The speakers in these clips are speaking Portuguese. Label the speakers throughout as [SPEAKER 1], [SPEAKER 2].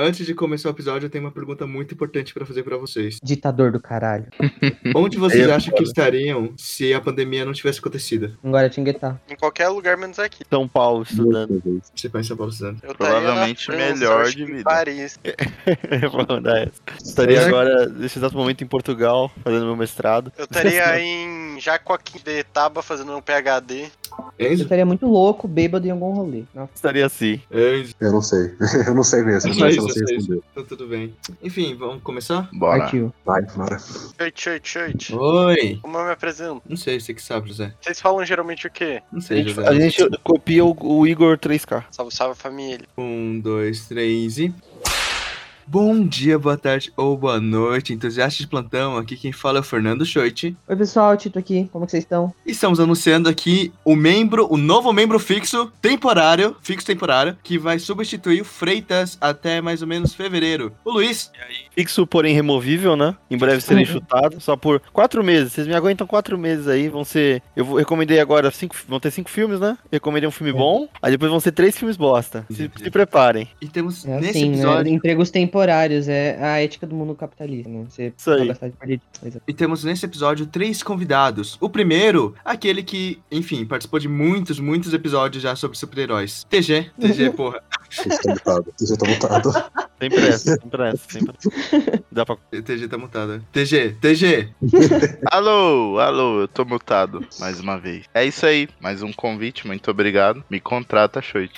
[SPEAKER 1] Antes de começar o episódio, eu tenho uma pergunta muito importante pra fazer pra vocês.
[SPEAKER 2] Ditador do caralho.
[SPEAKER 1] Onde vocês
[SPEAKER 3] Eu-
[SPEAKER 1] acham que estariam se a pandemia não tivesse acontecido?
[SPEAKER 2] Em Guaratinguetá.
[SPEAKER 4] Em qualquer lugar menos aqui.
[SPEAKER 3] São Paulo estudando.
[SPEAKER 1] Você pensa em São Paulo estudando?
[SPEAKER 4] Eu
[SPEAKER 5] Provavelmente
[SPEAKER 4] França,
[SPEAKER 5] melhor de
[SPEAKER 4] em
[SPEAKER 5] vida.
[SPEAKER 4] Paris.
[SPEAKER 3] Eu vou mandar essa. Estaria agora, nesse exato momento, em Portugal, fazendo meu mestrado.
[SPEAKER 4] Eu estaria em Jacoquim de Etaba fazendo um PhD.
[SPEAKER 2] Eu estaria muito louco, bêbado em algum rolê. Nossa.
[SPEAKER 3] Estaria assim.
[SPEAKER 1] Enzo.
[SPEAKER 6] Eu não sei. Eu não sei mesmo.
[SPEAKER 1] Isso,
[SPEAKER 6] eu não sei
[SPEAKER 1] isso.
[SPEAKER 6] responder.
[SPEAKER 1] Então tudo bem. Enfim, vamos começar?
[SPEAKER 5] Bora.
[SPEAKER 2] Partiu.
[SPEAKER 6] Vai, bora.
[SPEAKER 4] Choi, choi, choi.
[SPEAKER 1] Oi!
[SPEAKER 4] Como eu me apresento?
[SPEAKER 1] Não sei, você que sabe, José.
[SPEAKER 4] Vocês falam geralmente o quê?
[SPEAKER 1] Não
[SPEAKER 3] A
[SPEAKER 1] sei,
[SPEAKER 3] gente,
[SPEAKER 1] José.
[SPEAKER 3] a gente copia o, o Igor 3K.
[SPEAKER 4] Salve, salve família.
[SPEAKER 1] Um, dois, três e. Bom dia, boa tarde ou boa noite, entusiastas de plantão. Aqui quem fala é o Fernando Schoit.
[SPEAKER 2] Oi, pessoal, Tito aqui. Como que vocês estão?
[SPEAKER 1] Estamos anunciando aqui o membro, o novo membro fixo, temporário, fixo temporário, que vai substituir o Freitas até mais ou menos fevereiro. O Luiz.
[SPEAKER 3] Fixo, porém removível, né? Em breve serei chutado. Só por quatro meses. Vocês me aguentam quatro meses aí. Vão ser. Eu recomendei agora cinco. Vão ter cinco filmes, né? Recomendei um filme bom. Aí depois vão ser três filmes bosta. Se, se preparem.
[SPEAKER 1] E temos
[SPEAKER 2] É
[SPEAKER 1] nesse
[SPEAKER 2] assim,
[SPEAKER 1] episódio.
[SPEAKER 2] né? Empregos temporários. É a ética do mundo capitalista, né? Você
[SPEAKER 3] Isso aí.
[SPEAKER 2] gastar de perder. Exato.
[SPEAKER 1] E temos nesse episódio três convidados. O primeiro, aquele que, enfim, participou de muitos, muitos episódios já sobre super-heróis. TG, TG, porra.
[SPEAKER 6] Você está mutado. Você tá mutado.
[SPEAKER 3] Sempre essa, sempre essa, sempre essa. Dá pra.
[SPEAKER 1] TG tá mutada. TG, TG.
[SPEAKER 5] Alô, alô, eu tô mutado mais uma vez. É isso aí, mais um convite, muito obrigado. Me contrata, Shoit.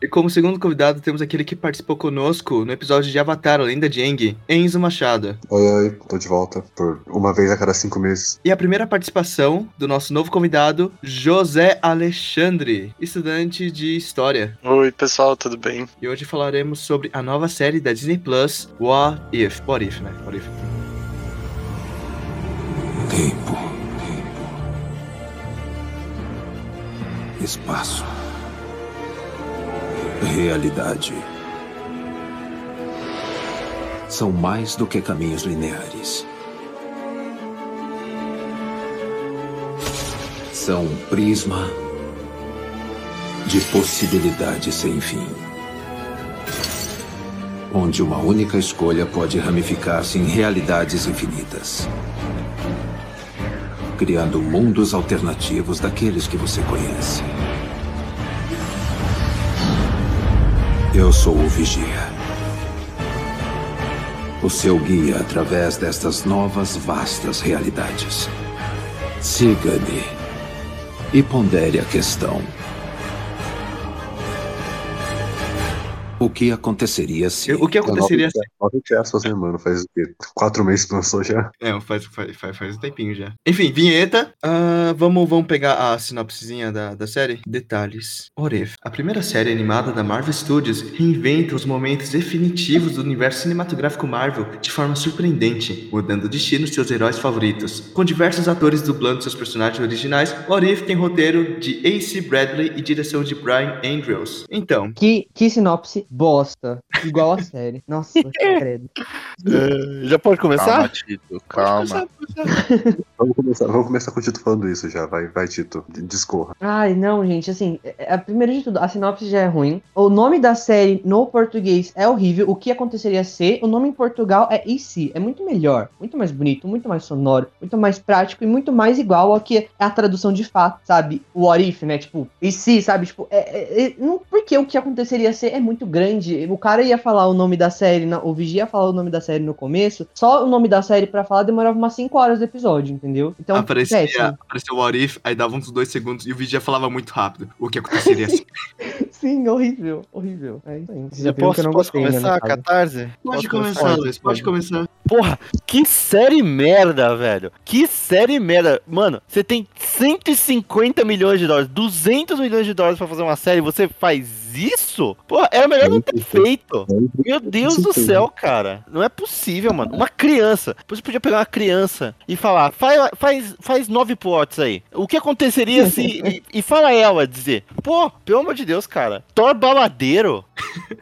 [SPEAKER 1] E como segundo convidado, temos aquele que participou conosco no episódio de Avatar, a Lenda de Aang, Enzo Machado.
[SPEAKER 6] Oi, oi. Tô de volta por uma vez a cada cinco meses.
[SPEAKER 1] E a primeira participação do nosso novo convidado, José Alexandre, estudante de História.
[SPEAKER 4] Oi, pessoal, tudo bem?
[SPEAKER 1] E hoje falaremos sobre a nova série da Disney Plus, What If. What If, né? What If.
[SPEAKER 7] Tempo. Espaço. Realidade. São mais do que caminhos lineares. São um prisma de possibilidades sem fim. Onde uma única escolha pode ramificar-se em realidades infinitas criando mundos alternativos daqueles que você conhece. Eu sou o Vigia. O seu guia através destas novas vastas realidades. Siga-me e pondere a questão. O que aconteceria se.
[SPEAKER 1] O que aconteceria se...
[SPEAKER 6] Nove peças, né, mano? Faz o quê? Quatro meses que lançou já.
[SPEAKER 1] É, faz, faz, faz, faz um tempinho já. Enfim, vinheta. Ah, vamos, vamos pegar a sinopsezinha da, da série? Detalhes. Oref. A primeira série animada da Marvel Studios reinventa os momentos definitivos do universo cinematográfico Marvel de forma surpreendente, mudando o destino de seus heróis favoritos. Com diversos atores dublando seus personagens originais, Orif tem roteiro de A.C. Bradley e direção de Brian Andrews. Então,
[SPEAKER 2] Que, que sinopse bosta. Igual a série. Nossa, credo.
[SPEAKER 3] Eh, já pode
[SPEAKER 5] Calma,
[SPEAKER 3] começar?
[SPEAKER 5] Tito, calma.
[SPEAKER 6] Vamos começar, vamos começar com o Tito falando isso já. Vai, vai Tito. Discorra.
[SPEAKER 2] Ai, não, gente, assim, é, é, primeiro de tudo, a sinopse já é ruim. O nome da série no português é horrível. O que aconteceria se? O nome em Portugal é e se. É muito melhor, muito mais bonito, muito mais sonoro, muito mais prático e muito mais igual ao que é a tradução de fato, sabe? O what if, né? Tipo, e se, sabe? Tipo, é, é, é- não, porque o que aconteceria se é muito grande. O cara ia falar o nome da série, o Vigia ia falar o nome da série no começo. Só o nome da série pra falar demorava umas 5 horas do episódio, entendeu? Então,
[SPEAKER 1] aparecia,
[SPEAKER 2] péssimo.
[SPEAKER 1] apareceu o What If, aí dava uns dois segundos e o já falava muito rápido. O que aconteceria assim.
[SPEAKER 2] Sim, horrível, horrível. É isso aí. Já
[SPEAKER 3] posso,
[SPEAKER 2] que eu não
[SPEAKER 3] posso
[SPEAKER 2] gostei, né,
[SPEAKER 3] começar,
[SPEAKER 2] caso.
[SPEAKER 3] Catarse?
[SPEAKER 1] Pode
[SPEAKER 3] Posso
[SPEAKER 1] começar, Luiz, pode começar.
[SPEAKER 3] Porra, que série merda, velho. Que série merda. Mano, você tem 150 milhões de dólares, 200 milhões de dólares pra fazer uma série, você faz isso? Porra, era melhor não ter feito. Meu Deus do céu, cara. Não é possível, mano. Uma criança. Você podia pegar uma criança e falar, faz, faz, faz nove plots aí. O que aconteceria se. e, e fala ela dizer, pô, pelo amor de Deus, cara. Thor baladeiro.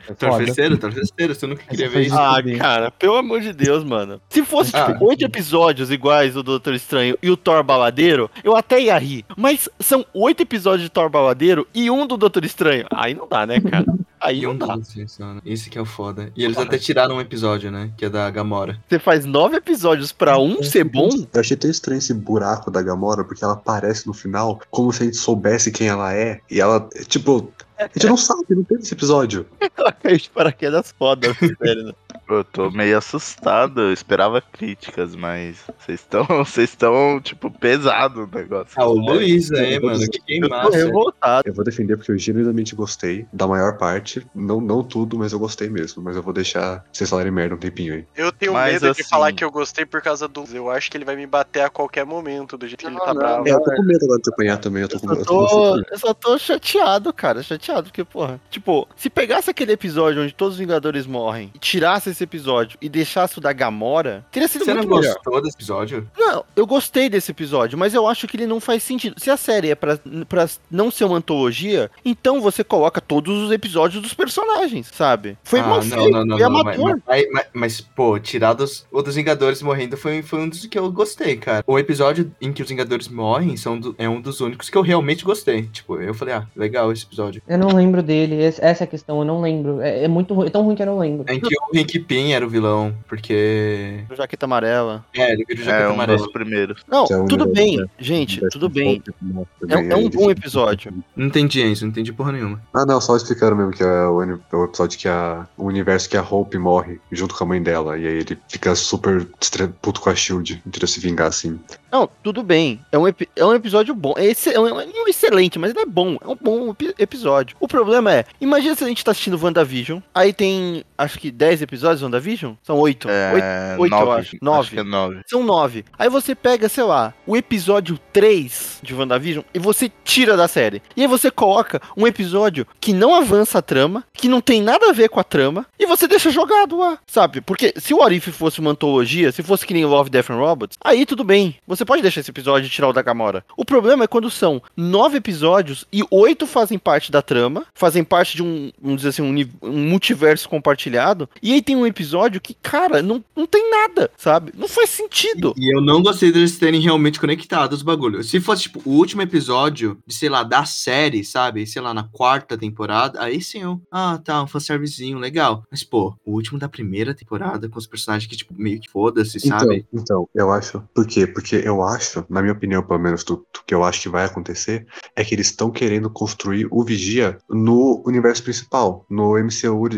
[SPEAKER 2] É.
[SPEAKER 1] Torfeceiro, torfeceiro, você nunca queria ver isso.
[SPEAKER 3] Ah, cara, pelo amor de Deus, mano. Se fosse,
[SPEAKER 1] Ah.
[SPEAKER 3] tipo, oito episódios iguais o do Doutor Estranho e o Thor Baladeiro, eu até ia rir. Mas são oito episódios de Thor Baladeiro e um do Doutor Estranho. Aí não dá, né, cara? Aí não
[SPEAKER 1] um
[SPEAKER 3] dá.
[SPEAKER 1] funciona. Esse que é o foda. E eles até tiraram um episódio, né? Que é da Gamora.
[SPEAKER 3] Você faz nove episódios pra um ser bom?
[SPEAKER 6] Eu achei tão estranho esse buraco da Gamora, porque ela aparece no final como se a gente soubesse quem ela é. E ela, tipo, a gente não sabe, não teve esse episódio.
[SPEAKER 3] Ela caiu de paraquedas foda, sério, né?
[SPEAKER 5] Eu tô meio assustado, eu esperava críticas, mas vocês estão, vocês estão, tipo, pesado o negócio.
[SPEAKER 1] Ah, o Luiz aí,
[SPEAKER 6] eu vou
[SPEAKER 1] mano. Que
[SPEAKER 3] Eu tô
[SPEAKER 1] massa.
[SPEAKER 3] revoltado.
[SPEAKER 6] Eu vou defender porque eu genuinamente gostei da maior parte. Não, não tudo, mas eu gostei mesmo. Mas eu vou deixar vocês falarem merda um tempinho aí.
[SPEAKER 4] Eu tenho
[SPEAKER 5] Mas,
[SPEAKER 4] medo
[SPEAKER 5] assim-
[SPEAKER 4] de falar que eu gostei por causa do. Eu acho que ele vai me bater a qualquer momento, do jeito que ele tá
[SPEAKER 3] não,
[SPEAKER 4] bravo.
[SPEAKER 6] É, eu tô com medo agora de apanhar também. Eu tô com
[SPEAKER 3] Eu
[SPEAKER 6] eu
[SPEAKER 3] tô,
[SPEAKER 6] tô com-
[SPEAKER 3] eu só tô chateado, cara. Chateado, porque, porra. Tipo, se pegasse aquele episódio onde todos os Vingadores morrem e tirasse esse episódio e deixasse o da Gamora, teria sido
[SPEAKER 1] Você não
[SPEAKER 3] muito melhor.
[SPEAKER 1] gostou desse episódio?
[SPEAKER 3] Não, eu gostei desse episódio, mas eu acho que ele não faz sentido. Se a série é pra, pra não ser uma antologia, então você coloca todos os episódios dos personagens, sabe? Foi mal
[SPEAKER 1] ah,
[SPEAKER 3] feito,
[SPEAKER 1] não, não, não, não, mas, mas, mas- mas, pô, tirar dos outros Vingadores morrendo foi, foi um dos que eu gostei, cara. O episódio em que os Vingadores morrem são do- é um dos únicos que eu realmente gostei. Tipo, eu falei, ah, legal esse episódio.
[SPEAKER 2] Eu não lembro dele, essa é a questão, eu não lembro. É, é muito ruim, é tão ruim que eu não lembro.
[SPEAKER 1] Em que o Hank Pym era o vilão, porque.
[SPEAKER 3] Jaqueta amarela.
[SPEAKER 1] É, ele vira o
[SPEAKER 5] É
[SPEAKER 1] jaqueta
[SPEAKER 5] um
[SPEAKER 1] amarela.
[SPEAKER 5] dos primeiros.
[SPEAKER 3] Não,
[SPEAKER 6] é um
[SPEAKER 3] tudo
[SPEAKER 6] universo,
[SPEAKER 3] bem,
[SPEAKER 6] né?
[SPEAKER 3] gente, tudo bem. É,
[SPEAKER 6] É,
[SPEAKER 3] é um bom episódio.
[SPEAKER 1] Não entendi isso, não entendi porra nenhuma.
[SPEAKER 6] Ah, não, só explicando mesmo que é o, uni- o episódio que a, o universo que a Hope morre junto com a mãe dela. E aí ele fica super puto com a Shield e tira se vingar assim.
[SPEAKER 3] Não, tudo bem. É um, é um episódio bom. É, esse- é um, é um excelente, mas ele é bom. É um bom epi- episódio. O problema é, imagina se a gente tá assistindo WandaVision. Aí tem, acho que 10 episódios de WandaVision? São 8.
[SPEAKER 5] É,
[SPEAKER 3] oito, eu
[SPEAKER 5] nove,
[SPEAKER 3] acho. Nove.
[SPEAKER 5] que é nove.
[SPEAKER 3] São nove. Aí você pega, sei lá, o episódio 3 de WandaVision e você tira da série. E aí você coloca um episódio que não avança a trama, que não tem nada a ver com a trama, e você deixa jogado lá, sabe? Porque se o Arif fosse uma antologia, se fosse que nem Love, Death and Robots, aí tudo bem. Você pode deixar esse episódio e tirar o da Gamora. O problema é quando são nove episódios e oito fazem parte da trama, fazem parte de um, vamos dizer assim, um, um multiverso compartilhado, e aí tem um episódio que, cara, não, não tem nada, sabe? Não faz sentido.
[SPEAKER 1] E eu não gostei deles terem realmente conectado os bagulhos. Se fosse, tipo, o último episódio de, sei lá, da série, sabe? Sei lá, na quarta temporada, aí sim eu. Ah, tá, um fanservicezinho, legal. Mas, pô, o último da primeira temporada, com os personagens que, tipo, meio que foda-se,
[SPEAKER 6] Então,
[SPEAKER 1] sabe?
[SPEAKER 6] então, eu acho. Por quê? Porque eu acho, na minha opinião, pelo menos, do, do que eu acho que vai acontecer, é que eles estão querendo construir o Vigia no universo principal, no MCU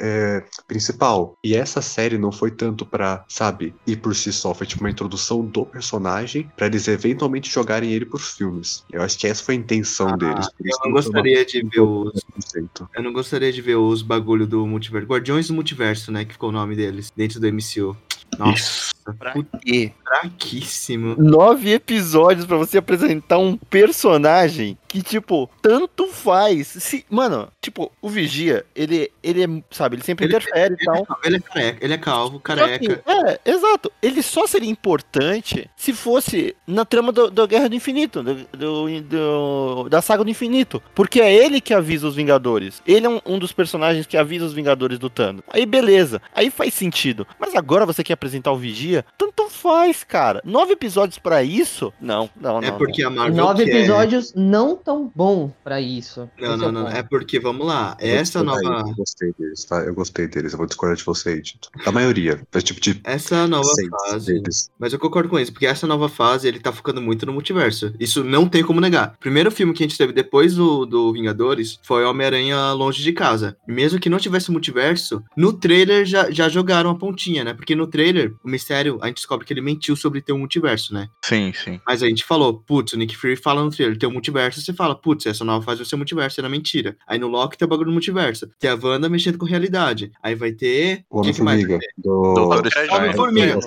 [SPEAKER 6] é, principal. E essa série não foi tanto pra, sabe, ir por si só, foi tipo uma introdução do personagem pra eles eventualmente jogarem ele pros filmes. Eu acho que essa foi a intenção deles. por
[SPEAKER 1] Ah, Eu
[SPEAKER 6] isso
[SPEAKER 1] não gostaria de ver os.
[SPEAKER 6] foi 100%.
[SPEAKER 1] Eu não gostaria de ver os bagulho do multiverso. Guardiões do Multiverso, né? Que ficou o nome deles, dentro do MCU. Nossa,
[SPEAKER 3] Pra quê?
[SPEAKER 1] fraquíssimo.
[SPEAKER 3] Nove episódios pra você apresentar um personagem que, tipo, tanto faz. Se, mano, tipo, o Vigia, ele, ele é, sabe, ele sempre
[SPEAKER 1] Ele-
[SPEAKER 3] interfere e
[SPEAKER 1] Ele é,
[SPEAKER 3] tal.
[SPEAKER 1] ele é careca, ele é calvo, careca.
[SPEAKER 3] é, exato. Ele só seria importante se fosse na trama do, do Guerra do Infinito, do, do- do- da saga do infinito. Porque é ele que avisa os Vingadores. Ele é um, um dos personagens que avisa os Vingadores do Thanos. Aí beleza, aí faz sentido. Mas agora você quer apresentar o Vigia? Tanto faz, cara. Nove episódios pra isso? Não, não, não.
[SPEAKER 1] É porque a Marvel
[SPEAKER 2] Nove
[SPEAKER 1] quer.
[SPEAKER 2] episódios não tão bom pra isso.
[SPEAKER 1] Não,
[SPEAKER 2] Esse
[SPEAKER 1] não, não.
[SPEAKER 2] ponto.
[SPEAKER 1] É porque, vamos lá,
[SPEAKER 6] Eu
[SPEAKER 1] essa nova.
[SPEAKER 6] aí, Eu gostei deles, tá? Eu gostei deles. Eu vou discordar de você aí, Tito. Da maioria. Tipo de
[SPEAKER 1] Essa nova
[SPEAKER 6] seis
[SPEAKER 1] fase.
[SPEAKER 6] deles.
[SPEAKER 1] Mas eu concordo com isso, porque essa nova fase ele tá focando muito no multiverso. Isso não tem como negar. Primeiro filme que a gente teve depois do, do Vingadores foi Homem-Aranha Longe de Casa. E mesmo que não tivesse multiverso, no trailer já, já jogaram a pontinha, né? Porque no trailer, o mistério, a gente descobre que ele mentiu sobre ter um multiverso, né?
[SPEAKER 5] Sim, sim.
[SPEAKER 1] Mas a gente falou, putz, o Nick Fury fala no trailer, tem um multiverso, você fala, putz, essa nova fase vai ser um multiverso, era mentira. Aí no Loki tem o bagulho do multiverso. Tem a Wanda mexendo com realidade. Aí vai ter.
[SPEAKER 6] O
[SPEAKER 1] que que mais vai
[SPEAKER 6] Homem-Formiga. Do...
[SPEAKER 5] Doutor
[SPEAKER 4] Homem-Formiga.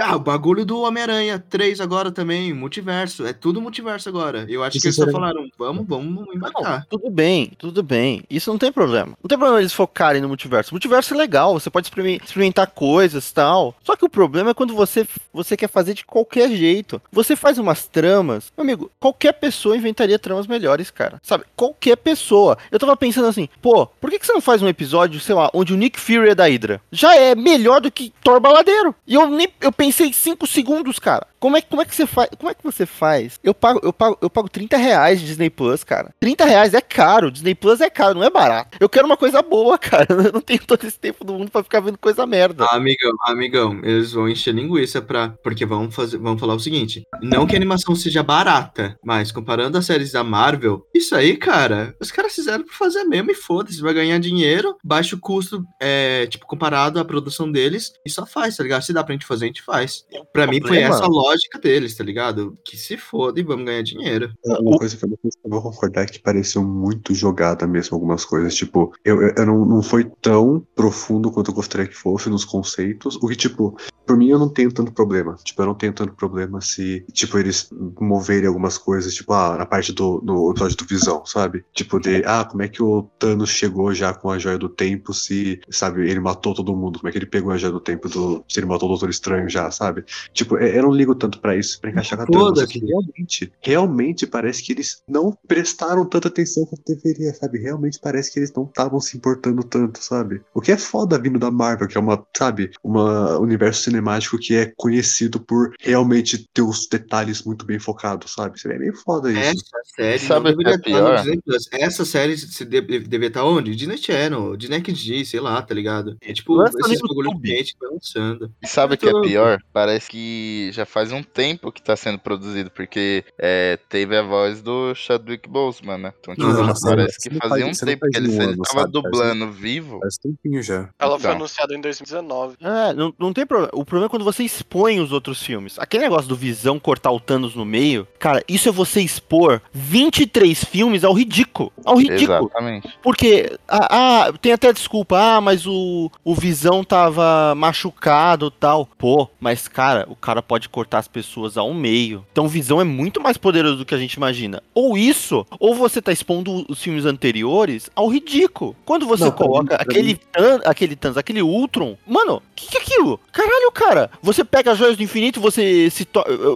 [SPEAKER 1] Ah, o bagulho do Homem-Aranha 3 agora também, multiverso. É tudo multiverso agora. Eu acho que eles só
[SPEAKER 6] sinceramente-
[SPEAKER 1] falaram, vamos, vamos embarcar.
[SPEAKER 3] Não, tudo bem, tudo bem. Isso não tem problema. Não tem problema eles focarem no multiverso. O multiverso é legal, você pode experimen- experimentar coisas e tal. Só que o problema é quando você, você quer fazer de qualquer jeito. Você faz umas tramas. Meu amigo, qualquer pessoa inventaria tramas melhores, cara. Sabe? Qualquer pessoa. Eu tava pensando assim, pô, por que, que você não faz um episódio, sei lá, onde o Nick Fury é da Hydra? Já é melhor do que Thor Baladeiro. E eu nem eu pensei 5 segundos, cara. Como é, como é que você faz? Como é que você faz? Eu pago, eu pago, eu pago 30 reais de Disney Plus, cara. 30 reais é caro. Disney Plus é caro, não é barato. Eu quero uma coisa boa, cara. Eu não tenho todo esse tempo do mundo pra ficar vendo coisa merda.
[SPEAKER 1] Ah, amigão, amigão, eles vão encher linguiça pra. Porque vamos fazer, vamos falar o seguinte: não que a animação seja barata, mas comparando as séries da Marvel, isso aí, cara, os caras fizeram pra fazer mesmo e foda-se, vai ganhar dinheiro, baixo custo, é, tipo, comparado à produção deles, e só faz, tá ligado? Se dá pra gente fazer, a gente faz. Pra mim foi essa a lógica deles, tá ligado? Que se foda e vamos ganhar dinheiro.
[SPEAKER 6] Uma coisa que eu vou concordar é que pareceu muito jogada mesmo algumas coisas. Tipo, eu, eu, eu não, não foi tão profundo quanto eu gostaria que fosse nos conceitos. O que, tipo, por mim eu não tenho tanto problema. Tipo, eu não tenho tanto problema se, tipo, eles moverem algumas coisas, tipo, ah, na parte do, do episódio do Visão, sabe? Tipo, de, ah, como é que o Thanos chegou já com a joia do tempo se, sabe, ele matou todo mundo? Como é que ele pegou a joia do tempo do. Se ele matou o Doutor Estranho já, sabe? Tipo, eu eu não ligo tanto pra isso, pra encaixar com a trama. Realmente, realmente parece que eles não prestaram tanta atenção quanto deveria, sabe? Realmente parece que eles não estavam se importando tanto, sabe? O que é foda vindo da Marvel, que é uma, sabe, um universo cinemático que é conhecido por realmente ter os detalhes muito bem focados, sabe? Seria bem foda isso.
[SPEAKER 1] Essa série
[SPEAKER 5] Sabe
[SPEAKER 1] deveria
[SPEAKER 5] é pior?
[SPEAKER 1] Essa série se deve, deveria estar onde? Disney Channel, Disney XD, sei lá, tá ligado? É tipo,
[SPEAKER 3] Lança
[SPEAKER 1] esses bagulho que a gente vai lançando.
[SPEAKER 5] E sabe o que é pior? Parece que já faz um tempo que tá sendo produzido, porque é, teve a voz do Chadwick Boseman, né? Então, tipo,
[SPEAKER 6] Não,
[SPEAKER 5] parece que fazia
[SPEAKER 6] faz-
[SPEAKER 5] um tempo
[SPEAKER 6] faz
[SPEAKER 5] que ele,
[SPEAKER 6] um
[SPEAKER 5] ele
[SPEAKER 6] ano,
[SPEAKER 5] tava
[SPEAKER 6] sabe? Faz
[SPEAKER 5] dublando vivo.
[SPEAKER 6] Faz tempinho já.
[SPEAKER 4] Ela foi
[SPEAKER 5] Então.
[SPEAKER 4] anunciada em 2019.
[SPEAKER 3] É, não, não tem problema. O problema é quando você expõe os outros filmes. Aquele negócio do Visão cortar o Thanos no meio, cara, isso é você expor 23 filmes ao ridículo. Ao ridículo.
[SPEAKER 5] Exatamente.
[SPEAKER 3] Porque, ah, ah, tem até desculpa, ah, mas o, o Visão tava machucado tal. Pô, mas cara, o cara pode cortar as pessoas ao meio. Então Visão é muito mais poderoso do que a gente imagina. Ou isso, ou você tá expondo os filmes anteriores ao ridículo. Quando você
[SPEAKER 6] Não,
[SPEAKER 3] coloca
[SPEAKER 6] pra
[SPEAKER 3] aquele, Than- aquele Thanos, aquele Ultron, mano, o que, que é aquilo? Caralho, cara, você pega as joias do infinito, você se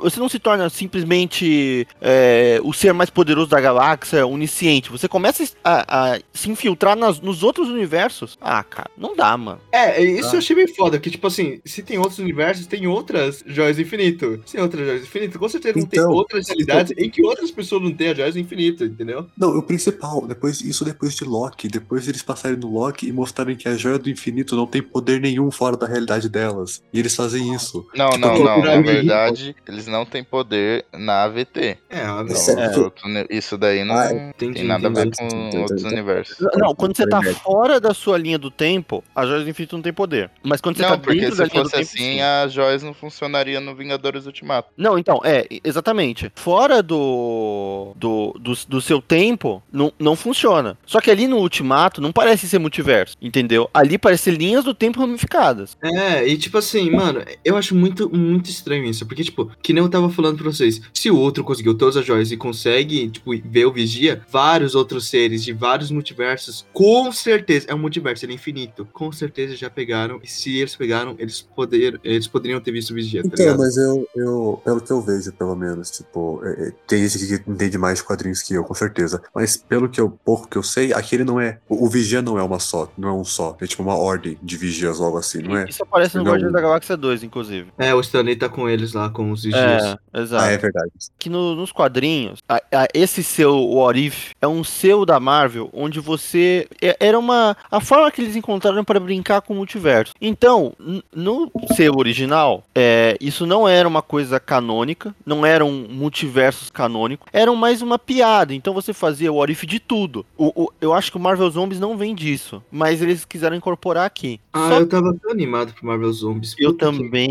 [SPEAKER 3] você não se torna simplesmente é, o ser mais poderoso da galáxia, onisciente. Você começa a, a se infiltrar nas- nos outros universos. Ah, cara, não dá, mano.
[SPEAKER 1] É, isso
[SPEAKER 6] Ah.
[SPEAKER 1] eu achei bem foda, que tipo assim, se tem outros universos, tem outras joias do infinito. Se tem outras joias do infinito, com certeza não tem
[SPEAKER 6] Então,
[SPEAKER 1] outras realidades em que outras pessoas não têm as joias do infinito, entendeu?
[SPEAKER 6] Não, o principal, depois, isso depois de Loki, depois eles passarem no Loki e mostrarem que a joia do infinito não tem poder nenhum fora da realidade delas. E eles fazem isso.
[SPEAKER 5] Não,
[SPEAKER 6] Tipo,
[SPEAKER 5] não, não. Na verdade, eles não têm poder na AVT.
[SPEAKER 1] É, a
[SPEAKER 5] Então, uni- isso daí não
[SPEAKER 6] Ah,
[SPEAKER 1] entendi,
[SPEAKER 5] tem nada a ver com
[SPEAKER 6] Entendi,
[SPEAKER 5] outros
[SPEAKER 6] entendi.
[SPEAKER 5] universos.
[SPEAKER 3] Não, quando você tá fora da sua linha do tempo, as joias do infinito não tem poder. Mas quando você tá
[SPEAKER 5] Não, porque
[SPEAKER 3] dentro da
[SPEAKER 5] se
[SPEAKER 3] linha do
[SPEAKER 5] fosse
[SPEAKER 3] tempo,
[SPEAKER 5] assim,
[SPEAKER 3] sim.
[SPEAKER 5] as joias não funcionariam no Vingadores Ultimato.
[SPEAKER 3] Não, então, é, exatamente. Fora do, do, do, do seu tempo, não, não funciona. Só que ali no Ultimato não parece ser multiverso, entendeu? Ali parece linhas do tempo ramificadas.
[SPEAKER 1] É, e tipo assim, mano, eu acho muito, muito estranho isso. Porque, tipo, que nem eu tava falando pra vocês, se o outro conseguiu todas as joias e consegue, tipo, ver o Vigia, vários outros seres de vários multiversos, com certeza, é um multiverso, ele é infinito. Com certeza já pegaram, e se eles pegaram, eles, poder, eles poderiam ter visto o Vigia, tá
[SPEAKER 6] Então,
[SPEAKER 1] ligado?
[SPEAKER 6] mas eu, eu, pelo que eu vejo, pelo menos, tipo, é, é, tem gente que entende mais quadrinhos que eu, com certeza. Mas pelo que eu, pouco que eu sei, aquele não é. O, o vigia não é uma só, não é um só. É tipo uma ordem de vigias logo assim, não é?
[SPEAKER 3] Isso aparece no
[SPEAKER 6] Não.
[SPEAKER 3] Guardiões da Galáxia 2, inclusive.
[SPEAKER 1] É, o Stanley tá com eles lá, com os Vigias.
[SPEAKER 3] É, exato.
[SPEAKER 6] Ah, é verdade.
[SPEAKER 3] que no- nos quadrinhos, a- a- esse seu What If é um seu da Marvel, onde você. é- Era uma. A forma que eles encontraram para brincar com o multiverso. Então, no seu original, é, isso não era uma coisa canônica, não eram multiversos canônicos, eram mais uma piada. Então você fazia o What If de tudo. O, o- eu acho que o Marvel Zombies não vem disso, mas eles quiseram incorporar aqui.
[SPEAKER 1] Ah,
[SPEAKER 3] Só
[SPEAKER 1] eu tava tão animado pro Marvel Zombies.
[SPEAKER 3] Eu também.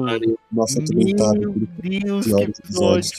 [SPEAKER 6] Nossa.
[SPEAKER 3] Meu Deus, que episódio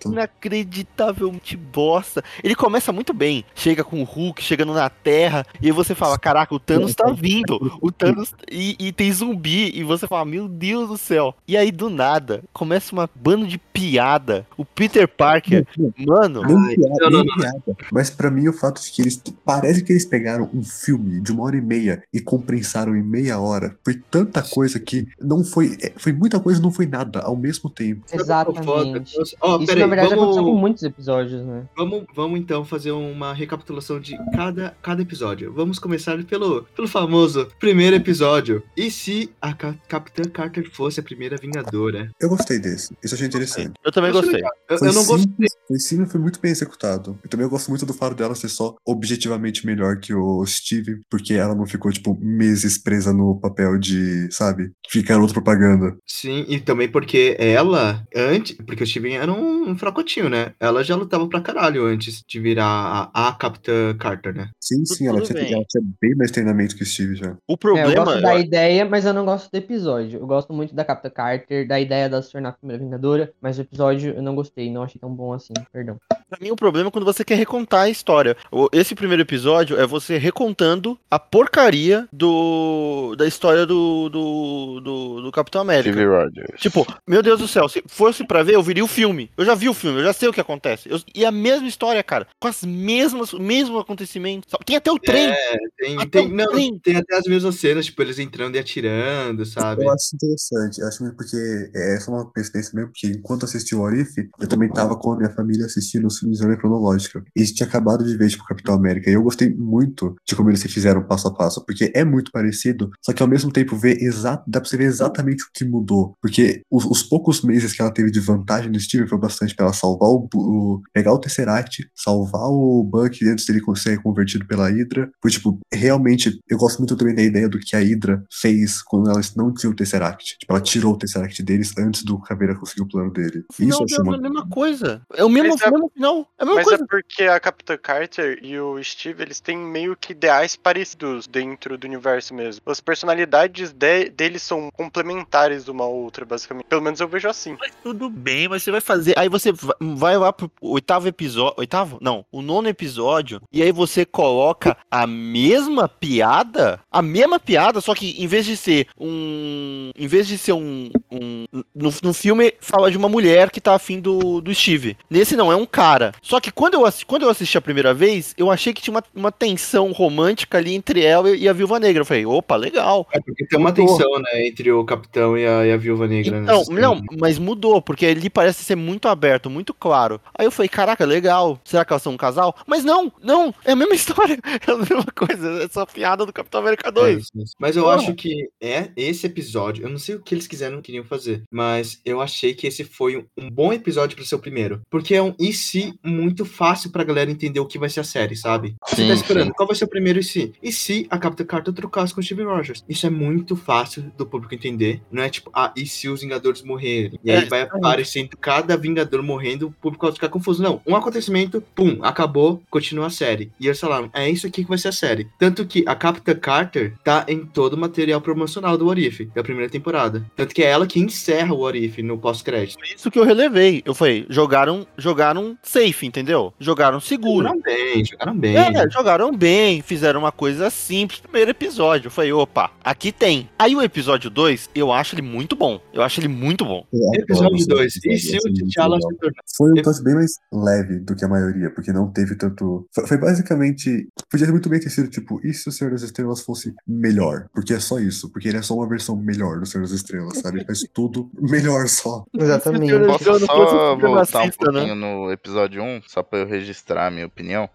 [SPEAKER 6] tô-
[SPEAKER 3] inacreditavelmente bosta. Ele começa muito bem. Chega com o Hulk, chegando na Terra, e aí você fala: Caraca, o Thanos tá vindo. O Thanos. E, e tem zumbi. E você fala: Meu Deus do céu. E aí, do nada, começa uma bando de piada. O Peter Parker, mano.
[SPEAKER 6] Nem
[SPEAKER 1] Ai,
[SPEAKER 6] piada,
[SPEAKER 1] não, não,
[SPEAKER 6] nem piada. Mas pra mim o fato de que eles. Parece que eles pegaram um filme de uma hora e meia e compensaram em meia hora. Foi tanta coisa que não foi. é, Foi muita coisa e não foi nada ao mesmo tempo.
[SPEAKER 1] É?
[SPEAKER 2] Exatamente.
[SPEAKER 1] Ó,
[SPEAKER 2] Isso,
[SPEAKER 1] peraí,
[SPEAKER 2] na verdade,
[SPEAKER 1] vamos...
[SPEAKER 2] aconteceu com muitos episódios, né?
[SPEAKER 1] Vamos, vamos então fazer uma recapitulação de cada, cada episódio. Vamos começar pelo, pelo famoso primeiro episódio. E se a Ca- Capitã Carter fosse a primeira Vingadora?
[SPEAKER 6] Eu gostei esse. Isso eu achei interessante.
[SPEAKER 3] Eu também gostei.
[SPEAKER 1] Eu,
[SPEAKER 6] Foi
[SPEAKER 1] eu não gostei.
[SPEAKER 6] foi simples, foi muito bem executado. Eu também gosto muito do fato dela ser só objetivamente melhor que o Steve, porque ela não ficou, tipo, meses presa no papel de, sabe, ficar outra propaganda.
[SPEAKER 1] Sim, e também porque ela, antes, porque o Steven era um, um fracotinho, né? Ela já lutava pra caralho antes de virar a, a Capitã Carter, né?
[SPEAKER 6] Sim, sim, ela tinha,
[SPEAKER 3] bem.
[SPEAKER 6] ela tinha bem mais treinamento que o Steve já.
[SPEAKER 3] O
[SPEAKER 2] É, eu
[SPEAKER 3] problema.
[SPEAKER 2] gosto da ideia, mas eu não gosto do episódio. Eu gosto muito da Capitã Carter, da ideia dela se tornar primeira Vingadora, mas o episódio eu não gostei, não achei tão bom assim, perdão.
[SPEAKER 3] Pra mim, o problema é quando você quer recontar a história. Esse primeiro episódio é você recontando a porcaria do da história do, do, do, do Capitão América.
[SPEAKER 5] Steve Rogers.
[SPEAKER 3] Tipo, meu Deus do céu, se fosse pra ver, eu viria o filme. Eu já vi o filme, eu já sei o que acontece. Eu- e a mesma história, cara. Com as mesmas, o mesmo acontecimento. Tem até o trem.
[SPEAKER 1] Tem,
[SPEAKER 3] Até
[SPEAKER 1] tem, não,
[SPEAKER 3] trem.
[SPEAKER 1] tem até as mesmas cenas, tipo, eles entrando e atirando, sabe?
[SPEAKER 6] Eu acho interessante, eu acho mesmo porque é essa é uma coincidência mesmo, porque enquanto assisti o What If, eu também tava com a minha família assistindo os filmes de ordem cronológica. E tinha acabado de ver, tipo, Capitão América, e eu gostei muito de como eles se fizeram passo a passo, porque é muito parecido, só que ao mesmo tempo vê exato, dá pra você ver exatamente o que mudou. Porque os, os poucos meses que ela teve de vantagem no Steve foi bastante pra ela salvar o, o- pegar o Tesseract, salvar o Buck antes dele ser convertido pela Hydra. Foi, tipo, realmente, eu gosto muito também da ideia do que a Hydra fez quando elas não tinham o Tesseract. Tipo, ela tirou o Tesseract deles antes do Caveira conseguir o plano dele. Isso
[SPEAKER 3] deu
[SPEAKER 6] achei
[SPEAKER 3] a
[SPEAKER 6] uma...
[SPEAKER 3] mesma coisa. É o mesmo,
[SPEAKER 4] Mas é-
[SPEAKER 3] mesmo final. É a mesma
[SPEAKER 4] Mas
[SPEAKER 3] coisa.
[SPEAKER 4] é porque a Capitã Carter e o Steve, eles têm meio que ideais parecidos dentro do universo mesmo. As personalidades de- deles são complementares uma à outra, basicamente. Pelo menos eu vejo assim.
[SPEAKER 3] Mas tudo bem, mas você vai fazer. Aí você va- vai lá pro oitavo episódio. Oitavo? Não, o nono episódio. E aí você coloca a mesma piada. A mesma piada, só que em vez de ser um. Em vez de ser um. um no, no filme fala de uma mulher que tá afim do, do Steve. Nesse não, é um cara. Só que quando eu, quando eu assisti a primeira vez, eu achei que tinha uma, uma tensão romântica ali entre ela e a Viúva Negra. Eu falei, opa, legal.
[SPEAKER 1] É porque tem uma
[SPEAKER 3] Mudou.
[SPEAKER 1] tensão, né, entre o Capitão e a, e a Viúva Negra.
[SPEAKER 3] Então, não, mas mudou, porque ali parece ser muito aberto, muito claro. Aí eu falei, caraca, legal. Será que elas são um casal? Mas não, não, é a mesma história. É a mesma coisa, é só piada do Capitão América
[SPEAKER 1] É
[SPEAKER 3] 2.
[SPEAKER 1] isso, isso. Mas eu
[SPEAKER 3] Porra.
[SPEAKER 1] acho que é esse episódio. Eu não sei o que eles quiseram queriam fazer, mas eu achei que esse foi um, bom episódio para ser o primeiro, porque é um e se muito fácil pra galera entender o que vai ser a série, sabe? Você
[SPEAKER 5] Sim,
[SPEAKER 1] tá esperando
[SPEAKER 5] sim.
[SPEAKER 1] qual vai ser o primeiro e se? E se a Capitã Carter trocasse com o Steve Rogers? Isso é muito fácil do público entender. Não é tipo, ah, e se os Vingadores morrerem? E aí
[SPEAKER 3] É,
[SPEAKER 1] vai aparecendo cada Vingador morrendo, o público vai ficar confuso. Não, um acontecimento, pum, acabou, continua a série. E eles falaram, é isso aqui que vai ser a série. Tanto que a Capitã Carter tá em todo o material promocional do What If, da primeira temporada. Tanto que é ela que encerra o What If no pós-crédito.
[SPEAKER 3] Isso que eu relevei. Eu falei, jogaram, jogaram safe, entendeu? Jogaram seguro.
[SPEAKER 1] Jogaram bem, jogaram bem.
[SPEAKER 3] É, jogaram bem, fizeram uma coisa simples. Primeiro episódio, eu falei, opa, aqui tem. Aí o episódio 2, eu acho ele muito bom. Eu acho ele muito bom.
[SPEAKER 1] Episódio 2. E se o T'Challa se tornar...
[SPEAKER 6] Foi um episódio bem mais leve do que a maioria, porque não teve tanto. Foi, foi basicamente. Podia muito bem ter sido tipo, e se o Senhor das Estrelas fosse melhor? Porque é só isso, porque ele é só uma versão melhor do Senhor das Estrelas, sabe? Ele faz tudo melhor só.
[SPEAKER 2] Exatamente.
[SPEAKER 3] Eu
[SPEAKER 5] Posso só voltar um
[SPEAKER 3] né?
[SPEAKER 5] pouquinho no episódio 1, só pra eu registrar a minha opinião?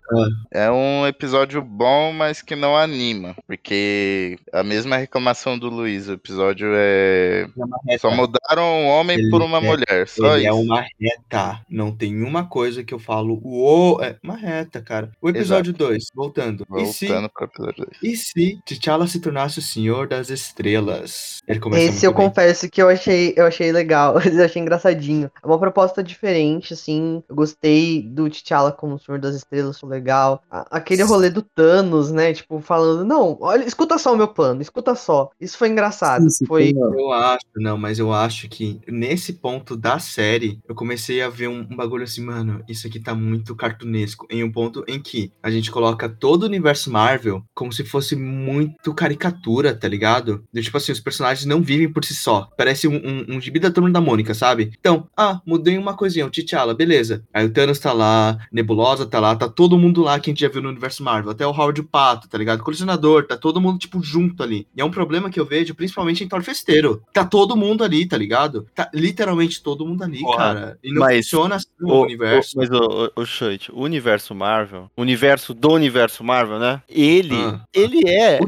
[SPEAKER 5] É um episódio bom, mas que não anima. Porque a mesma reclamação do Luiz, o episódio é. Só mudaram um homem
[SPEAKER 1] Ele
[SPEAKER 5] por uma
[SPEAKER 1] é-
[SPEAKER 5] mulher, só
[SPEAKER 1] Ele é
[SPEAKER 5] isso.
[SPEAKER 1] uma reta. Não tem uma coisa que eu falo, uou, é uma reta, cara. O episódio 2, voltando. E se,
[SPEAKER 5] Voltando pro episódio 2.
[SPEAKER 1] e se T'Challa se tornasse o Senhor das Estrelas? Ele começa
[SPEAKER 2] Esse eu
[SPEAKER 1] bem.
[SPEAKER 2] confesso que eu achei, eu achei legal, eu achei engraçadinho. É uma proposta diferente, assim. Eu gostei do T'Challa como Senhor das Estrelas, foi legal. A- aquele rolê do Thanos, né? Tipo, falando, não, olha, escuta só o meu plano, escuta só. Isso foi engraçado.
[SPEAKER 6] Isso,
[SPEAKER 2] Foi.
[SPEAKER 1] Eu acho, não, mas eu acho que nesse ponto da série, eu comecei a ver um, um bagulho assim, mano, isso aqui tá muito cartunesco. Em um ponto em que a gente coloca todo o universo Marvel como se fosse muito caricatura, tá ligado? De, tipo assim, os personagens não vivem por si só. Parece um, um, um gibi da turma da Mônica, sabe? Então, ah, mudei uma coisinha, o T'Challa, beleza. Aí o Thanos tá lá, Nebulosa tá lá, tá todo mundo lá que a gente já viu no universo Marvel. Até o Howard o Pato, tá ligado? Colecionador, tá todo mundo, tipo, junto ali. E é um problema que eu vejo, principalmente em Thor Festeiro. Tá todo mundo ali, tá ligado? Tá literalmente todo mundo ali,
[SPEAKER 3] Porra,
[SPEAKER 1] cara. E não
[SPEAKER 3] mas
[SPEAKER 1] funciona assim no
[SPEAKER 3] O-
[SPEAKER 1] universo.
[SPEAKER 3] o- mas o, o, o o universo Marvel, o universo do universo Marvel, né? Ele,
[SPEAKER 1] Ah.
[SPEAKER 3] ele é
[SPEAKER 1] O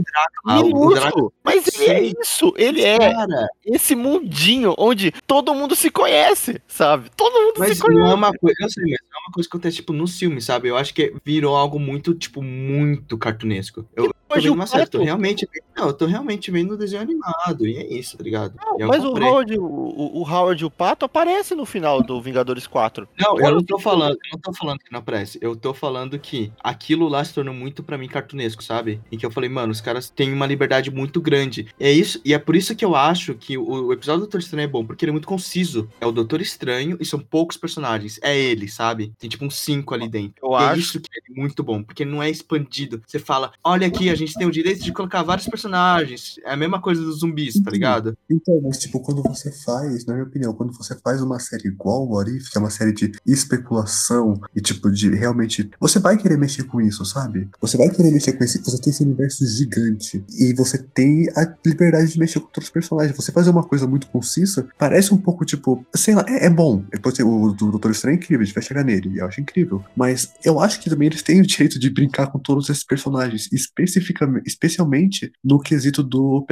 [SPEAKER 1] Ah, o
[SPEAKER 3] minúsculo,
[SPEAKER 1] Draco-
[SPEAKER 3] mas ele é isso, ele é
[SPEAKER 1] Cara,
[SPEAKER 3] esse mundinho onde todo mundo se conhece, sabe? Todo mundo
[SPEAKER 1] Mas
[SPEAKER 3] se conhece.
[SPEAKER 1] não é uma coisa. Eu sei, mas não é uma coisa que acontece, tipo, no filme, sabe? Eu acho que virou algo muito, tipo, muito cartunesco. Eu vendo
[SPEAKER 3] o
[SPEAKER 1] série, tô realmente. Não, eu tô realmente vendo o desenho animado. E é isso, tá ligado? E eu
[SPEAKER 3] Mas o. Howard, o, o- Howard e o Pato aparece no final do Vingadores 4.
[SPEAKER 1] Não, eu não tô falando, eu não tô falando que não aparece. Eu tô falando que aquilo lá se tornou muito pra mim cartunesco, sabe? E que eu falei, mano, os caras têm uma liberdade muito grande. É isso, e é por isso que eu acho que o, o episódio do Doutor Estranho é bom, porque ele é muito conciso. É o Doutor Estranho e são poucos personagens. É ele, sabe? Tem tipo uns cinco ali dentro.
[SPEAKER 3] Eu
[SPEAKER 1] e é
[SPEAKER 3] acho-
[SPEAKER 1] isso que é muito bom, porque não é expandido. Você fala, olha aqui, a gente tem o direito de colocar vários personagens. É a mesma coisa dos zumbis, tá ligado?
[SPEAKER 6] Então, mas tipo, quando você faz, na minha opinião, quando você faz uma série igual o What If, que é uma série de especulação e tipo de realmente, você vai querer mexer com isso, sabe? Você vai querer mexer com esse, você tem esse universo gigante e você tem a liberdade de mexer com outros personagens. Você fazer uma coisa muito concisa, parece um pouco tipo, sei lá, é, é bom. O do Doutor Estranho é incrível, a gente vai chegar nele, eu acho incrível. Mas eu acho que também eles têm o direito de brincar com todos esses personagens, especificamente, especialmente no quesito do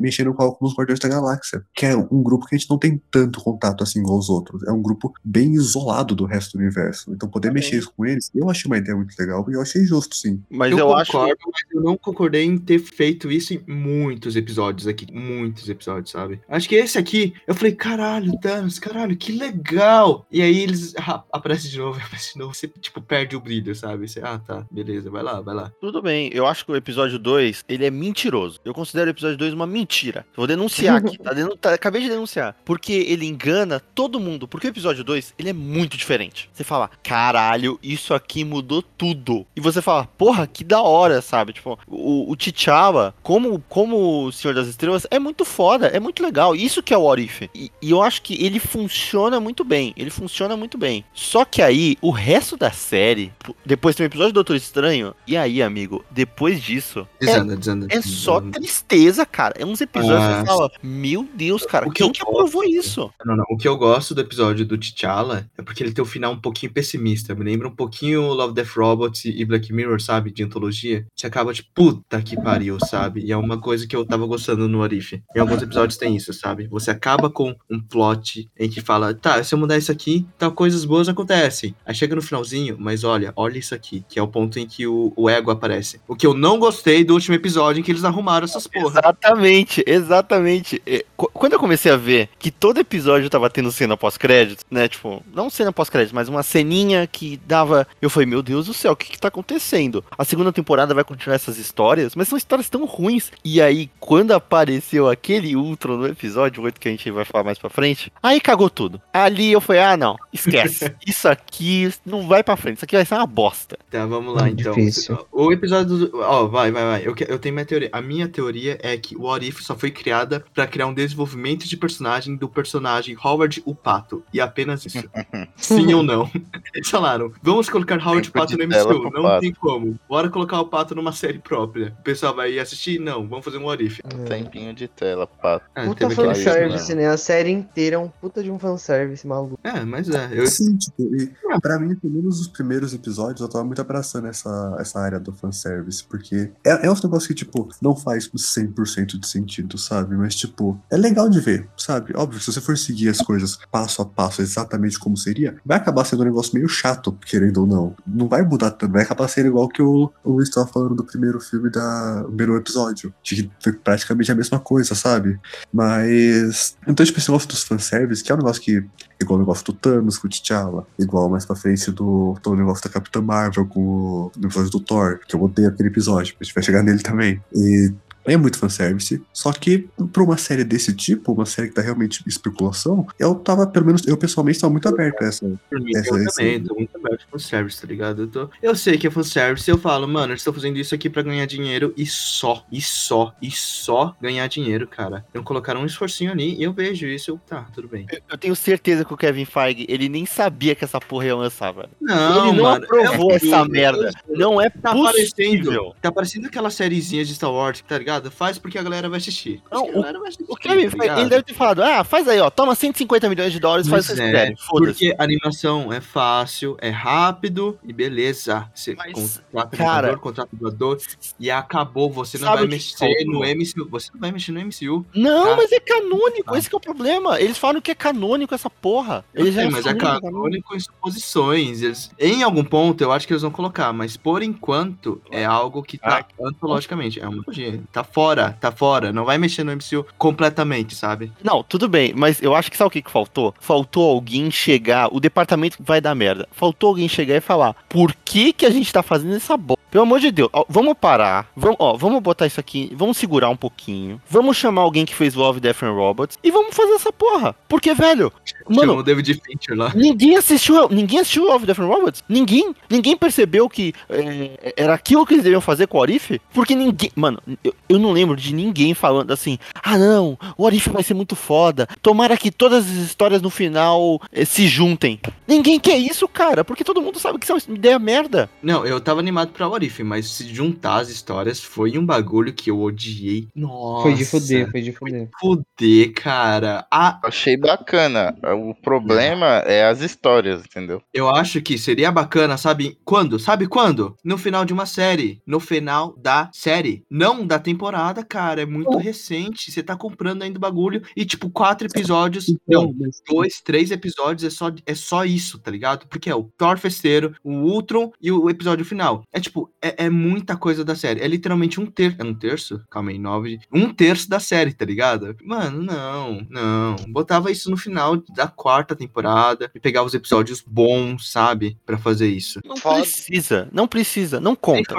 [SPEAKER 6] mexendo com alguns Guardiões da Galáxia, que é um grupo que a gente não tem tanto contato assim igual os outros. É um grupo bem isolado do resto do universo. Então poder
[SPEAKER 3] Também.
[SPEAKER 6] mexer com eles, eu achei uma ideia muito legal e eu achei justo, sim.
[SPEAKER 3] Mas
[SPEAKER 1] eu,
[SPEAKER 3] eu, acho.
[SPEAKER 1] concordo, mas eu não concordei em ter feito isso em muitos episódios aqui. Muitos episódios, sabe? Acho que esse aqui, eu falei, caralho, Thanos, caralho, que legal! E aí eles ah, aparecem de novo, aparece de novo, você, tipo, perde o brilho, sabe? Você, ah, tá, beleza, vai lá, vai lá.
[SPEAKER 3] Tudo bem, eu acho que o episódio 2, ele é mentiroso. Eu considero o episódio 2 uma mentira. Vou denunciar aqui, tá? Denu- tá- Acabei de denunciar. Porque ele engana todo mundo. Porque o episódio 2, ele é muito diferente. Você fala, caralho, isso aqui mudou tudo. E você fala, porra, que da hora, sabe? Tipo, o, o T'Challa, como, como o Senhor das Estrelas, é muito foda, é muito legal. Isso que é o What If. E, e eu acho que ele funciona muito bem. Ele funciona muito bem. Só que aí, o resto da série, depois tem o episódio do Doutor Estranho, e aí, amigo, depois disso, é,
[SPEAKER 1] Desanda, desanda.
[SPEAKER 3] é só tristeza, cara. É uns episódios que
[SPEAKER 1] Ah,
[SPEAKER 3] você fala, meu Deus, cara,
[SPEAKER 1] O que
[SPEAKER 3] quem que aprovou
[SPEAKER 1] gosto-
[SPEAKER 3] isso?
[SPEAKER 1] Não, não. O que eu gosto do episódio do T'Challa é porque ele tem o final um pouquinho pessimista. Me lembra um pouquinho Love, Death, Robots e Black Mirror, sabe? De antologia. Você acaba de puta que pariu, sabe? E é uma coisa que eu tava gostando no Arif. Em alguns episódios tem isso, sabe? Você acaba com um plot em que fala, tá, se eu mudar isso aqui, tal coisas boas acontecem. Aí chega no finalzinho, mas olha, olha isso aqui, que é o ponto em que o, o ego aparece. O que eu não gostei do último episódio em que eles arrumaram essas porra.
[SPEAKER 3] Exatamente, exatamente. É, qu- Quando eu comecei a ver que todo episódio tava tendo cena pós-crédito, né? Tipo, não cena pós-crédito, mas uma ceninha que dava. Eu falei, meu Deus do céu, o que que tá acontecendo? A segunda temporada vai continuar essas histórias, mas são histórias tão ruins. E aí, quando apareceu aquele Ultron no episódio 8, que a gente vai falar mais pra frente, aí cagou tudo. Ali eu falei, ah, não, esquece. Isso aqui não vai pra frente, isso aqui vai ser uma bosta.
[SPEAKER 1] Tá, vamos lá
[SPEAKER 2] Hum,
[SPEAKER 1] então.
[SPEAKER 2] difícil.
[SPEAKER 1] O episódio do. Ó, vai, vai, vai. Eu, que- eu tenho minha teoria. A minha teoria é que o What If só foi criada pra criar um desenvolvimento de personagem do personagem Howard o Pato. E apenas isso. Sim ou não? Eles falaram: vamos colocar Howard
[SPEAKER 5] Tempo
[SPEAKER 1] Pato no MCU. Não
[SPEAKER 5] Pato.
[SPEAKER 1] tem como. Bora colocar o Pato numa série própria. O pessoal vai assistir? Não, vamos fazer um What If.
[SPEAKER 5] Tempinho de tela, pato.
[SPEAKER 1] É,
[SPEAKER 2] Puta fanservice, né? A série inteira é um puta de um fanservice maluco.
[SPEAKER 1] É, mas é. Eu,
[SPEAKER 6] Sim, tipo, e pra mim, pelo menos os primeiros episódios, eu tava muito abraçando essa, essa área do fanservice, porque é, é um negócio que, tipo, não faz 100% de sentido, sabe? Mas, tipo, é legal de ver, sabe? Óbvio, se você for seguir as coisas passo a passo, exatamente como seria, vai acabar sendo um negócio meio chato, querendo ou não. Não vai mudar tanto, vai acabar sendo igual que o, o Luiz falando do primeiro filme, da, do primeiro episódio, que foi praticamente a mesma coisa, sabe? Mas. Então, tipo, esse negócio dos fanservice, que é um negócio que. Igual o negócio do Thanos com o T'Challa, igual mais pra frente do, do negócio da Capitã Marvel com o no episódio do Thor, que eu odeio aquele episódio, gente vai chegar nele também. E é muito fanservice. Só que, pra uma série desse tipo, uma série que tá realmente especulação, eu tava, pelo menos, eu pessoalmente tava muito aberto a essa.
[SPEAKER 1] Por mim,
[SPEAKER 6] Essa-
[SPEAKER 1] eu também, tô muito aberto pro fanservice, tá ligado? Eu, tô... eu sei que é fanservice, eu falo, mano, eles estão fazendo isso aqui pra ganhar dinheiro e só, e só, e só ganhar dinheiro, cara. Não colocaram um esforcinho ali e eu vejo isso, eu, tá, tudo bem.
[SPEAKER 3] Eu tenho certeza que o Kevin Feige, ele nem sabia que essa porra ia lançar, velho.
[SPEAKER 1] Não,
[SPEAKER 3] ele não
[SPEAKER 1] mano,
[SPEAKER 3] aprovou
[SPEAKER 1] é
[SPEAKER 3] essa merda. Não é
[SPEAKER 1] Tá
[SPEAKER 3] possível.
[SPEAKER 1] parecendo, tá parecendo aquela sériezinha de Star Wars, tá ligado? Ligado? Faz porque a galera vai assistir.
[SPEAKER 3] Não,
[SPEAKER 1] Acho que a galera vai assistir,
[SPEAKER 3] O Kevin,
[SPEAKER 1] tá
[SPEAKER 3] ele deve ter falado, ah, faz aí, ó, toma 150 milhões de dólares, faz o que vocês
[SPEAKER 1] é. Porque a animação é fácil, é rápido e beleza. Você
[SPEAKER 3] Mas,
[SPEAKER 1] contrata
[SPEAKER 3] cara-
[SPEAKER 1] dublador, contrata dublador e acabou. Você não vai
[SPEAKER 3] o
[SPEAKER 1] mexer no MCU. Você não vai mexer no MCU.
[SPEAKER 3] Não,
[SPEAKER 1] Tá.
[SPEAKER 3] mas é canônico,
[SPEAKER 1] Tá.
[SPEAKER 3] esse que é o problema. Eles falam que é canônico essa porra. Eles já
[SPEAKER 1] Sim, mas é
[SPEAKER 3] assumiram
[SPEAKER 1] canônico em suposições. Eles, em algum ponto, eu acho que eles vão colocar, mas por enquanto é algo que tá antologicamente. É uma magia. Tá fora, tá fora. Não vai mexer no MCU completamente, sabe?
[SPEAKER 3] Não, tudo bem, mas eu acho que sabe o que, que faltou? Faltou alguém chegar, o departamento vai dar merda. Faltou alguém chegar e falar, por que que a gente tá fazendo essa bosta? Pelo amor de Deus, ó, vamos parar, vamos, ó, vamos botar isso aqui, vamos segurar um pouquinho, vamos chamar alguém que fez Love, Death and Robots e vamos fazer essa porra. Porque, velho, mano,
[SPEAKER 1] o David Fincher lá.
[SPEAKER 3] Ninguém assistiu, ninguém assistiu Love, Death and Robots? Ninguém, ninguém percebeu que é, era aquilo que eles deviam fazer com o Arif? Porque ninguém, mano, eu, eu não lembro de ninguém falando assim, ah não, o Arif vai ser muito foda, tomara que todas as histórias no final eh, se juntem. Ninguém quer isso, cara, porque todo mundo sabe que isso é uma ideia merda.
[SPEAKER 1] Não, eu tava animado pra Mas se juntar as histórias foi um bagulho que eu odiei. Nossa.
[SPEAKER 2] Foi de fuder, foi de fuder.
[SPEAKER 1] Fuder, cara. Ah,
[SPEAKER 5] Achei bacana. O problema é as histórias, entendeu?
[SPEAKER 1] eu acho que seria bacana, sabe? Quando? Sabe quando? No final de uma série. No final da série. Não da temporada, cara. É muito recente. Você tá comprando ainda o bagulho. E, tipo, quatro episódios. Não, dois, três episódios é só, é só isso, tá ligado? Porque é o Thor Festeiro, o Ultron e o episódio final. É tipo, é, é muita coisa da série. É literalmente um terço. É um terço? Calma aí, nove. Um terço da série, tá ligado? Mano, não, não. Botava isso no final da quarta temporada e pegava os episódios bons, sabe? Pra fazer isso.
[SPEAKER 3] Não
[SPEAKER 4] Foda.
[SPEAKER 3] precisa, não precisa, não conta.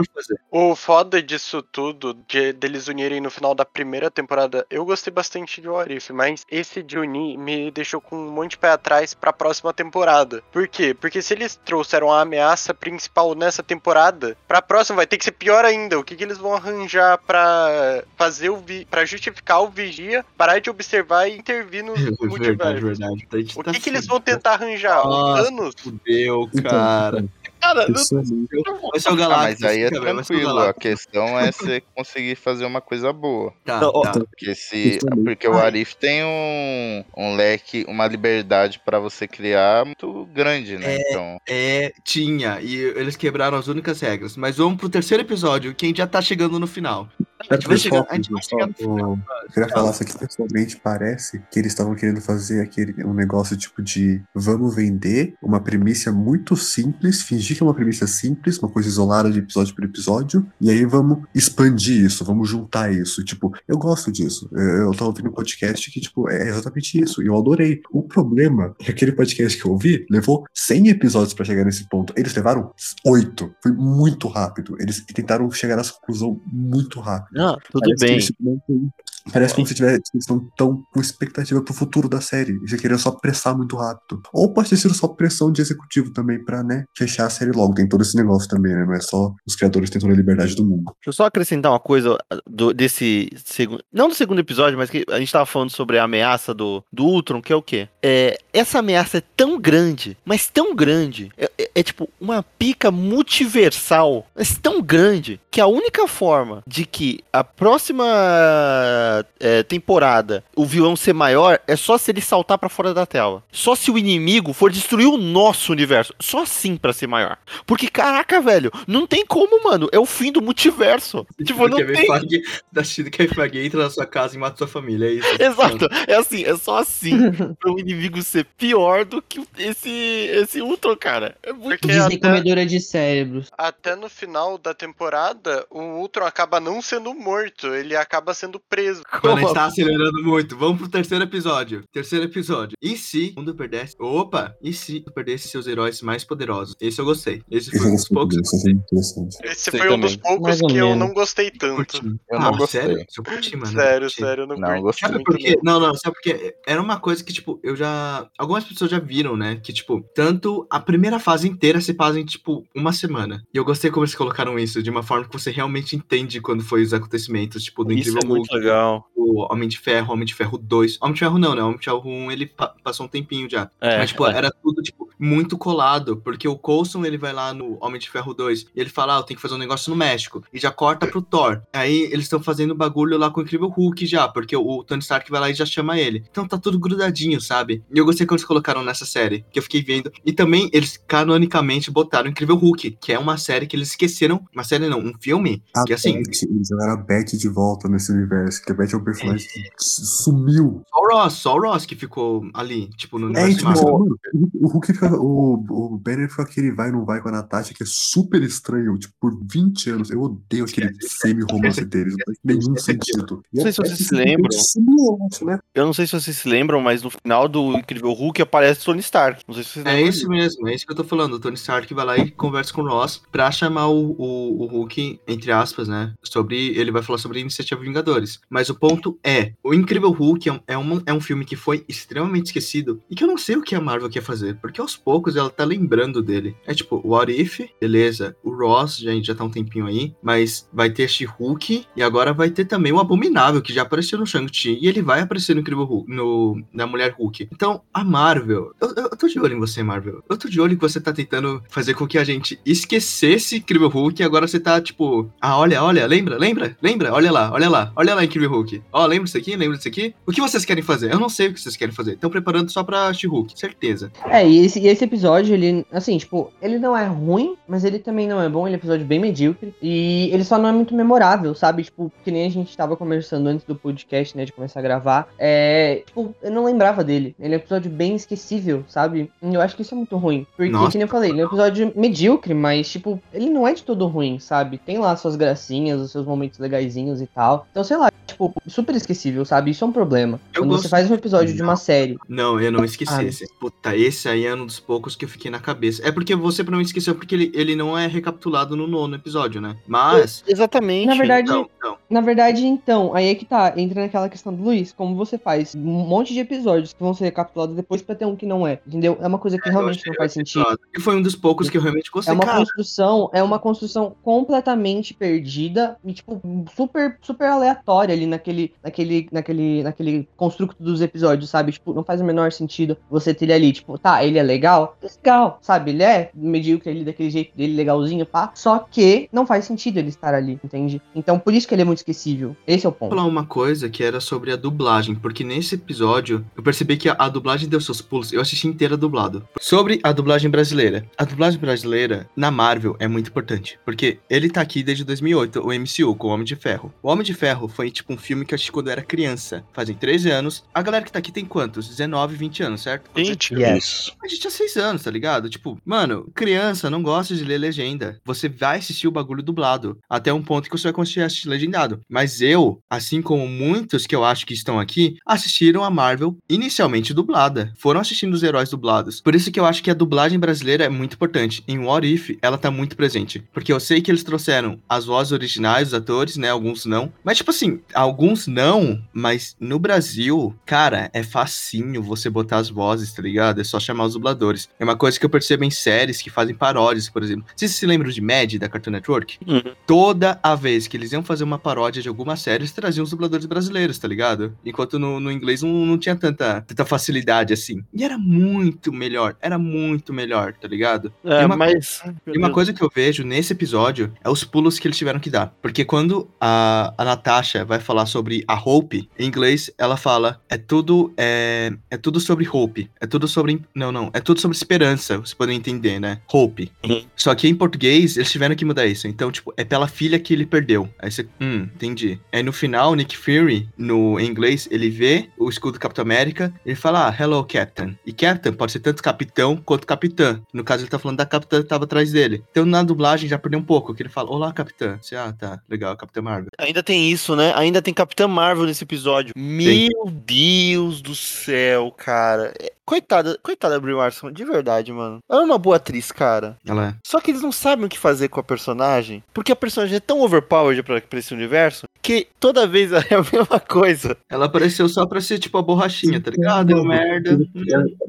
[SPEAKER 4] O foda disso tudo, de deles unirem no final da primeira temporada, eu gostei bastante de What If, mas esse de unir me deixou com um monte de pé atrás pra próxima temporada. Por quê? Porque se eles trouxeram a ameaça principal nessa temporada, pra próxima vai ter que ser pior ainda. O que, que eles vão arranjar pra fazer o vi para justificar o vigia, parar de observar e intervir nos
[SPEAKER 1] verdade,
[SPEAKER 4] multiversos?
[SPEAKER 1] verdade. A gente
[SPEAKER 4] O
[SPEAKER 1] tá
[SPEAKER 4] que, que eles vão tentar arranjar?
[SPEAKER 1] Nossa.
[SPEAKER 4] O Thanos?
[SPEAKER 1] Fudeu,
[SPEAKER 6] Então,
[SPEAKER 1] cara.
[SPEAKER 3] Não-
[SPEAKER 6] pessoalmente,
[SPEAKER 1] Vai ser o
[SPEAKER 5] Ah,
[SPEAKER 1] Galactus.
[SPEAKER 5] mas aí é tranquilo. A
[SPEAKER 1] Galactus.
[SPEAKER 5] questão é você conseguir fazer uma coisa boa.
[SPEAKER 1] Tá, tá.
[SPEAKER 5] Porque se.
[SPEAKER 6] Justamente.
[SPEAKER 5] Porque o Arif tem um, um leque, uma liberdade pra você criar muito grande, né? Então.
[SPEAKER 1] É, tinha. E eles quebraram as únicas regras. Mas vamos pro terceiro episódio, que a gente já tá chegando no final. A gente vai chegar, a gente vai chegar no final.
[SPEAKER 6] Eu queria falar isso aqui pessoalmente, parece que eles estavam querendo fazer aquele um negócio tipo de vamos vender uma premissa muito simples, fingir que é uma premissa simples, uma coisa isolada de episódio por episódio, e aí vamos expandir isso, vamos juntar isso. Tipo, eu gosto disso. Eu, tava ouvindo um podcast que, tipo, é exatamente isso, e eu adorei. O problema é que aquele podcast que eu ouvi levou 100 episódios pra chegar nesse ponto. Eles levaram 8. Foi muito rápido. Eles tentaram chegar nessa conclusão muito rápido.
[SPEAKER 3] não, tudo
[SPEAKER 6] Parece
[SPEAKER 3] bem.
[SPEAKER 6] não Parece como se tiver, eles estão tão com expectativa pro futuro da série. E você queria só pressar muito rápido. Ou pode ter sido só pressão de executivo também pra, né, fechar a série logo. Tem todo esse negócio também, né? Não é só os criadores tentando a liberdade do mundo.
[SPEAKER 3] Deixa eu só acrescentar uma coisa do- desse segundo. Não do segundo episódio, mas que a gente tava falando sobre a ameaça do, do Ultron, que é o quê? É, essa ameaça é tão grande, mas tão grande. É, é- é tipo uma pica multiversal, mas tão grande, que a única forma de que a próxima é, temporada o vilão ser maior é só se ele saltar pra fora da tela. Só se o inimigo for destruir o nosso universo. Só assim pra ser maior. Porque, caraca, velho, não tem como, mano. É o fim do multiverso. Tipo, não
[SPEAKER 1] Kevin
[SPEAKER 3] tem.
[SPEAKER 1] Feige, da China Kevin Feige entra na sua casa e mata sua família, é isso.
[SPEAKER 3] Exato, é assim, é só assim para o inimigo ser pior do que esse esse Ultron, cara. É muito
[SPEAKER 4] Porque
[SPEAKER 2] Disney
[SPEAKER 4] até-
[SPEAKER 2] comedora de cérebros.
[SPEAKER 4] Até no final da temporada, o Ultron acaba não sendo morto, ele acaba sendo preso.
[SPEAKER 1] Mano, a gente tá acelerando muito. Vamos pro terceiro episódio. Terceiro episódio. E se o mundo perdesse. Opa! E se perdesse seus heróis mais poderosos? Esse eu gostei. Esse foi
[SPEAKER 6] é
[SPEAKER 1] um dos poucos.
[SPEAKER 6] isso é interessante.
[SPEAKER 4] Esse
[SPEAKER 5] Sei
[SPEAKER 4] foi um dos poucos que eu não gostei tanto.
[SPEAKER 5] Eu
[SPEAKER 1] ah,
[SPEAKER 5] não gostei.
[SPEAKER 1] sério? Eu curti, mano. eu
[SPEAKER 4] Sério,
[SPEAKER 1] curti.
[SPEAKER 4] sério, eu não,
[SPEAKER 5] Não, gostei.
[SPEAKER 1] Sabe por quê?
[SPEAKER 4] não.
[SPEAKER 1] Não, sabe porque era uma coisa que, tipo, eu já. Algumas pessoas já viram, né? Que, tipo, tanto a primeira fase inteira se passa em, tipo, uma semana. E eu gostei como eles colocaram isso, de uma forma que você realmente entende quando foi os acontecimentos, tipo, do
[SPEAKER 3] Isso
[SPEAKER 1] Incrível
[SPEAKER 3] é muito legal. Não.
[SPEAKER 1] O Homem de Ferro, Homem de Ferro 2. Homem de Ferro não, né? Homem de Ferro 1 ele pa- passou um tempinho já.
[SPEAKER 3] É,
[SPEAKER 1] Mas, tipo,
[SPEAKER 3] é.
[SPEAKER 1] era tudo, tipo, muito colado. Porque o Coulson, ele vai lá no Homem de Ferro 2 e ele fala, ah, eu tenho que fazer um negócio no México. E já corta pro Thor. Aí eles estão fazendo bagulho lá com o Incrível Hulk já, porque o, Tony Stark vai lá e já chama ele. Então tá tudo grudadinho, sabe? E eu gostei quando eles colocaram nessa série, que eu fiquei vendo. E também eles canonicamente botaram o Incrível Hulk, que é uma série que eles esqueceram. Uma série não, um filme.
[SPEAKER 6] A
[SPEAKER 1] que assim,
[SPEAKER 6] Beth, eles jogaram a Beth de volta nesse universo, que a Beth é um personagem que sumiu.
[SPEAKER 1] só o Ross, só o Ross que ficou ali, tipo, no
[SPEAKER 6] É, tipo, mano, o Hulk fica. O, o Banner fica aquele vai e não vai com a Natasha, que é super estranho, tipo, por 20 anos. Eu odeio aquele
[SPEAKER 1] Esquece,
[SPEAKER 6] semi-romance deles, não faz nenhum sentido. E
[SPEAKER 3] Não sei se vocês se lembram.
[SPEAKER 6] eu né?
[SPEAKER 3] Eu não sei se vocês se lembram, mas no final do Incrível Hulk aparece Tony Stark. Não sei se vocês
[SPEAKER 1] É
[SPEAKER 3] lembram.
[SPEAKER 1] isso mesmo, é isso que eu tô falando. O Tony Stark vai lá e conversa com o Ross pra chamar o, o, o Hulk, entre aspas, né? Sobre. Ele vai falar sobre a iniciativa Vingadores. Mas o ponto é: o Incrível Hulk é um, é, uma- é um filme que foi extremamente esquecido e que eu não sei o que a Marvel quer fazer, porque aos poucos ela tá lembrando dele. É tipo, o What If, beleza. O Ross, já, já tá um tempinho aí, mas vai ter este Hulk e agora vai ter também o Abominável, que já apareceu no Shang-Chi e ele vai aparecer no Incrível Hulk, no, na Mulher Hulk. Então, a Marvel, eu, eu tô de olho em você, Marvel. Eu tô de olho que você tá tentando fazer com que a gente esquecesse Incrível Hulk e agora você tá tipo, ah, olha, olha, lembra, lembra, lembra, olha lá, olha lá, olha lá, Incrível Hulk. Ó, lembra disso aqui, lembra disso aqui? O que vocês querem fazer? Eu não sei o que vocês querem fazer. Estão preparando só pra She-Hulk, certeza.
[SPEAKER 2] É, e esse, e esse episódio, ele, assim, tipo, ele não é ruim, mas ele também não é bom, ele é um episódio bem medíocre. E ele só não é muito memorável, sabe? Tipo, que nem a gente tava conversando antes do podcast, né, de começar a gravar. É, tipo, eu não lembrava dele. Ele é um episódio bem esquecível, sabe? E eu acho que isso é muito ruim. Porque,
[SPEAKER 1] Nossa.
[SPEAKER 2] que nem eu falei, ele é um episódio medíocre, mas, tipo, ele não é de todo ruim, sabe? Tem lá suas gracinhas, os seus momentos legaisinhos e tal. Então, sei lá, tipo, super esquecível, sabe? Isso é um problema.
[SPEAKER 1] Eu
[SPEAKER 2] Quando
[SPEAKER 1] gosto
[SPEAKER 2] você faz um episódio de uma série
[SPEAKER 1] Não, eu não esqueci
[SPEAKER 2] Ah,
[SPEAKER 1] esse. Puta, esse aí é um dos poucos que eu fiquei na cabeça. É porque você não esqueceu, porque ele, ele não é recapitulado no nono episódio, né? Mas.
[SPEAKER 3] Exatamente.
[SPEAKER 2] Na verdade,
[SPEAKER 1] Não, não.
[SPEAKER 2] Na verdade, então, aí é que tá, entra naquela questão do Luiz, como você faz um monte de episódios que vão ser recapitulados depois pra ter um que não é, entendeu? É uma coisa que
[SPEAKER 1] Eu
[SPEAKER 2] realmente não faz sentido.
[SPEAKER 1] E foi um dos poucos que eu realmente gostei.
[SPEAKER 2] É uma
[SPEAKER 1] cara.
[SPEAKER 2] construção, é uma construção completamente perdida e tipo super super aleatória ali naquele naquele naquele naquele construto dos episódios, sabe? Tipo, não faz o menor sentido você ter ele ali, tipo, tá, ele é legal? Legal, sabe? Ele é medíocre ali daquele jeito dele, legalzinho, pá. Só que não faz sentido ele estar ali, entende? Então por isso que ele é muito esquecível. Esse é o
[SPEAKER 1] Vou
[SPEAKER 2] ponto.
[SPEAKER 1] falar uma coisa que era sobre a dublagem, porque nesse episódio eu percebi que a, a dublagem deu seus pulos. Eu assisti inteira dublado. Sobre a dublagem brasileira. A dublagem brasileira na Marvel é muito importante, porque ele tá aqui desde 2008, o MCU, com o Homem de Ferro. O Homem de Ferro foi tipo um filme que eu assisti quando eu era criança, fazem 13 anos. A galera que tá aqui tem quantos? 19, 20 anos, certo?
[SPEAKER 3] Sim.
[SPEAKER 2] Yes.
[SPEAKER 5] Isso.
[SPEAKER 1] A gente tinha 6 anos, tá ligado? Tipo, mano, criança não gosta de ler legenda. Você vai assistir o bagulho dublado. Até um ponto que você vai conseguir assistir legendado. Mas eu, assim como muitos que eu acho que estão aqui, assistiram a Marvel inicialmente dublada. Foram assistindo os heróis dublados. Por isso que eu acho que a dublagem brasileira é muito importante. Em What If, ela tá muito presente. Porque eu sei que eles trouxeram as vozes originais dos atores, né? Alguns não. Mas, tipo assim, alguns não, mas no Brasil, cara, é facinho você botar as vozes, tá ligado? É só chamar os dubladores. É uma coisa que eu percebo em séries que fazem paródias, por exemplo. Vocês se lembram de Mad, da Cartoon Network?
[SPEAKER 3] Uhum.
[SPEAKER 1] Toda a vez que eles iam fazer uma paródia de alguma série, eles traziam os dubladores brasileiros, tá ligado? Enquanto no, no inglês não, não tinha tanta, tanta facilidade assim. E era muito melhor, era muito melhor, tá ligado?
[SPEAKER 3] É,
[SPEAKER 1] E uma
[SPEAKER 3] mas.
[SPEAKER 1] e uma coisa que eu vejo nesse episódio é os pulos que eles tiveram que dar. Porque quando a, a Natasha vai falar sobre a Hope, em inglês ela fala: é tudo, é, é tudo sobre Hope. É tudo sobre. Não, não. É tudo sobre esperança. Vocês podem entender, né? Hope.
[SPEAKER 3] Uhum.
[SPEAKER 1] Só que em português eles tiveram que mudar isso. Então, tipo, é pela filha que ele perdeu. Aí você. Hum, entendi. Aí no final, Nick Fury, no em inglês, ele vê o escudo do Capitão América. Ele fala: ah, hello, Captain. E Captain pode ser tanto capitão quanto capitã. No caso, ele tá falando da capitã que tava atrás dele. Então na dublagem já perdeu um pouco. Que ele fala: Olá, capitã. Você, ah, tá. Legal, Capitã Marvel.
[SPEAKER 3] Ainda tem isso, né? Ainda tem Capitã Marvel nesse episódio. Meu Deus do céu, cara. Coitada, coitada da Brie Larson, de verdade, mano. Ela é uma boa atriz, cara.
[SPEAKER 1] Ela é.
[SPEAKER 3] Só que eles não sabem o que fazer com a personagem, porque a personagem é tão overpowered pra, pra esse universo, que toda vez é a mesma coisa.
[SPEAKER 1] Ela apareceu só pra ser tipo a borrachinha, tá ligado? Deu merda.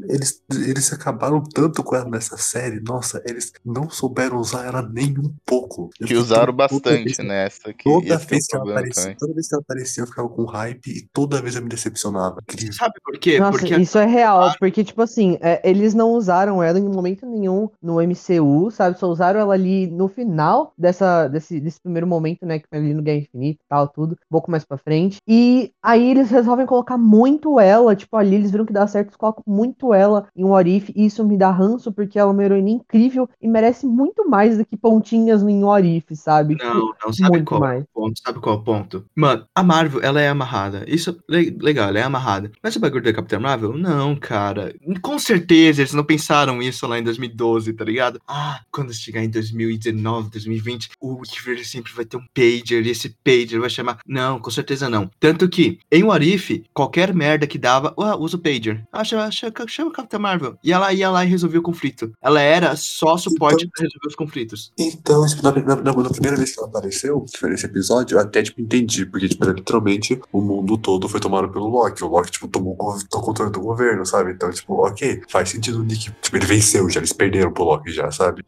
[SPEAKER 6] Eles, eles acabaram tanto com ela nessa série, nossa, eles não souberam usar ela nem um pouco. Eu
[SPEAKER 5] Que usaram bastante
[SPEAKER 6] vez-
[SPEAKER 5] nessa. Que
[SPEAKER 6] Toda vez, que ela aparecia,
[SPEAKER 5] também.
[SPEAKER 6] toda vez que ela aparecia, eu ficava com hype e toda vez eu me decepcionava. Incrível.
[SPEAKER 1] Sabe por quê?
[SPEAKER 2] Nossa,
[SPEAKER 1] Porque
[SPEAKER 2] isso é real, porque, tipo assim, é, eles não usaram ela em momento nenhum no MCU, sabe? Só usaram ela ali no final dessa, desse, desse primeiro momento, né? Que foi ali no Guerra Infinita e tal, tudo, um pouco mais pra frente. E aí eles resolvem colocar muito ela, tipo, ali eles viram que dá certo, eles colocam muito ela em um Orif, e isso me dá ranço, porque ela é uma heroína incrível e merece muito mais do que pontinhas em Orif, sabe? Tipo,
[SPEAKER 1] Não, não sabe
[SPEAKER 2] muito
[SPEAKER 1] qual é
[SPEAKER 2] mais.
[SPEAKER 1] ponto. Sabe qual é ponto? Mano, a Marvel, ela é amarrada. Isso, le- legal, ela é amarrada. Mas o bagulho da Capitã Marvel? Não, cara. Com certeza eles não pensaram isso lá em 2012, tá ligado? Ah, quando chegar em 2019, 2020, o Wikiverse sempre vai ter um pager e esse pager vai chamar. Não, com certeza não. Tanto que, em Warif, qualquer merda que dava, ah, usa o pager. Ah, chama, chama, chama a Capitã Marvel. E ela ia lá e resolvia o conflito. Ela era só suporte pra resolver os conflitos.
[SPEAKER 6] Então, na, na- na- primeira vez que ela apareceu, nesse episódio, eu até, tipo, entendi, porque, tipo, era literalmente o mundo todo foi tomado pelo Loki. O Loki, tipo, tomou o controle do governo, sabe? Então, tipo, ok, faz sentido o Nick, tipo, ele venceu já, eles perderam pro Loki já, sabe?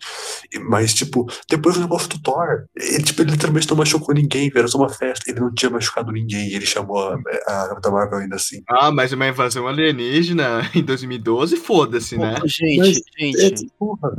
[SPEAKER 6] E- Mas, tipo, depois o negócio do Thor, ele, tipo, ele literalmente não machucou ninguém, era só uma festa, ele não tinha machucado ninguém, ele chamou a, a Capitã Marvel ainda assim.
[SPEAKER 1] Ah, mas uma invasão alienígena em 2012, foda-se, né?
[SPEAKER 3] Gente,
[SPEAKER 6] Mas-
[SPEAKER 3] gente.
[SPEAKER 6] É, porra,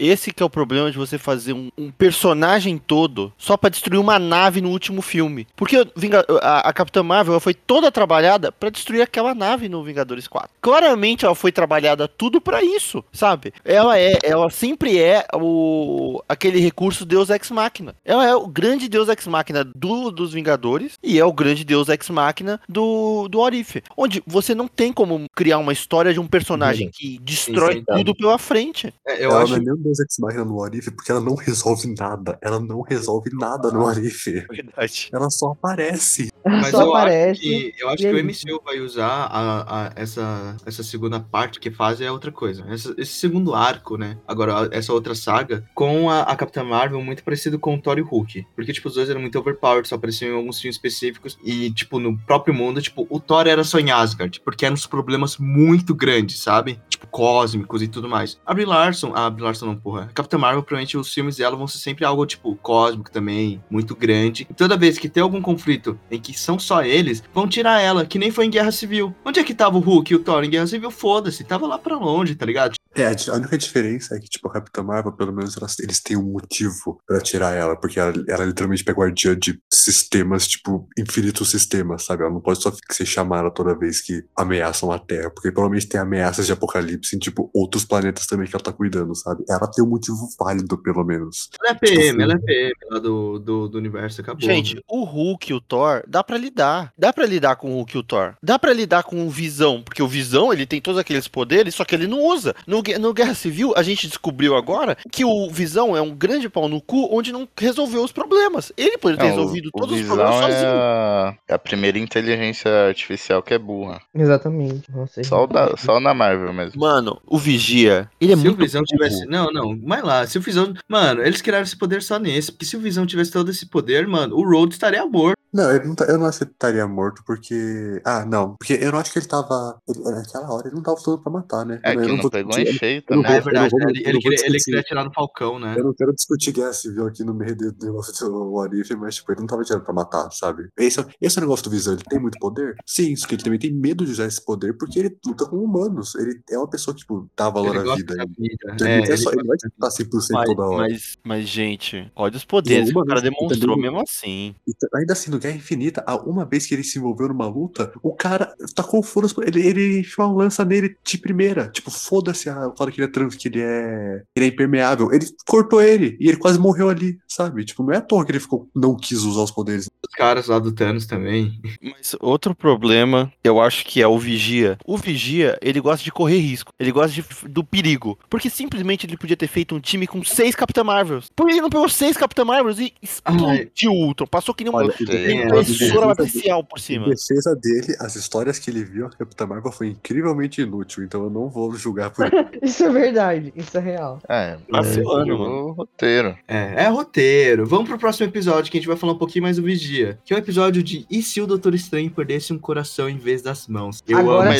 [SPEAKER 3] Esse que é o problema de você fazer um, um personagem todo só pra destruir uma nave no último filme. Porque Vinga- a, a Capitã Marvel ela foi toda trabalhada pra destruir aquela nave no Vingadores 4. Claramente ela foi trabalhada tudo pra isso, sabe? Ela é, ela sempre é o aquele recurso Deus Ex Machina. Ela é o grande Deus Ex Machina do, dos Vingadores e é o grande Deus Ex Machina do do Orif, onde você não tem como criar uma história de um personagem que destrói
[SPEAKER 1] sim,
[SPEAKER 3] tudo pela frente.
[SPEAKER 1] É, eu
[SPEAKER 6] ela
[SPEAKER 1] acho
[SPEAKER 6] não é Deus Ex Machina no Arif, porque ela não resolve nada. Ela não resolve nada no Arif.
[SPEAKER 3] Verdade.
[SPEAKER 6] Ela só aparece.
[SPEAKER 2] Ela
[SPEAKER 1] Mas
[SPEAKER 2] só
[SPEAKER 1] eu
[SPEAKER 2] aparece.
[SPEAKER 1] acho que, eu acho que o
[SPEAKER 2] é
[SPEAKER 1] MCU vai usar a, a- essa, essa segunda parte que faz é outra coisa. Essa- esse segundo arco, né? Agora, essa outra saga, com a, a Capitã Marvel muito parecido com o Thor e o Hulk. Porque, tipo, os dois eram muito overpowered, só apareciam em alguns filmes específicos. E, tipo, no próprio mundo, tipo, o Thor era só em Asgard, porque eram uns problemas muito grandes, sabe? Tipo, cósmicos e tudo mais. A Brie Larson, a Brie Larson não, porra. Capitã Marvel, provavelmente os filmes dela vão ser sempre algo, tipo, cósmico também, muito grande. E toda vez que tem algum conflito em que são só eles, vão tirar ela, que nem foi em Guerra Civil. Onde é que tava o Hulk e o Thor em Guerra Civil? Foda-se, tava lá pra longe, tá ligado?
[SPEAKER 6] É, a única diferença é que, tipo, a Capitã Marvel, pelo menos, elas- eles têm um motivo pra tirar ela, porque ela, ela literalmente é guardiã de sistemas, tipo, infinitos sistemas, sabe? Ela não pode só ser chamada toda vez que ameaçam a Terra, porque provavelmente tem ameaças de apocalipse em, tipo, outros planetas também que ela tá cuidando, sabe? Ela tem um motivo válido, pelo menos.
[SPEAKER 1] Ela é PM, ela é PM lá do, do, do universo, acabou.
[SPEAKER 3] Gente, o Hulk e o Thor, dá pra lidar. Dá pra lidar com o Hulk e o Thor. Dá pra lidar com o Visão, porque o Visão, ele tem todos aqueles poderes, só que ele não usa. No, Gue- no Guerra Civil, a gente descobriu agora que o Visão é um grande pau no cu, onde não resolveu os problemas. Ele poderia ter
[SPEAKER 5] Não,
[SPEAKER 3] resolvido
[SPEAKER 5] o,
[SPEAKER 3] todos
[SPEAKER 5] o
[SPEAKER 3] os problemas
[SPEAKER 5] é
[SPEAKER 3] sozinho.
[SPEAKER 5] a, é a primeira inteligência artificial que é burra.
[SPEAKER 2] Exatamente.
[SPEAKER 5] Só, o da, só na Marvel mesmo.
[SPEAKER 3] Mano, o Vigia, ele é
[SPEAKER 1] se
[SPEAKER 3] muito
[SPEAKER 1] o Visão
[SPEAKER 3] burro.
[SPEAKER 1] tivesse. Não, não, vai lá. Se o Visão. Mano, eles criaram esse poder só nesse. Porque se o Visão tivesse todo esse poder, mano, o Road estaria morto.
[SPEAKER 6] Não, ele não tá- eu não acho que ele estaria morto porque. Ah, não. Porque eu não acho que ele tava. ele- naquela hora ele não tava lutando pra matar, né?
[SPEAKER 5] É
[SPEAKER 6] Eu
[SPEAKER 5] que
[SPEAKER 6] não
[SPEAKER 5] não pegou em cheio também.
[SPEAKER 1] É
[SPEAKER 6] vou-
[SPEAKER 1] verdade,
[SPEAKER 6] não
[SPEAKER 1] né?
[SPEAKER 6] vou-
[SPEAKER 1] ele, ele queria, ele queria atirar no Falcão, né?
[SPEAKER 6] Eu não quero discutir guerra civil aqui no meio do negócio do Warif, mas tipo, ele não tava tirando pra matar, sabe? Esse, é- esse é o negócio do Visão, ele tem muito poder? Sim, só que ele também tem medo de usar esse poder porque ele luta com humanos. Ele é uma pessoa que, tipo, dá valor
[SPEAKER 1] Ele
[SPEAKER 6] à vida.
[SPEAKER 1] vida.
[SPEAKER 6] ele,
[SPEAKER 1] É,
[SPEAKER 6] não quer
[SPEAKER 1] ele
[SPEAKER 6] só, ele vai estar 100%
[SPEAKER 3] Mas,
[SPEAKER 6] toda hora.
[SPEAKER 3] mas, mas, gente, olha os poderes que o
[SPEAKER 6] uma
[SPEAKER 3] cara demonstrou
[SPEAKER 6] também-
[SPEAKER 3] mesmo assim.
[SPEAKER 6] Ainda assim, no Guerra Infinita, a uma vez que ele se envolveu numa luta, o cara tacou foda-se. Ele, ele enfiou uma lança nele de primeira. Tipo, foda-se a fala que ele é trans, que ele é. Ele é impermeável. Ele cortou ele e ele quase morreu ali, sabe? Tipo, não é à toa que ele ficou, não quis usar os poderes.
[SPEAKER 1] Os caras lá do Thanos também.
[SPEAKER 3] Mas outro problema, eu acho que é o Vigia. O Vigia, ele gosta de correr risco. Ele gosta de- do perigo. Porque simplesmente ele podia ter feito um time com seis Capitã Marvels. Por que ele não pegou seis Capitã Marvels e explodiu o Ultron? Passou que nem uma...
[SPEAKER 6] Olha,
[SPEAKER 3] tem
[SPEAKER 1] é,
[SPEAKER 3] impressora
[SPEAKER 6] é.
[SPEAKER 3] matricial por
[SPEAKER 6] Em
[SPEAKER 3] cima.
[SPEAKER 6] defesa dele, as histórias que ele viu a Capitã Marvel foi incrivelmente inútil, então eu não vou julgar por isso.
[SPEAKER 2] Isso é verdade, isso é real.
[SPEAKER 5] É,
[SPEAKER 3] Vacilando,
[SPEAKER 5] o
[SPEAKER 3] mano.
[SPEAKER 5] roteiro.
[SPEAKER 1] É, é roteiro. Vamos pro próximo episódio, que a gente vai falar um pouquinho mais do Vigia. Que é o episódio de E se o Doutor Estranho perdesse um coração em vez das mãos? Eu
[SPEAKER 2] Agora
[SPEAKER 1] amo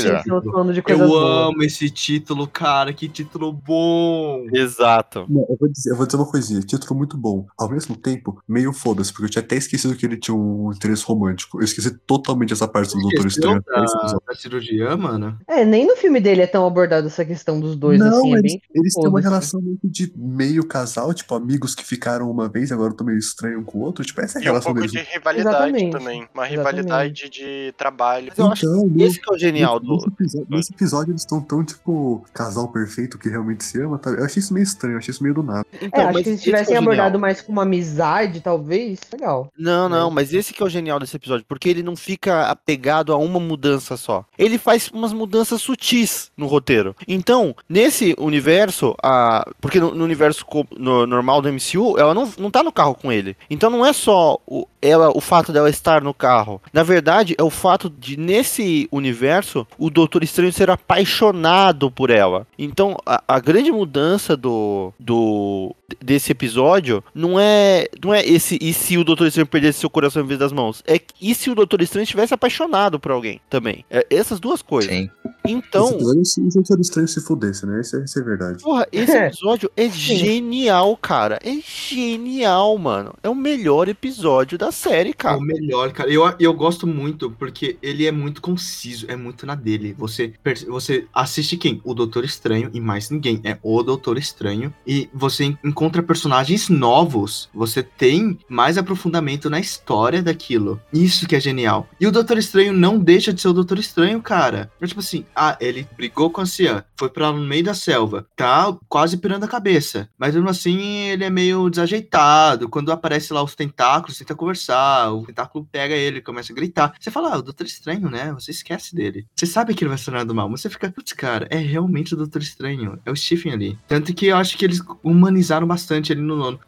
[SPEAKER 1] esse Eu
[SPEAKER 2] boas.
[SPEAKER 1] amo esse título, cara. Que título bom.
[SPEAKER 3] Exato.
[SPEAKER 6] Não, eu, vou dizer, eu vou dizer uma coisinha, título muito bom. Ao mesmo tempo, meio foda-se, porque eu tinha até esquecido que ele tinha um interesse romântico. Eu esqueci totalmente essa parte do Doutor Estranho.
[SPEAKER 1] da, da cirurgia, mano.
[SPEAKER 2] É, nem no filme dele é tão abordado essa questão dos dois,
[SPEAKER 6] Não,
[SPEAKER 2] assim, é
[SPEAKER 6] eles,
[SPEAKER 2] bem.
[SPEAKER 6] eles têm uma relação meio de meio casal, tipo, amigos que ficaram uma vez e agora estão meio estranho um com o outro. Tipo, essa é a
[SPEAKER 4] E um
[SPEAKER 6] relação
[SPEAKER 4] pouco
[SPEAKER 6] deles.
[SPEAKER 4] de rivalidade
[SPEAKER 2] Exatamente.
[SPEAKER 4] também. Uma rivalidade de trabalho.
[SPEAKER 3] Mas eu acho
[SPEAKER 6] Então,
[SPEAKER 3] que esse que é o genial
[SPEAKER 6] nesse,
[SPEAKER 3] do.
[SPEAKER 6] episódio, nesse episódio eles estão tão, tipo, casal perfeito que realmente se ama, tá? Eu achei isso meio estranho, eu achei isso meio do nada.
[SPEAKER 3] Então,
[SPEAKER 2] É, acho que se
[SPEAKER 3] é
[SPEAKER 2] tivessem
[SPEAKER 3] genial.
[SPEAKER 2] abordado mais com uma amizade, talvez, legal.
[SPEAKER 3] Não, não, mas esse que é o genial desse episódio, porque ele não fica apegado a uma mudança só. Ele faz umas mudanças sutis no roteiro. Então, nesse universo, a... porque no, no universo no- normal do MCU, ela não, não tá no carro com ele. Então não é só o, ela, o fato dela estar no carro. Na verdade, é o fato de, nesse universo, o Doutor Estranho ser apaixonado por ela. Então, a, a grande mudança do, do desse episódio não é não é esse e se o Doutor Estranho perdesse seu coração em vez das mãos. É e se o Doutor Estranho estivesse apaixonado por alguém também. É essas duas coisas.
[SPEAKER 5] Sim.
[SPEAKER 3] Então,
[SPEAKER 6] se o Doutor Estranho se fudesse, né? Isso é, isso é verdade.
[SPEAKER 3] Porra, esse
[SPEAKER 2] É.
[SPEAKER 3] episódio é genial, cara. É genial, mano. É o melhor episódio da série,
[SPEAKER 1] É
[SPEAKER 3] cara.
[SPEAKER 1] o melhor, cara. Eu, eu gosto muito porque ele é muito conciso, é muito na dele. Você, você assiste quem? O Doutor Estranho e mais ninguém. É o Doutor Estranho. E você en- encontra personagens novos. Você tem mais aprofundamento na história daquilo. Isso que é genial. E o Doutor Estranho não deixa de ser o Doutor Estranho, cara. É tipo assim, ah, ele brigou com a Cian, foi pra no meio da selva, tá quase pirando a cabeça. Mas mesmo assim, ele é meio desajeitado. Quando aparece lá os tentáculos, tenta conversar, o tentáculo pega ele, começa a gritar. Você fala, ah, o Doutor Estranho, né? Você esquece dele. Você sabe que ele vai se tornar do mal, mas você fica, putz, cara, é realmente o Doutor Estranho. É o Stephen ali. Tanto que eu acho que eles humanizaram bastante ele no nono.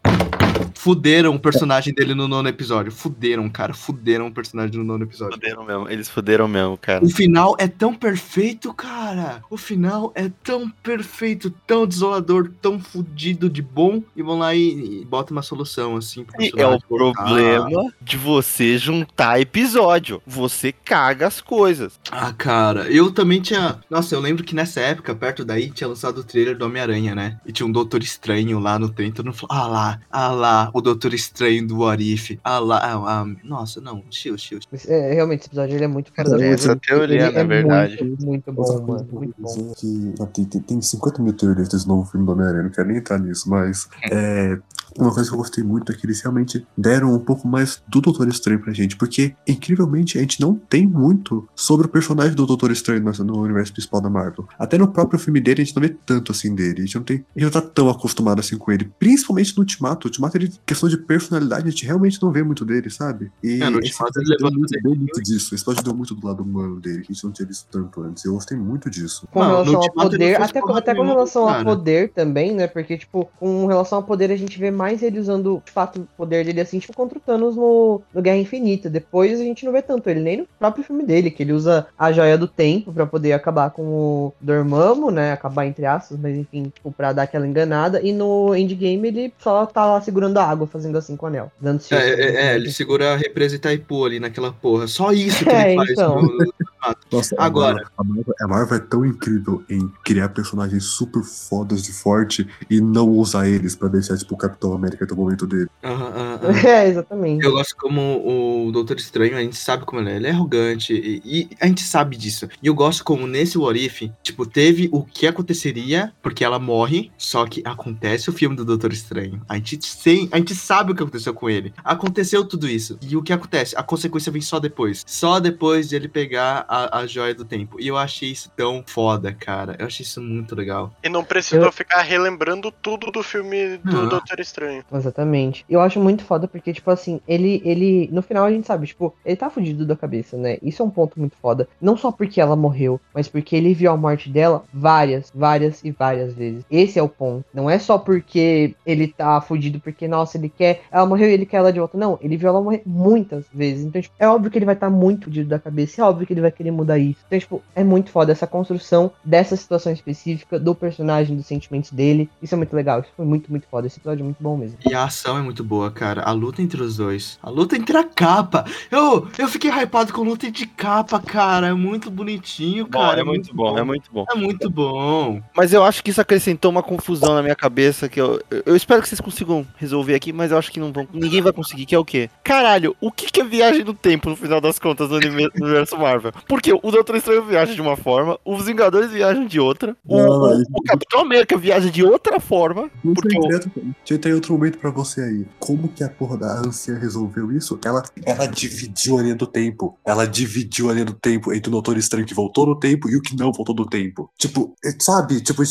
[SPEAKER 1] Fuderam o personagem dele no nono episódio. Fuderam, cara. Fuderam o personagem no nono episódio.
[SPEAKER 3] Fuderam mesmo. Eles fuderam mesmo, cara.
[SPEAKER 1] O final é tão perfeito, cara. O final é tão perfeito, tão desolador, tão fudido de bom. E vão lá e, e botam uma solução, assim. pro
[SPEAKER 3] E é o problema de você juntar episódio. Você caga as coisas.
[SPEAKER 1] Ah, cara, eu também tinha. Nossa, eu lembro que nessa época, perto daí, tinha lançado o trailer do Homem-Aranha, né? E tinha um Doutor Estranho lá no trem. Todo mundo falou: Ah lá, ah lá, o Doutor Estranho do Arif. Ah lá, ah, ah, nossa, não, chill, chill.
[SPEAKER 2] É, realmente, esse episódio ele é muito cara da
[SPEAKER 5] essa teoria,
[SPEAKER 2] Ele
[SPEAKER 5] na
[SPEAKER 2] é
[SPEAKER 5] verdade.
[SPEAKER 2] Muito, muito bom, mano. Muito bom.
[SPEAKER 6] que tem, tem 50 mil teorias desse novo filme do Homem-Aranha, não quero nem entrar nisso, mas é, uma coisa que eu gostei muito é que eles realmente deram um pouco mais do Doutor Estranho pra gente, porque, incrivelmente, a gente não tem muito sobre o personagem do Doutor Estranho no, universo principal da Marvel. Até no próprio filme dele, a gente não vê tanto assim dele, a gente não tem, a gente não tá tão acostumado assim com ele, principalmente no Ultimato. O Ultimato, ele, questão de personalidade, a gente realmente não vê muito dele, sabe? E
[SPEAKER 1] É, no Ultimato ele
[SPEAKER 6] deu
[SPEAKER 1] levanta
[SPEAKER 6] muito, deu muito disso, esse episódio deu muito do lado humano dele, que a gente não tinha visto tanto antes. Eu gostei muito disso.
[SPEAKER 2] Com
[SPEAKER 1] no
[SPEAKER 2] relação ao poder, até, até com relação ao poder também, né? Porque, tipo, com relação ao poder, a gente vê mais ele usando, de fato, o poder dele assim, tipo, contra o Thanos no, no Guerra Infinita. Depois a gente não vê tanto ele, nem no próprio filme dele, que ele usa a joia do tempo pra poder acabar com o Dormammu, né? Acabar entre aspas, mas enfim, tipo, pra dar aquela enganada. E no Endgame ele só tá lá segurando a água, fazendo assim com o anel. Dando
[SPEAKER 1] É, é, é, ele segura a represa Itaipu ali naquela porra. Só isso que
[SPEAKER 2] É,
[SPEAKER 1] ele faz.
[SPEAKER 2] então.
[SPEAKER 1] no- no-
[SPEAKER 6] Nossa, a
[SPEAKER 1] Agora.
[SPEAKER 6] A, Marvel, a Marvel é tão incrível em criar personagens super fodas de forte e não usar eles pra deixar, tipo, o Capitão América até o momento dele.
[SPEAKER 1] Aham, aham, aham.
[SPEAKER 2] É, exatamente.
[SPEAKER 1] Eu gosto como o Doutor Estranho, a gente sabe como ele é, ele é arrogante, e, e a gente sabe disso. E eu gosto como nesse What If, tipo, teve o que aconteceria, porque ela morre, só que acontece o filme do Doutor Estranho. A gente, tem, a gente sabe o que aconteceu com ele. Aconteceu tudo isso. E o que acontece? A consequência vem só depois. Só depois de ele pegar a, a joia do tempo. E eu achei isso tão foda, cara. Eu achei isso muito legal.
[SPEAKER 4] E não precisou
[SPEAKER 2] Eu-
[SPEAKER 4] ficar relembrando tudo do filme do
[SPEAKER 1] Não.
[SPEAKER 4] Doutor estranho.
[SPEAKER 2] Exatamente. Eu acho muito foda porque, tipo assim, ele, ele. No final a gente sabe, tipo, ele tá fudido da cabeça, né? Isso é um ponto muito foda. Não só porque ela morreu, mas porque ele viu a morte dela várias, várias e várias vezes. Esse é o ponto. Não é só porque ele tá fudido, porque, nossa, ele quer. Ela morreu e ele quer ela de volta. Não, ele viu ela morrer muitas vezes. Então, tipo, é óbvio que ele vai estar tá muito fudido da cabeça. É óbvio que ele vai querer mudar isso. Então, tipo, é muito foda essa construção dessa situação específica, do personagem, dos sentimentos dele. Isso é muito legal. Isso foi muito, muito foda. Esse episódio é muito bom mesmo.
[SPEAKER 1] E a ação é muito boa, cara. A luta entre os dois. A luta entre a capa. Eu, eu fiquei hypado com luta de capa, cara. É muito bonitinho,
[SPEAKER 3] Bom,
[SPEAKER 1] cara.
[SPEAKER 3] é muito bom, é muito bom.
[SPEAKER 1] É muito bom.
[SPEAKER 3] Mas eu acho que isso acrescentou uma confusão na minha cabeça que eu, eu espero que vocês consigam resolver aqui, mas eu acho que não vão, ninguém vai conseguir, que é o quê? Caralho, o que que é viagem no tempo no final das contas no universo Marvel? Porque o Doutor Estranho viaja de uma forma, os Vingadores viajam de outra, o,
[SPEAKER 6] Não,
[SPEAKER 3] o- o Capitão América viaja de outra forma,
[SPEAKER 6] Não
[SPEAKER 3] porque
[SPEAKER 6] outro, deixa eu ter outro momento pra você aí. Como que a porra da anciã resolveu isso? Ela, ela dividiu a linha do tempo. Ela dividiu a linha do tempo entre o Doutor Estranho que voltou no tempo e o que não voltou no tempo. Tipo, é, sabe? Tipo,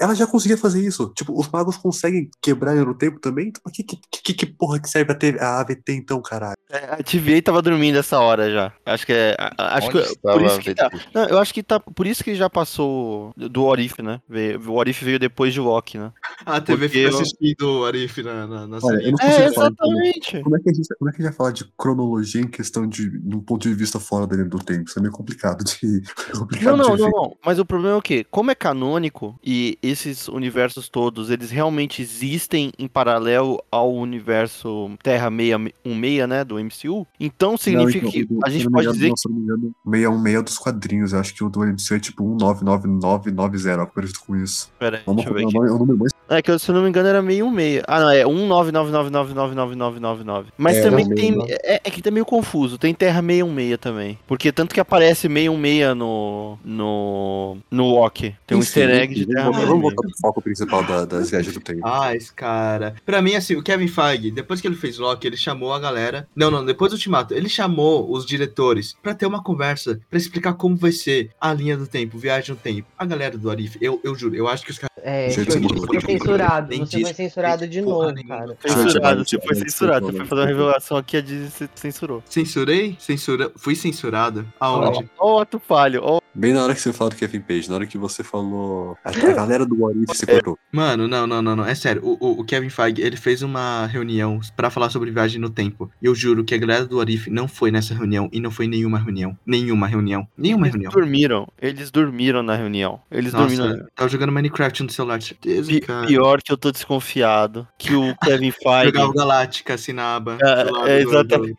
[SPEAKER 6] ela já conseguia fazer isso. Tipo, os magos conseguem quebrar a linha do tempo também? Então, que, que, que, que porra que serve a, TV, a AVT então, caralho?
[SPEAKER 3] É, a TVA tava dormindo essa hora já. Acho que é. a- Acho
[SPEAKER 5] Onde
[SPEAKER 3] que por isso
[SPEAKER 5] a
[SPEAKER 3] que tá. Não, eu acho que tá. Por isso que já passou do Orif, né? O Orif veio depois de Loki, né?
[SPEAKER 1] A TV
[SPEAKER 3] Porque eu-
[SPEAKER 1] assistindo o Arif na, na, na
[SPEAKER 6] Olha,
[SPEAKER 1] série.
[SPEAKER 6] eu não
[SPEAKER 3] É.
[SPEAKER 6] Como,
[SPEAKER 3] exatamente.
[SPEAKER 6] como é que a gente, como é que a gente vai falar de cronologia em questão de, de um ponto de vista fora da linha do tempo? Isso é meio complicado de. complicado
[SPEAKER 3] Não, não,
[SPEAKER 6] de
[SPEAKER 3] não, não. Mas o problema é o quê? Como é canônico e esses universos todos, eles realmente existem em paralelo ao universo Terra 616, né, do MCU, então significa
[SPEAKER 6] Não,
[SPEAKER 3] que
[SPEAKER 6] então,
[SPEAKER 3] a
[SPEAKER 6] se
[SPEAKER 3] gente pode
[SPEAKER 6] engano,
[SPEAKER 3] dizer
[SPEAKER 6] não, se não me engano, 616 dos quadrinhos. Eu acho que o do MCU é tipo 199990, algo parecido com isso.
[SPEAKER 3] Pera aí,
[SPEAKER 6] Vamos
[SPEAKER 3] deixa eu ver
[SPEAKER 6] é
[SPEAKER 3] aqui.
[SPEAKER 6] é o número mais.
[SPEAKER 3] É que, se eu não me engano, era 616. Ah, não, é 199999999. Mas
[SPEAKER 6] É,
[SPEAKER 3] também tem.
[SPEAKER 6] não.
[SPEAKER 3] É, é que tá meio confuso. Tem Terra 616 também. Porque tanto que aparece 616 no. No. No Loki. Tem um
[SPEAKER 6] Enfim,
[SPEAKER 3] easter egg de
[SPEAKER 6] enfim,
[SPEAKER 3] Terra
[SPEAKER 6] Vamos, vamos
[SPEAKER 3] 616.
[SPEAKER 6] voltar pro foco principal da- das viagens do tempo.
[SPEAKER 1] Ah, esse cara. Pra mim, assim, o Kevin Feige, depois que ele fez Loki, ele chamou a galera. Não, não, depois do Ultimato, ele chamou os diretores pra ter uma conversa, pra explicar como vai ser a linha do tempo, viagem no tempo. A galera do Arif, eu, eu juro, eu acho que os caras.
[SPEAKER 2] É,
[SPEAKER 6] muito
[SPEAKER 2] foi
[SPEAKER 6] bom.
[SPEAKER 2] Censurado.
[SPEAKER 1] Nem
[SPEAKER 2] Você foi censurado de novo, cara.
[SPEAKER 3] Censurado, você foi censurado. Você foi fazer uma revelação aqui, a Disney você censurou.
[SPEAKER 1] Censurei? Censura... Fui censurado? Aonde?
[SPEAKER 3] Ó, o ato falho. Ó,
[SPEAKER 6] Bem na hora que você falou do Kevin Page, na hora que você falou. A, a galera do What If se cortou.
[SPEAKER 1] Mano, não, não, não, não. É sério. O, o- o Kevin Feige, ele fez uma reunião pra falar sobre viagem no tempo. E eu juro que a galera do Arif não foi nessa reunião e não foi nenhuma reunião. Nenhuma reunião. Nenhuma
[SPEAKER 3] eles
[SPEAKER 1] reunião.
[SPEAKER 3] dormiram. Eles dormiram na reunião. Eles dormiram.
[SPEAKER 1] Nossa, tava jogando Minecraft no celular, certeza,
[SPEAKER 3] Pi- pior que eu tô desconfiado que o Kevin Feige.
[SPEAKER 1] Jogava Galáctica assim na aba.
[SPEAKER 3] É, é, exatamente.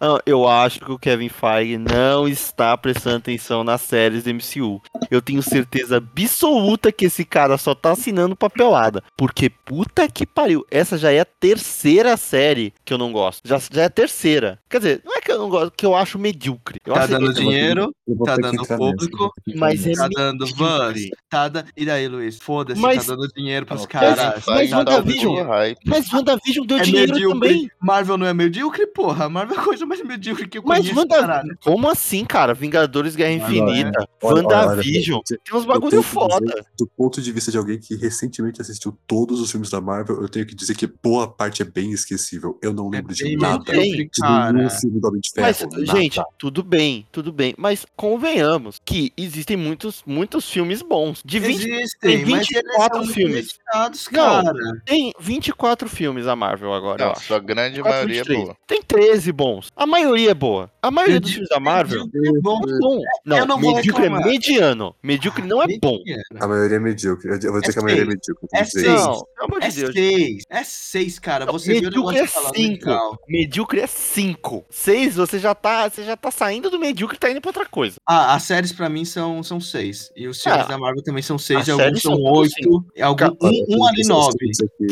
[SPEAKER 3] Ah, Eu acho que o Kevin Feige não está prestando atenção nas séries do MCU. Eu tenho certeza absoluta que esse cara só tá assinando papelada. Porque puta que pariu. Essa já é a terceira série que eu não gosto. Já, já é a terceira. Quer dizer, não é que eu não gosto, que eu acho medíocre. Eu
[SPEAKER 1] Tá
[SPEAKER 3] acho
[SPEAKER 1] dando
[SPEAKER 3] que-
[SPEAKER 1] dinheiro, Tá
[SPEAKER 6] ter que
[SPEAKER 1] dando público,
[SPEAKER 3] mas é
[SPEAKER 1] tá dando
[SPEAKER 3] medíocre.
[SPEAKER 1] Vans, tá da... E daí, Luiz? Foda-se,
[SPEAKER 3] Mas-
[SPEAKER 1] tá dando dinheiro pros caras.
[SPEAKER 3] mas
[SPEAKER 1] tá dando
[SPEAKER 3] WandaVision-. Mas WandaVision deu
[SPEAKER 1] É
[SPEAKER 3] dinheiro
[SPEAKER 1] medíocre.
[SPEAKER 3] também.
[SPEAKER 1] Marvel não é medíocre, porra. Marvel é coisa mais medíocre que eu
[SPEAKER 3] Mas
[SPEAKER 1] conheço,
[SPEAKER 3] Wanda...
[SPEAKER 1] caralho.
[SPEAKER 3] Como assim, cara? Vingadores Guerra Infinita,
[SPEAKER 6] olha,
[SPEAKER 3] WandaVision. Tem uns bagulho foda.
[SPEAKER 6] dizer, Do ponto de vista de alguém que recentemente assistiu todos os filmes da Marvel, eu tenho que dizer que boa parte é bem esquecível. Eu não
[SPEAKER 1] É
[SPEAKER 6] lembro de
[SPEAKER 1] bem
[SPEAKER 6] nada.
[SPEAKER 1] medíocre,
[SPEAKER 6] De nenhum
[SPEAKER 1] cara.
[SPEAKER 6] filme Homem de Ferro.
[SPEAKER 3] Mas,
[SPEAKER 6] nada.
[SPEAKER 3] gente, tudo bem, tudo bem. Mas convenhamos que existem muitos, muitos filmes bons. De 20,
[SPEAKER 1] Existem,
[SPEAKER 3] tem
[SPEAKER 1] mas eles
[SPEAKER 3] 24
[SPEAKER 1] são
[SPEAKER 3] filmes.
[SPEAKER 1] limitados,
[SPEAKER 3] Não.
[SPEAKER 1] cara.
[SPEAKER 3] tem 24 filmes a Marvel agora,
[SPEAKER 5] Não, sua grande
[SPEAKER 3] 24,
[SPEAKER 5] maioria é
[SPEAKER 3] 23.
[SPEAKER 5] boa.
[SPEAKER 3] Tem 13 bons. A maioria é boa. A maioria dos filmes da Marvel
[SPEAKER 1] é bom.
[SPEAKER 3] é bom. Não, medíocre é mediano. Medíocre não é bom.
[SPEAKER 6] A maioria é medíocre. Eu vou dizer
[SPEAKER 1] É
[SPEAKER 6] que a maioria é
[SPEAKER 1] seis.
[SPEAKER 6] medíocre.
[SPEAKER 1] É
[SPEAKER 6] dizer
[SPEAKER 1] seis.
[SPEAKER 3] Não, pelo
[SPEAKER 1] É
[SPEAKER 3] de Deus.
[SPEAKER 1] seis. É seis, cara.
[SPEAKER 3] Não,
[SPEAKER 1] Você viu o
[SPEAKER 3] medíocre é
[SPEAKER 1] de falar
[SPEAKER 3] 5.
[SPEAKER 1] legal.
[SPEAKER 3] Medíocre é 5. 6, você já tá, você já tá saindo do medíocre e tá indo pra outra coisa.
[SPEAKER 1] Ah, as séries pra mim são, são seis. E os filmes
[SPEAKER 3] Ah,
[SPEAKER 1] da Marvel também são seis.
[SPEAKER 3] as
[SPEAKER 1] alguns
[SPEAKER 3] séries
[SPEAKER 1] são
[SPEAKER 3] são
[SPEAKER 1] oito. Algum, um, um ali nove.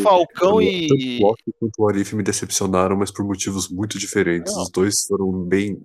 [SPEAKER 3] Falcão
[SPEAKER 6] Tanto
[SPEAKER 3] e.
[SPEAKER 6] o Loki quanto o Arif me decepcionaram, mas por motivos muito diferentes. Os dois foram bem,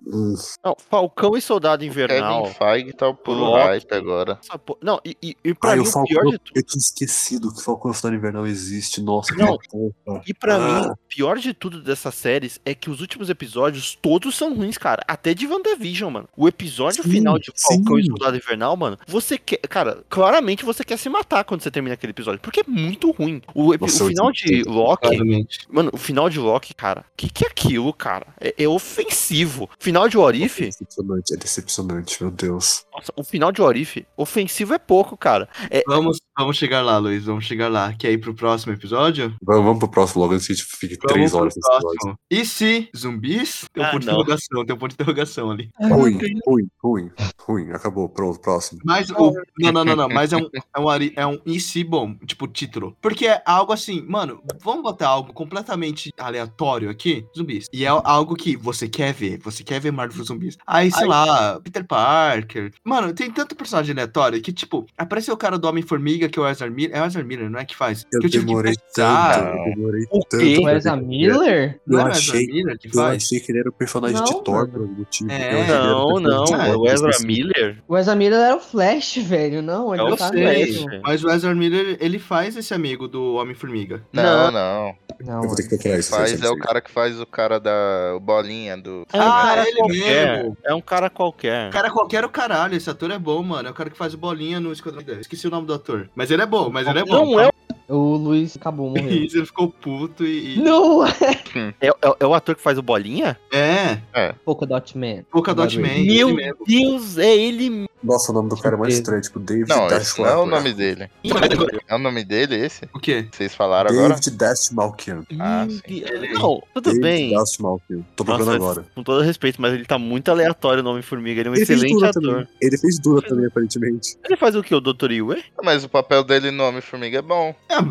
[SPEAKER 3] Não, Falcão e Soldado Invernal.
[SPEAKER 5] Kevin Feige tá por hype agora.
[SPEAKER 3] Não, e, e, e pra
[SPEAKER 6] Ai,
[SPEAKER 3] mim o
[SPEAKER 6] Falcão.
[SPEAKER 3] pior de tudo.
[SPEAKER 6] Eu tinha esquecido que Falcão Cidade Invernal existe. Nossa,
[SPEAKER 3] Não,
[SPEAKER 6] que porra.
[SPEAKER 3] E pra
[SPEAKER 6] Ah.
[SPEAKER 3] mim, o pior de tudo dessas séries é que os últimos episódios todos são ruins, cara. Até de WandaVision, mano. O episódio
[SPEAKER 6] Sim,
[SPEAKER 3] final de Falcão e
[SPEAKER 6] sim.
[SPEAKER 3] Soldado Invernal, mano, você quer. Cara, claramente você quer se matar quando você termina aquele episódio. Porque é muito ruim. O, epi-
[SPEAKER 6] Nossa,
[SPEAKER 3] o final de. Loki.
[SPEAKER 1] Claramente.
[SPEAKER 3] Mano, o final de Loki, cara, o que, que é aquilo, cara? É, é ofensivo. Final de Orif,
[SPEAKER 6] É decepcionante, é decepcionante, meu Deus.
[SPEAKER 3] nossa, o final de Orif, ofensivo é pouco, cara. É,
[SPEAKER 1] Vamos, vamos chegar lá, Luiz. Vamos chegar lá. Quer ir pro próximo episódio?
[SPEAKER 6] Vamos, vamos pro próximo logo antes que a gente fique três
[SPEAKER 1] Vamos
[SPEAKER 6] horas
[SPEAKER 1] pro
[SPEAKER 6] nesse episódio.
[SPEAKER 1] E se zumbis? Tem um
[SPEAKER 3] Ah,
[SPEAKER 1] ponto de
[SPEAKER 3] não.
[SPEAKER 1] interrogação, tem um ponto de interrogação ali.
[SPEAKER 6] Ruim, ruim, ruim, ruim. Acabou, pronto, próximo.
[SPEAKER 1] Mas o. Não, não, não, não. Mas é um, é um, é um e se bom, tipo, título. Porque é algo assim, mano, vamos botar algo completamente aleatório aqui, zumbis. E é algo que você quer ver, você quer ver Marvel zumbis. Aí, sei lá, Peter Parker. Mano, tem tanto personagem aleatório que, tipo, apareceu o cara do Homem-Formiga, que é o Ezra Miller. É o Ezra Miller, não é que faz?
[SPEAKER 6] Eu
[SPEAKER 1] que eu tive que
[SPEAKER 6] demorei
[SPEAKER 1] pesquisar.
[SPEAKER 6] tanto, eu demorei
[SPEAKER 3] O
[SPEAKER 6] tanto.
[SPEAKER 3] quê?
[SPEAKER 2] O
[SPEAKER 6] pra
[SPEAKER 2] Ezra Miller?
[SPEAKER 1] Não
[SPEAKER 6] Eu
[SPEAKER 1] é o Ezra
[SPEAKER 6] achei-
[SPEAKER 1] Miller que
[SPEAKER 6] Eu
[SPEAKER 1] faz?
[SPEAKER 6] achei que ele era o personagem
[SPEAKER 2] Não,
[SPEAKER 6] de Thor por algum motivo.
[SPEAKER 1] É.
[SPEAKER 6] Eu achei que
[SPEAKER 3] Não, não, é o Ezra. Miller.
[SPEAKER 2] O Ezra Miller era o Flash, velho. Não, ele
[SPEAKER 3] É o
[SPEAKER 2] não tá.
[SPEAKER 1] Mas o Ezra Miller, ele faz esse amigo do Homem-Formiga.
[SPEAKER 5] Não, não.
[SPEAKER 2] Não,
[SPEAKER 6] Eu vou ter que procurar isso.
[SPEAKER 5] Faz é o cara que faz o cara da o bolinha do.
[SPEAKER 3] É
[SPEAKER 1] Ah,
[SPEAKER 3] cara
[SPEAKER 1] ele
[SPEAKER 3] qualquer.
[SPEAKER 1] mesmo.
[SPEAKER 3] É um cara qualquer.
[SPEAKER 1] Cara, qualquer o caralho, esse ator é bom, mano. É o cara que faz o bolinha no Esquadrão 10. Esqueci o nome do ator. Mas ele é bom, mas ele é bom.
[SPEAKER 3] Não é,
[SPEAKER 2] O Luiz acabou, morreu.
[SPEAKER 1] Isso, ele ficou puto e. e-
[SPEAKER 2] não!
[SPEAKER 3] é, é, é o ator que faz o Bolinha?
[SPEAKER 1] É,
[SPEAKER 2] Polkadot Man.
[SPEAKER 1] Polkadot Man.
[SPEAKER 2] Bagulho.
[SPEAKER 1] ele
[SPEAKER 3] Meu
[SPEAKER 1] mesmo.
[SPEAKER 3] Deus, é ele
[SPEAKER 6] Nossa, o nome do cara é mais
[SPEAKER 2] Certeza.
[SPEAKER 6] estranho, tipo David
[SPEAKER 5] Não, esse não é o nome dele. É o nome dele esse?
[SPEAKER 1] O quê?
[SPEAKER 5] Vocês falaram agora?
[SPEAKER 6] David Dash Malkian.
[SPEAKER 5] Ah, sim.
[SPEAKER 3] Não, tudo
[SPEAKER 6] David
[SPEAKER 3] bem.
[SPEAKER 6] Dash Malkian. Tô procurando
[SPEAKER 3] Nossa,
[SPEAKER 6] agora.
[SPEAKER 3] Com todo respeito, mas ele tá muito aleatório o nome Formiga. Ele é um
[SPEAKER 6] Ele
[SPEAKER 3] excelente ator.
[SPEAKER 6] também. Ele fez Duna também, aparentemente.
[SPEAKER 3] Ele faz o que, o Dr. Yue?
[SPEAKER 5] Mas o papel dele no Homem-Formiga é bom.
[SPEAKER 1] Ah,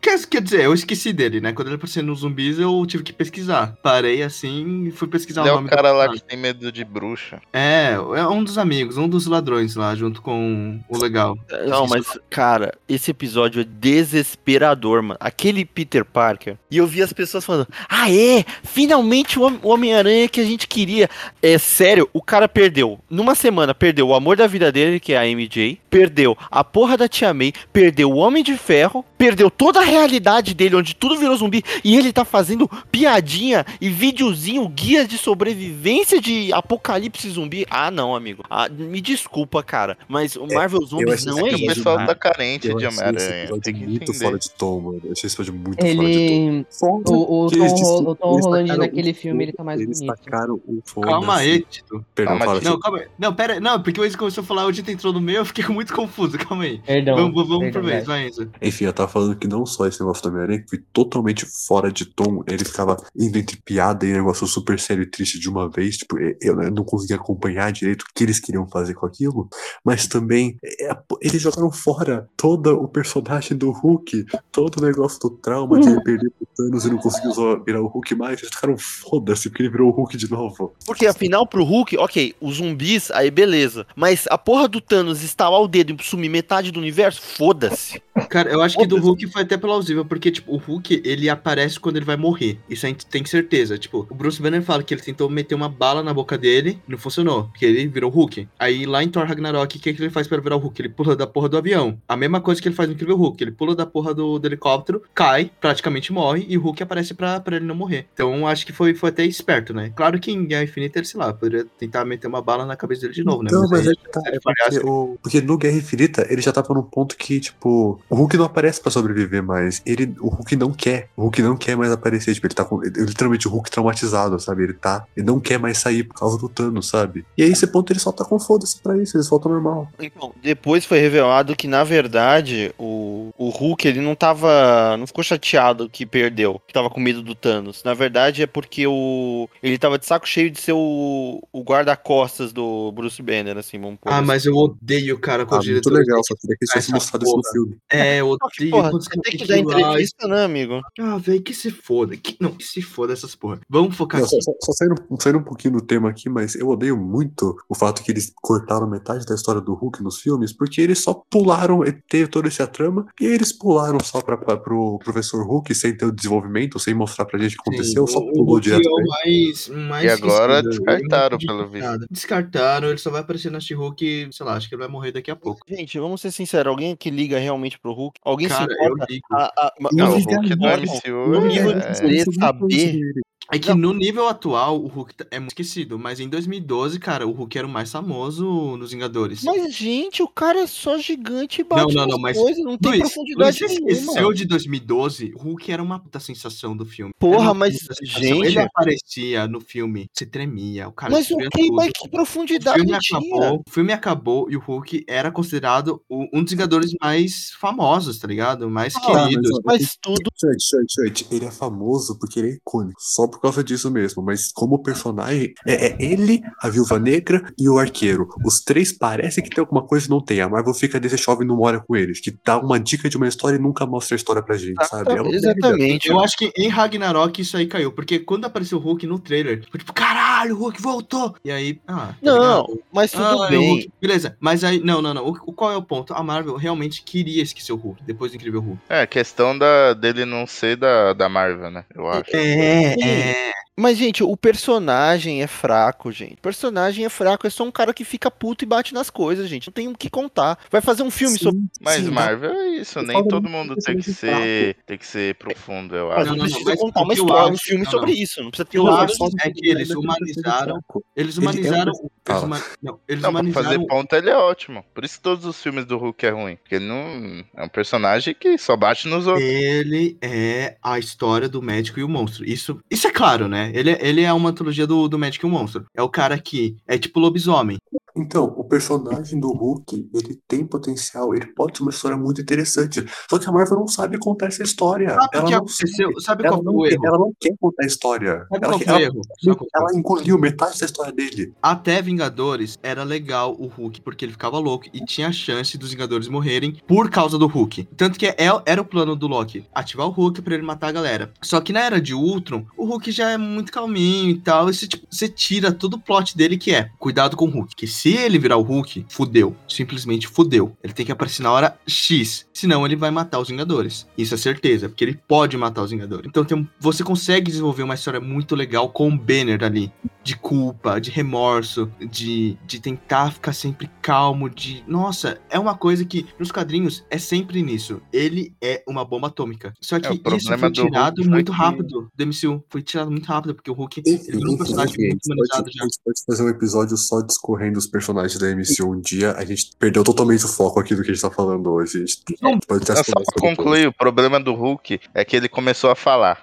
[SPEAKER 1] quer, quer dizer, eu esqueci dele, né? Quando ele apareceu nos zumbis, eu tive que pesquisar. Parei assim e fui pesquisar
[SPEAKER 5] Ele é
[SPEAKER 1] o
[SPEAKER 5] o
[SPEAKER 1] nome
[SPEAKER 5] cara
[SPEAKER 1] do
[SPEAKER 5] lá
[SPEAKER 1] personagem.
[SPEAKER 5] que tem medo de bruxa.
[SPEAKER 1] É, é um dos amigos, um dos ladrões lá, junto com o legal.
[SPEAKER 3] Não, mas, cara, esse episódio é desesperador, mano. Aquele Peter Parker. E eu vi as pessoas falando: Ah, é? Finalmente o Hom- o Homem-Aranha que a gente queria. É sério, o cara perdeu. Numa semana, perdeu o amor da vida dele, que é a MJ. Perdeu a porra da Tia May. Perdeu o Homem de Ferro. Perdeu toda a realidade dele, onde tudo virou zumbi. E ele tá fazendo piadinha e videozinho, guia de sobrevivência de apocalipse zumbi. Ah, não, amigo. Ah, me desculpa, cara. Mas o Marvel Zombies
[SPEAKER 6] achei
[SPEAKER 3] não é
[SPEAKER 5] o
[SPEAKER 3] isso.
[SPEAKER 5] pessoal
[SPEAKER 3] cara.
[SPEAKER 5] tá carente
[SPEAKER 6] Eu
[SPEAKER 5] de Homem-Aranha.
[SPEAKER 6] episódio
[SPEAKER 5] Tem que
[SPEAKER 6] muito
[SPEAKER 5] entender.
[SPEAKER 6] fora de tom, mano. Eu achei esse episódio muito fora de tom.
[SPEAKER 2] Ele. O, o Tom, Ho-
[SPEAKER 6] disse-
[SPEAKER 2] o Tom Holland naquele
[SPEAKER 6] o
[SPEAKER 2] filme, ele tá mais
[SPEAKER 6] Eles
[SPEAKER 2] bonito.
[SPEAKER 6] tacaram o foda
[SPEAKER 1] Calma aí, Tito.
[SPEAKER 6] Perdão,
[SPEAKER 5] Calma,
[SPEAKER 6] fala
[SPEAKER 5] Tito.
[SPEAKER 1] Não, calma aí. Não, pera aí. Não, porque o Enzo começou a falar, o Dito entrou no meio, eu fiquei muito confuso. Calma aí.
[SPEAKER 2] Perdão.
[SPEAKER 1] vamos vamos
[SPEAKER 2] perdão,
[SPEAKER 1] por vez,
[SPEAKER 2] vai.
[SPEAKER 1] Enzo.
[SPEAKER 6] Enfim, eu tava falando que não só esse negócio do Homem-Aranha, que foi totalmente fora de tom. Ele ficava indo entre piada e negócio super sério e triste de uma vez. Tipo, eu eu não conseguia acompanhar direito o que eles queriam fazer com aquilo. Mas também, é, eles jogaram fora todo o personagem do Hulk, todo o negócio do trauma de ele perder pro Thanos e não conseguir usar- virar o Hulk mais. Eles ficaram foda-se, porque ele virou o Hulk de novo.
[SPEAKER 3] Porque afinal, pro Hulk, ok, os zumbis, aí beleza. Mas a porra do Thanos estalar o dedo e sumir metade do universo, foda-se.
[SPEAKER 1] Cara, eu acho que do Hulk foi até plausível, porque, tipo, o Hulk, ele aparece quando ele vai morrer. Isso a gente tem certeza. Tipo, o Bruce Banner fala que ele tentou meter uma bala na boca dele, não funcionou, porque ele virou Hulk. Aí lá em Thor Ragnarok, o que, que ele faz pra virar o Hulk? Ele pula da porra do avião. A mesma coisa que ele faz no Incrível Hulk. Ele pula da porra do, do helicóptero, cai, praticamente morre, e o Hulk aparece pra, pra ele não morrer. Então, acho que foi, foi até esperto, né? Claro que em Guerra Infinita, ele, sei lá, poderia tentar meter uma bala na cabeça dele de novo, né?
[SPEAKER 6] Não, mas
[SPEAKER 1] aí,
[SPEAKER 6] é tá. É porque, o, porque no Guerra Infinita ele já tava num ponto que, tipo, o Hulk não aparece pra sobreviver mais. Ele, o Hulk não quer. O Hulk não quer mais aparecer. Tipo, ele tá com. ele- literalmente o Hulk traumatizado, sabe? Ele tá. Ele não quer mais sair por causa do Thanos, sabe? E aí, esse ponto ele só tá com foda-se pra isso, eles voltam ao normal.
[SPEAKER 3] Então, depois foi revelado que, na verdade, o, o Hulk, ele não tava. Não ficou chateado que perdeu, que tava com medo do Thanos. Na verdade, é porque o. Ele tava de saco cheio de ser o, o guarda-costas do Bruce Banner, assim, vamos pôr
[SPEAKER 1] Ah,
[SPEAKER 3] assim.
[SPEAKER 1] mas eu odeio o cara com
[SPEAKER 6] Ah,
[SPEAKER 1] os
[SPEAKER 6] muito
[SPEAKER 1] diretores.
[SPEAKER 6] legal, só queria que eles tivessem
[SPEAKER 1] essa
[SPEAKER 6] mostrado isso no filme.
[SPEAKER 1] É, eu odeio.
[SPEAKER 3] porra, você tem que dar
[SPEAKER 1] lá,
[SPEAKER 3] entrevista, né, amigo?
[SPEAKER 1] Ah, velho, que se foda. Que, não, que se foda essas porra. Vamos focar
[SPEAKER 6] Não,
[SPEAKER 1] aqui.
[SPEAKER 6] só, só- só saindo, saindo um pouquinho do tema aqui, mas eu odeio muito o fato que eles cortaram metade da história do Hulk nos filmes, porque eles só pularam, e teve toda essa trama, E aí eles pularam só pra, pra, pro professor Hulk sem ter o desenvolvimento, sem mostrar pra gente o que aconteceu,
[SPEAKER 1] Sim,
[SPEAKER 6] só pulou
[SPEAKER 1] o
[SPEAKER 6] direto.
[SPEAKER 1] é mais, mais
[SPEAKER 5] E agora
[SPEAKER 1] esquecido,
[SPEAKER 5] descartaram,
[SPEAKER 1] não
[SPEAKER 5] pelo visto.
[SPEAKER 1] Descartaram, ele só vai aparecer na She-Hulk, sei lá, acho que ele vai morrer daqui a pouco.
[SPEAKER 3] Gente, vamos ser sinceros, alguém que liga realmente pro Hulk? Alguém
[SPEAKER 1] Cara,
[SPEAKER 3] se
[SPEAKER 1] eu
[SPEAKER 3] importa? A, a, ma-
[SPEAKER 5] Não, o
[SPEAKER 3] não,
[SPEAKER 5] Hulk do
[SPEAKER 3] não,
[SPEAKER 5] MCU
[SPEAKER 3] nível
[SPEAKER 5] é-
[SPEAKER 3] de querer saber.
[SPEAKER 1] É que no nível atual, o Hulk tá- é muito esquecido, mas em 2012, cara, o Hulk era o mais famoso nos Vingadores.
[SPEAKER 3] Mas, gente, o cara é só gigante e
[SPEAKER 1] Não,
[SPEAKER 3] bate
[SPEAKER 1] não,
[SPEAKER 3] nas
[SPEAKER 1] não, mas.
[SPEAKER 3] coisas, não tem
[SPEAKER 1] Luiz,
[SPEAKER 3] profundidade
[SPEAKER 1] Luiz, você
[SPEAKER 3] nenhuma.
[SPEAKER 1] esqueceu de 2012, o Hulk era uma puta sensação do filme.
[SPEAKER 3] Porra, mas, gente-
[SPEAKER 1] Ele aparecia no filme, se tremia, o cara
[SPEAKER 3] Mas o que,
[SPEAKER 1] tudo.
[SPEAKER 3] mas que
[SPEAKER 1] O
[SPEAKER 3] profundidade
[SPEAKER 1] filme,
[SPEAKER 3] tinha?
[SPEAKER 1] acabou, o filme acabou e o Hulk era considerado o- um dos Vingadores mais famosos, tá ligado? Mais
[SPEAKER 3] Ah,
[SPEAKER 1] queridos.
[SPEAKER 6] mas-
[SPEAKER 3] Mas tudo.
[SPEAKER 6] Gente, gente, gente, ele é famoso porque ele é icônico, só por causa disso mesmo, mas como personagem, é, é ele, a Viúva Negra e o Arqueiro. Os três parecem que tem alguma coisa e não tem. A Marvel fica desse chove e não mora com eles, que dá uma dica de uma história e nunca mostra a história pra gente, sabe? É.
[SPEAKER 3] Exatamente.
[SPEAKER 1] Eu acho que em Ragnarok isso aí caiu, porque quando apareceu o Hulk no trailer, foi tipo, caralho, o Hulk voltou! E aí, ah, tá
[SPEAKER 3] Não,
[SPEAKER 1] ligado?
[SPEAKER 3] mas tudo
[SPEAKER 1] Ah, é o
[SPEAKER 3] bem.
[SPEAKER 1] Hulk. Beleza, mas aí, não, não, não. O, o- qual é o ponto? A Marvel realmente queria esquecer o Hulk, depois do Incrível Hulk.
[SPEAKER 5] É, a questão da, dele não ser da, da Marvel, né? Eu acho.
[SPEAKER 1] É,
[SPEAKER 3] Sim.
[SPEAKER 1] é.
[SPEAKER 3] Mas, gente, o personagem é fraco, gente. O personagem é fraco, é só um cara que fica puto e bate nas coisas, gente. Não tem o que contar. Vai fazer um filme
[SPEAKER 6] Sim,
[SPEAKER 3] sobre.
[SPEAKER 5] Mas
[SPEAKER 6] sim,
[SPEAKER 5] Marvel é isso,
[SPEAKER 6] Eu
[SPEAKER 5] nem todo mundo tem que ser, tem que ser profundo, eu acho.
[SPEAKER 1] não,
[SPEAKER 3] não
[SPEAKER 1] não,
[SPEAKER 3] precisa
[SPEAKER 1] mas
[SPEAKER 3] contar
[SPEAKER 1] o
[SPEAKER 3] uma história, um filme
[SPEAKER 1] não,
[SPEAKER 3] sobre
[SPEAKER 1] não.
[SPEAKER 3] isso. Não precisa ter um
[SPEAKER 1] acho
[SPEAKER 3] só-
[SPEAKER 1] é que eles humanizaram. Eles
[SPEAKER 6] Ele é um
[SPEAKER 1] humanizaram. Eles,
[SPEAKER 6] Fala.
[SPEAKER 1] huma- não, eles
[SPEAKER 5] Não, pra
[SPEAKER 1] humanizaram.
[SPEAKER 5] fazer ponto ele é ótimo. Por isso que todos os filmes do Hulk é ruim. Porque ele não é um personagem que só bate nos outros.
[SPEAKER 1] Ele é a história do médico e o monstro. Isso, isso é claro, né? Ele, é- ele é uma antologia do, do médico e o monstro. É o cara que é tipo lobisomem.
[SPEAKER 6] Então, o personagem do Hulk, ele tem potencial, ele pode ser uma história muito interessante. Só que a Marvel não sabe contar essa história.
[SPEAKER 1] Sabe o
[SPEAKER 6] ela
[SPEAKER 1] que
[SPEAKER 6] não
[SPEAKER 1] aconteceu?
[SPEAKER 6] sabe.
[SPEAKER 1] Sabe
[SPEAKER 6] Ela
[SPEAKER 1] qual foi
[SPEAKER 6] não,
[SPEAKER 1] erro?
[SPEAKER 6] ela não quer contar a história.
[SPEAKER 1] Sabe
[SPEAKER 6] Ela, ela,
[SPEAKER 1] erro? Foi?
[SPEAKER 6] ela engoliu metade da história dele.
[SPEAKER 1] Até Vingadores era legal o Hulk, porque ele ficava louco e tinha a chance dos Vingadores morrerem por causa do Hulk. Tanto que é- era o plano do Loki, ativar o Hulk pra ele matar a galera. Só que na era de Ultron, o Hulk já é muito calminho e tal, e você, tipo, você tira todo o plot dele que é, cuidado com o Hulk, que se ele virar o Hulk, fudeu, simplesmente fudeu. Ele tem que aparecer na hora X, senão ele vai matar os Vingadores. Isso é certeza, porque ele pode matar os Vingadores. Então tem você consegue desenvolver uma história muito legal com o Banner ali de culpa, de remorso, de, de tentar ficar sempre calmo, de. Nossa, é uma coisa que nos quadrinhos é sempre nisso. Ele é uma bomba atômica. Só que
[SPEAKER 5] É,
[SPEAKER 1] isso foi tirado muito
[SPEAKER 5] que-
[SPEAKER 1] rápido do MCU. Foi tirado muito rápido, porque o Hulk
[SPEAKER 6] Enfim,
[SPEAKER 1] ele virou um personagem
[SPEAKER 6] enfim,
[SPEAKER 1] muito humanizado já.
[SPEAKER 6] a gente pode fazer um episódio só discorrendo os personagens da MCU um dia. A gente perdeu totalmente o foco aqui do que a gente tá falando hoje. A gente pode ter
[SPEAKER 5] É
[SPEAKER 6] essa
[SPEAKER 5] só pra concluir, o problema do Hulk é que ele começou a falar.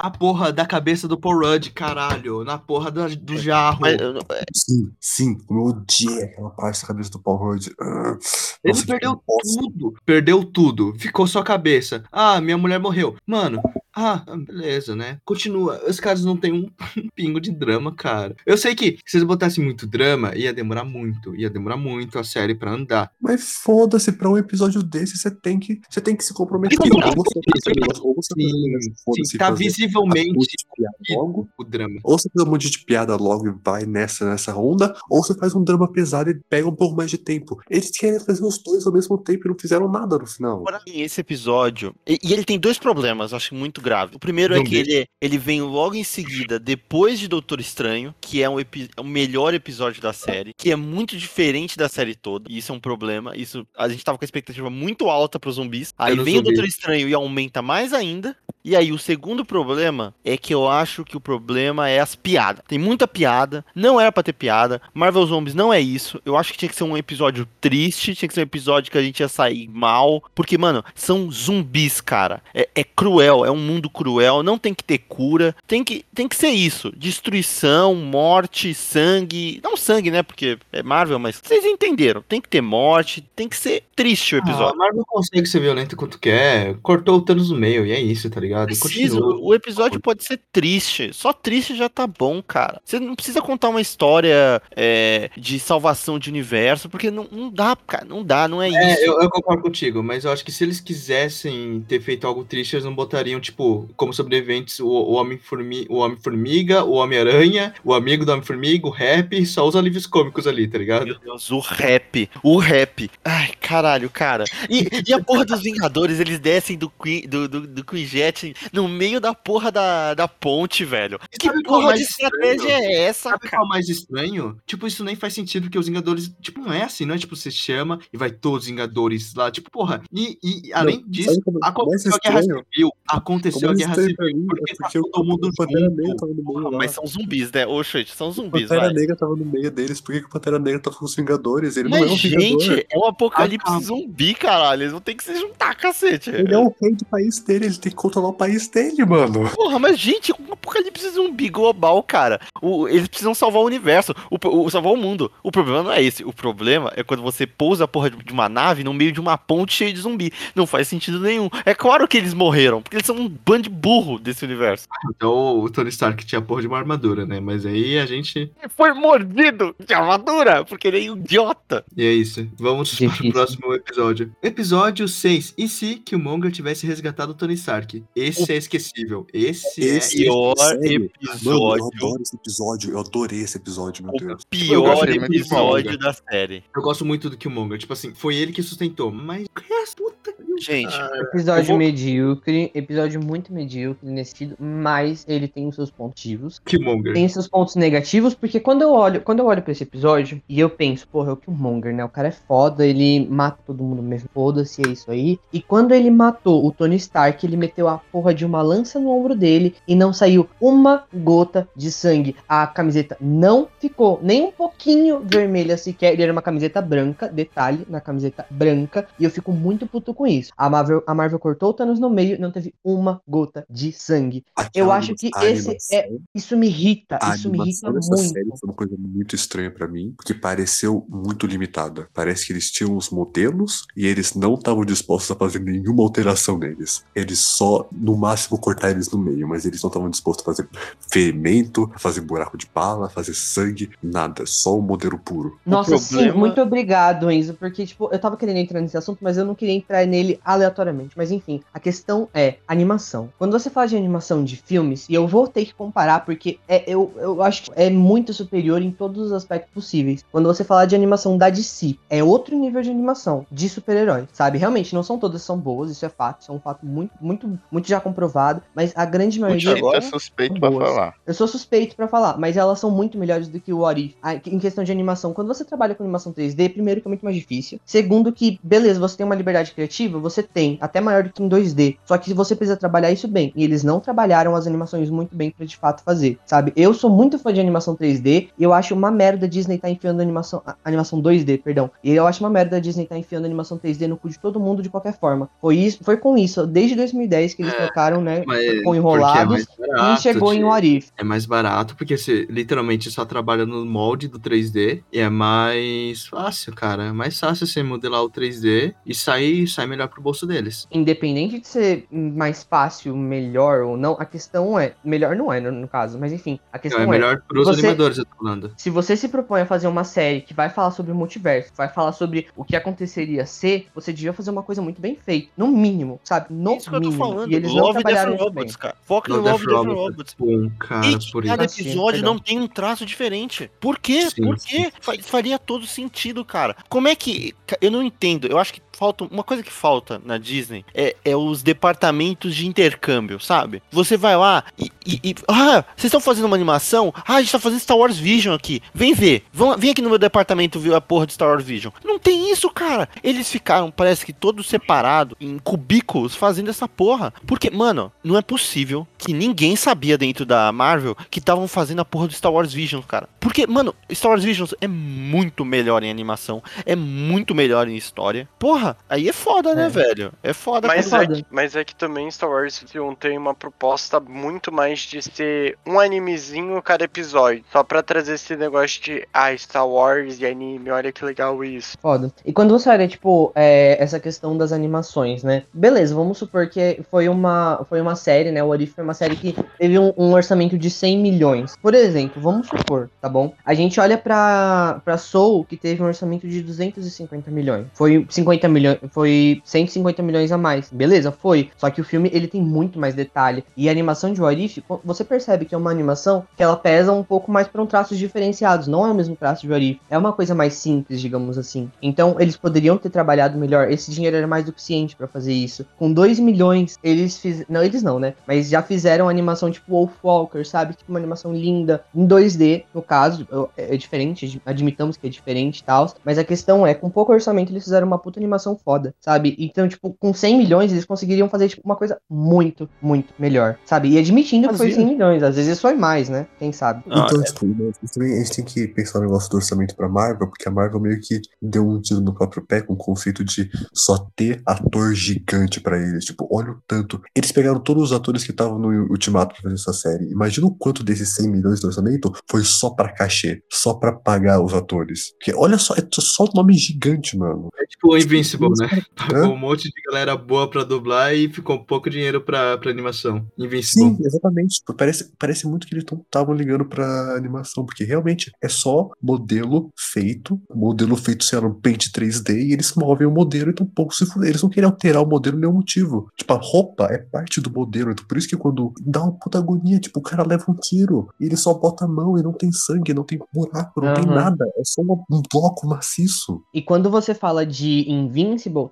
[SPEAKER 1] A porra da cabeça do Paul Rudd, caralho. Na porra da- do jarro.
[SPEAKER 3] Mas, eu não-
[SPEAKER 6] Sim, sim, eu odiei aquela parte da cabeça do Paul Rudd. Ah,
[SPEAKER 1] Ele
[SPEAKER 6] nossa,
[SPEAKER 1] perdeu tudo. Perdeu tudo. Ficou só a cabeça. Ah, minha mulher morreu. Mano, ah, beleza, né? Continua. Os caras não têm um, pingo de drama, cara. Eu sei que se eles botassem muito drama, ia demorar muito. Ia demorar muito a série pra andar.
[SPEAKER 6] Mas foda-se, pra um episódio desse, você tem que, você tem que se comprometer.
[SPEAKER 1] Sim,
[SPEAKER 6] Ou você faz negócio- ou você faz
[SPEAKER 1] Sim,
[SPEAKER 6] negócio,
[SPEAKER 1] sim,
[SPEAKER 6] foda-se,
[SPEAKER 1] tá visivelmente
[SPEAKER 6] monte de piada logo,
[SPEAKER 1] o drama.
[SPEAKER 6] ou você faz um monte de piada logo e vai nessa, nessa onda, ou você faz um drama pesado e pega um pouco mais de tempo. Eles querem fazer os dois ao mesmo tempo e não fizeram nada no final.
[SPEAKER 3] Esse episódio. E, e ele tem dois problemas, eu acho muito grave. O primeiro é
[SPEAKER 1] Zumbi.
[SPEAKER 3] que ele, ele vem logo em seguida, depois de Doutor Estranho, que é um é o melhor episódio da série, que é muito diferente da série toda. E isso é um problema. Isso a gente tava com a expectativa muito alta pros zumbis. Aí vem o
[SPEAKER 1] zumbi.
[SPEAKER 3] Doutor Estranho e aumenta mais ainda. E aí, o segundo problema é que eu acho que o problema é as piadas. Tem muita piada, não era pra ter piada. Marvel Zombies não é isso. Eu acho que tinha que ser um episódio triste, tinha que ser um episódio que a gente ia sair mal. Porque, mano, são zumbis, cara. É, é cruel, é um mundo cruel, não tem que ter cura. Tem que, tem que ser isso: destruição, morte, sangue. Não sangue, né? Porque é Marvel, mas vocês entenderam. Tem que ter morte, tem que ser triste o
[SPEAKER 1] Ah, a
[SPEAKER 3] episódio.
[SPEAKER 1] Marvel consegue ser violenta quanto quer. Cortou o Thanos no meio, e é isso, tá ligado? ligado?
[SPEAKER 3] Preciso.
[SPEAKER 1] Continua.
[SPEAKER 3] O episódio pode ser triste. Só triste já tá bom, cara. Você não precisa contar uma história é, de salvação de universo, porque não, não dá, cara. Não dá, não é,
[SPEAKER 1] É,
[SPEAKER 3] isso.
[SPEAKER 1] eu, eu concordo contigo, mas eu acho que se eles quisessem ter feito algo triste, eles não botariam, tipo, como sobreviventes o, o Homem-Formi- o Homem-Formiga, o Homem-Aranha, o amigo do Homem-Formiga, o rap, só os alívios cômicos ali, tá ligado?
[SPEAKER 3] Meu Deus, o rap. O rap. Ai, caralho, cara. E, e a porra dos Vingadores, eles descem do Queen, do, do, do Queen Jet no meio da porra da, da ponte, velho. Que
[SPEAKER 1] Sabe qual é o
[SPEAKER 3] porra de estratégia
[SPEAKER 1] estranho?
[SPEAKER 3] é essa,
[SPEAKER 1] Sabe
[SPEAKER 3] cara?
[SPEAKER 1] qual é mais estranho? Tipo, isso nem faz sentido, porque os Vingadores, tipo, não é assim, não é tipo, você chama e vai todos os Vingadores lá, tipo, porra. E, e além disso,
[SPEAKER 6] sabe como-
[SPEAKER 1] aconteceu a Guerra? Civil, aconteceu a
[SPEAKER 6] Como
[SPEAKER 1] Guerra Civil,
[SPEAKER 6] mim
[SPEAKER 1] porque
[SPEAKER 6] é
[SPEAKER 1] tá
[SPEAKER 6] porque o
[SPEAKER 1] todo mundo
[SPEAKER 6] o Pantera Negra
[SPEAKER 1] junto.
[SPEAKER 6] tava no meio lá.
[SPEAKER 3] Mas são zumbis, né? Ô, Xande, são
[SPEAKER 6] O
[SPEAKER 3] zumbis,
[SPEAKER 6] Pantera
[SPEAKER 3] vai.
[SPEAKER 6] Negra tava no meio deles, por que, que o Pantera Negra tá com os Vingadores? Ele não é
[SPEAKER 3] Mas,
[SPEAKER 6] um Vingador.
[SPEAKER 3] gente, é um apocalipse
[SPEAKER 1] Acaba.
[SPEAKER 3] zumbi, caralho. Eles vão ter que se juntar, cacete.
[SPEAKER 6] Ele é o rei do país dele, ele tem que controlar o país dele, mano.
[SPEAKER 3] Porra, mas gente, um apocalipse zumbi global, cara. O- eles precisam salvar o universo, o, o- salvar o mundo. O problema não é esse. O problema é quando você pousa a porra de de uma nave no meio de uma ponte cheia de zumbi. Não faz sentido nenhum. É claro que eles morreram, porque eles são um bando de burro desse universo.
[SPEAKER 1] Então o Tony Stark tinha porra de uma armadura, né? Mas aí a gente.
[SPEAKER 3] E foi mordido de armadura, porque ele é idiota.
[SPEAKER 1] E é isso. Vamos para
[SPEAKER 2] Difícil.
[SPEAKER 1] o próximo episódio. Episódio 6. E se Killmonger tivesse resgatado o Tony Stark? Esse é esquecível. Esse,
[SPEAKER 6] Esse
[SPEAKER 1] é.
[SPEAKER 3] pior
[SPEAKER 6] sério? Mano, eu
[SPEAKER 3] episódio.
[SPEAKER 6] adoro esse episódio, eu adorei esse episódio, meu
[SPEAKER 3] O
[SPEAKER 6] Deus.
[SPEAKER 1] Eu
[SPEAKER 3] pior episódio da série.
[SPEAKER 1] Eu gosto muito do Killmonger. Tipo assim, foi ele que sustentou. Mas o puta que
[SPEAKER 3] Gente,
[SPEAKER 2] Episódio
[SPEAKER 3] Eu vou-
[SPEAKER 2] medíocre, episódio muito medíocre nesse sentido, mas ele tem os seus pontos positivos.
[SPEAKER 1] Killmonger.
[SPEAKER 2] Tem seus pontos negativos, porque quando eu olho, quando eu olho pra esse episódio e eu penso, porra, é o Killmonger, né? O cara é foda, ele mata todo mundo mesmo, foda-se, é isso aí. E quando ele matou o Tony Stark, ele meteu a porra de uma lança no ombro dele e não saiu uma gota de sangue. A camiseta não ficou nem um pouquinho vermelha sequer. Ele era uma camiseta branca, detalhe, na camiseta branca. E eu fico muito puto com isso. A Marvel, a Marvel cortou o Thanos no meio e não teve uma gota de sangue. Eu acho que esse é. Isso me irrita.
[SPEAKER 6] A
[SPEAKER 2] Isso me irrita
[SPEAKER 6] animação dessa série
[SPEAKER 2] muito.
[SPEAKER 6] foi uma coisa muito estranha pra mim, porque pareceu muito limitada. Parece que eles tinham os modelos e eles não estavam dispostos a fazer nenhuma alteração neles. Eles só, no máximo, cortar eles no meio, mas eles não estavam dispostos a fazer ferimento, a fazer buraco de bala, a fazer sangue, nada. Só o modelo puro.
[SPEAKER 2] Nossa, sim,
[SPEAKER 3] problema-
[SPEAKER 2] muito obrigado, Enzo, porque, tipo, eu tava querendo entrar nesse assunto, mas eu não queria entrar nele aleatoriamente. Mas enfim, a questão é animação. Quando você fala de animação de filmes, e eu vou ter que comparar, porque é, eu, eu acho que é muito superior em todos os aspectos possíveis. Quando você falar de animação da DC, é outro nível de animação de super-herói, sabe? Realmente, não são todas são boas, isso é fato, isso é um fato muito, muito, muito já comprovado, mas a grande maioria
[SPEAKER 5] Tito
[SPEAKER 3] agora
[SPEAKER 5] é suspeito pra falar.
[SPEAKER 2] eu sou suspeito pra falar, mas elas são muito melhores do que o What If. Ah, Em questão de animação, quando você trabalha com animação 3D, primeiro que é muito mais difícil. Segundo que, beleza, você tem uma liberdade criativa, você tem, até maior do que em 2D. Só que você precisa trabalhar isso bem. E eles não trabalharam as animações muito bem pra de fato fazer, sabe? Eu sou muito fã de animação 3D e eu acho uma merda a Disney tá enfiando animação, animação 2D, perdão. E eu acho uma merda a Disney tá enfiando animação 3D no cu de todo mundo de qualquer forma. Foi isso, foi com isso, desde 2010 que eles trocaram, né,
[SPEAKER 1] Mas-
[SPEAKER 2] com
[SPEAKER 1] é
[SPEAKER 2] enrolados
[SPEAKER 1] barato,
[SPEAKER 2] e chegou em
[SPEAKER 1] tio.
[SPEAKER 2] What If.
[SPEAKER 1] É mais barato, porque você literalmente só trabalha no molde do 3D e é mais fácil, cara. É mais fácil você modelar o 3D e sair, sair melhor pro bolso deles.
[SPEAKER 2] independente de ser mais fácil, melhor ou não, a questão é. Melhor não é, no, no caso, mas enfim, a
[SPEAKER 1] Não,
[SPEAKER 2] questão
[SPEAKER 1] é
[SPEAKER 2] é.
[SPEAKER 1] melhor pros
[SPEAKER 2] você-
[SPEAKER 1] animadores, eu tô falando.
[SPEAKER 2] Se você se propõe a fazer uma série que vai falar sobre o multiverso, vai falar sobre o que aconteceria ser, você devia fazer uma coisa muito bem feita. No mínimo, sabe? No
[SPEAKER 3] É isso que eu tô
[SPEAKER 2] mínimo.
[SPEAKER 3] falando.
[SPEAKER 2] E eles não
[SPEAKER 3] Love Death
[SPEAKER 2] trabalharam bem.
[SPEAKER 3] Robots, cara. Foca no Love
[SPEAKER 1] Death
[SPEAKER 3] Death
[SPEAKER 1] Robot,
[SPEAKER 3] Robots.
[SPEAKER 1] Bom, cara,
[SPEAKER 3] E que
[SPEAKER 1] por
[SPEAKER 3] cada
[SPEAKER 1] isso.
[SPEAKER 2] Sim,
[SPEAKER 3] episódio
[SPEAKER 2] perdão.
[SPEAKER 3] não tem um traço diferente. Por quê?
[SPEAKER 1] Sim,
[SPEAKER 3] Por quê? Fa- Faria todo sentido, cara. Como é que. Eu não entendo. Eu acho que falta. Uma coisa que falta na Disney é, é os departamentos de intercâmbio, sabe? Você vai lá e. e- e- ah, vocês estão fazendo uma animação? Ah, a gente tá fazendo Star Wars Vision aqui. Vem ver. Vão, vem aqui no meu departamento ver a porra de Star Wars Vision. Não tem isso, cara. Eles ficaram, parece que todos separados, em cubículos, fazendo essa porra. Porque, mano, não é possível que ninguém sabia dentro da Marvel que estavam fazendo a porra do Star Wars Visions, cara. Porque, mano, Star Wars Visions é muito melhor em animação, é muito melhor em história. Porra, aí é foda, né,
[SPEAKER 2] É.
[SPEAKER 3] velho? É foda.
[SPEAKER 4] Mas é, que, mas é que também Star Wars Vision tem uma proposta muito mais de ser um animezinho cada episódio. Só pra trazer esse negócio de, ah, Star Wars e anime, olha que legal isso.
[SPEAKER 2] Foda. E quando você olha, tipo, é, essa questão das animações, né? Beleza, vamos supor que foi uma, foi uma série, né? O Orif foi uma série que teve um, um orçamento de 100 milhões. Por exemplo, vamos supor, tá bom? A gente olha pra, pra Soul, que teve um orçamento de 250 milhões. Foi 50 milhões, foi 150 milhões a mais. Beleza, foi. Só que o filme, ele tem muito mais detalhe. E a animação de Orif, você percebe que é uma animação que ela pesa um pouco mais pra um traços diferenciados. Não é o mesmo traço de Orif. É uma coisa mais simples, digamos assim. Então, eles poderiam ter trabalhado melhor. Esse dinheiro era mais do que suficiente pra fazer isso. Com 2 milhões, eles fizeram. Não, eles não, né? Mas já fizeram animação tipo Wolfwalker, sabe? Tipo uma animação linda. Em 2D, no caso. eu- É diferente, admitamos que é diferente e tal. Mas a questão é, com pouco orçamento, eles fizeram uma puta animação foda, sabe? Então, tipo, com 100 milhões, eles conseguiriam fazer tipo, uma coisa muito, muito melhor, sabe? E admitindo que foi
[SPEAKER 3] Fazia.
[SPEAKER 2] 100 milhões. Às vezes foi mais, né? Quem sabe?
[SPEAKER 3] Não,
[SPEAKER 6] Então, tipo, né, a gente também- a gente tem que pensar no negócio do orçamento pra Marvel, porque a Marvel meio que deu um tiro no próprio pé com o conceito de só ter ator gigante pra eles. Tipo, olha o tanto. Eles pegaram todos os atores que estavam no Ultimato pra fazer essa série. Imagina o quanto desses 100 milhões de orçamento foi só pra cachê, só pra pagar os atores. Porque olha só, é só nome gigante, mano.
[SPEAKER 1] É tipo o Invincible, né?
[SPEAKER 6] Hã?
[SPEAKER 1] Pagou um monte de galera boa pra dublar e ficou pouco dinheiro pra, pra animação. Invincible.
[SPEAKER 6] Sim, exatamente. Tipo, parece, parece muito que eles não estavam ligando pra animação, porque realmente é só modelo feito, modelo feito, sei lá, no Paint 3D, e eles movem o modelo, então pouco se fuder. Eles não querem alterar o modelo nenhum motivo. Tipo, a roupa é parte do modelo, então por isso que quando dá uma puta agonia, tipo, o cara leva um tiro, e ele só bota a mão e não tem sangue, não tem buraco, não tem
[SPEAKER 2] Aham.
[SPEAKER 6] nada, é só um bloco maciço.
[SPEAKER 2] E quando você fala de Invincible,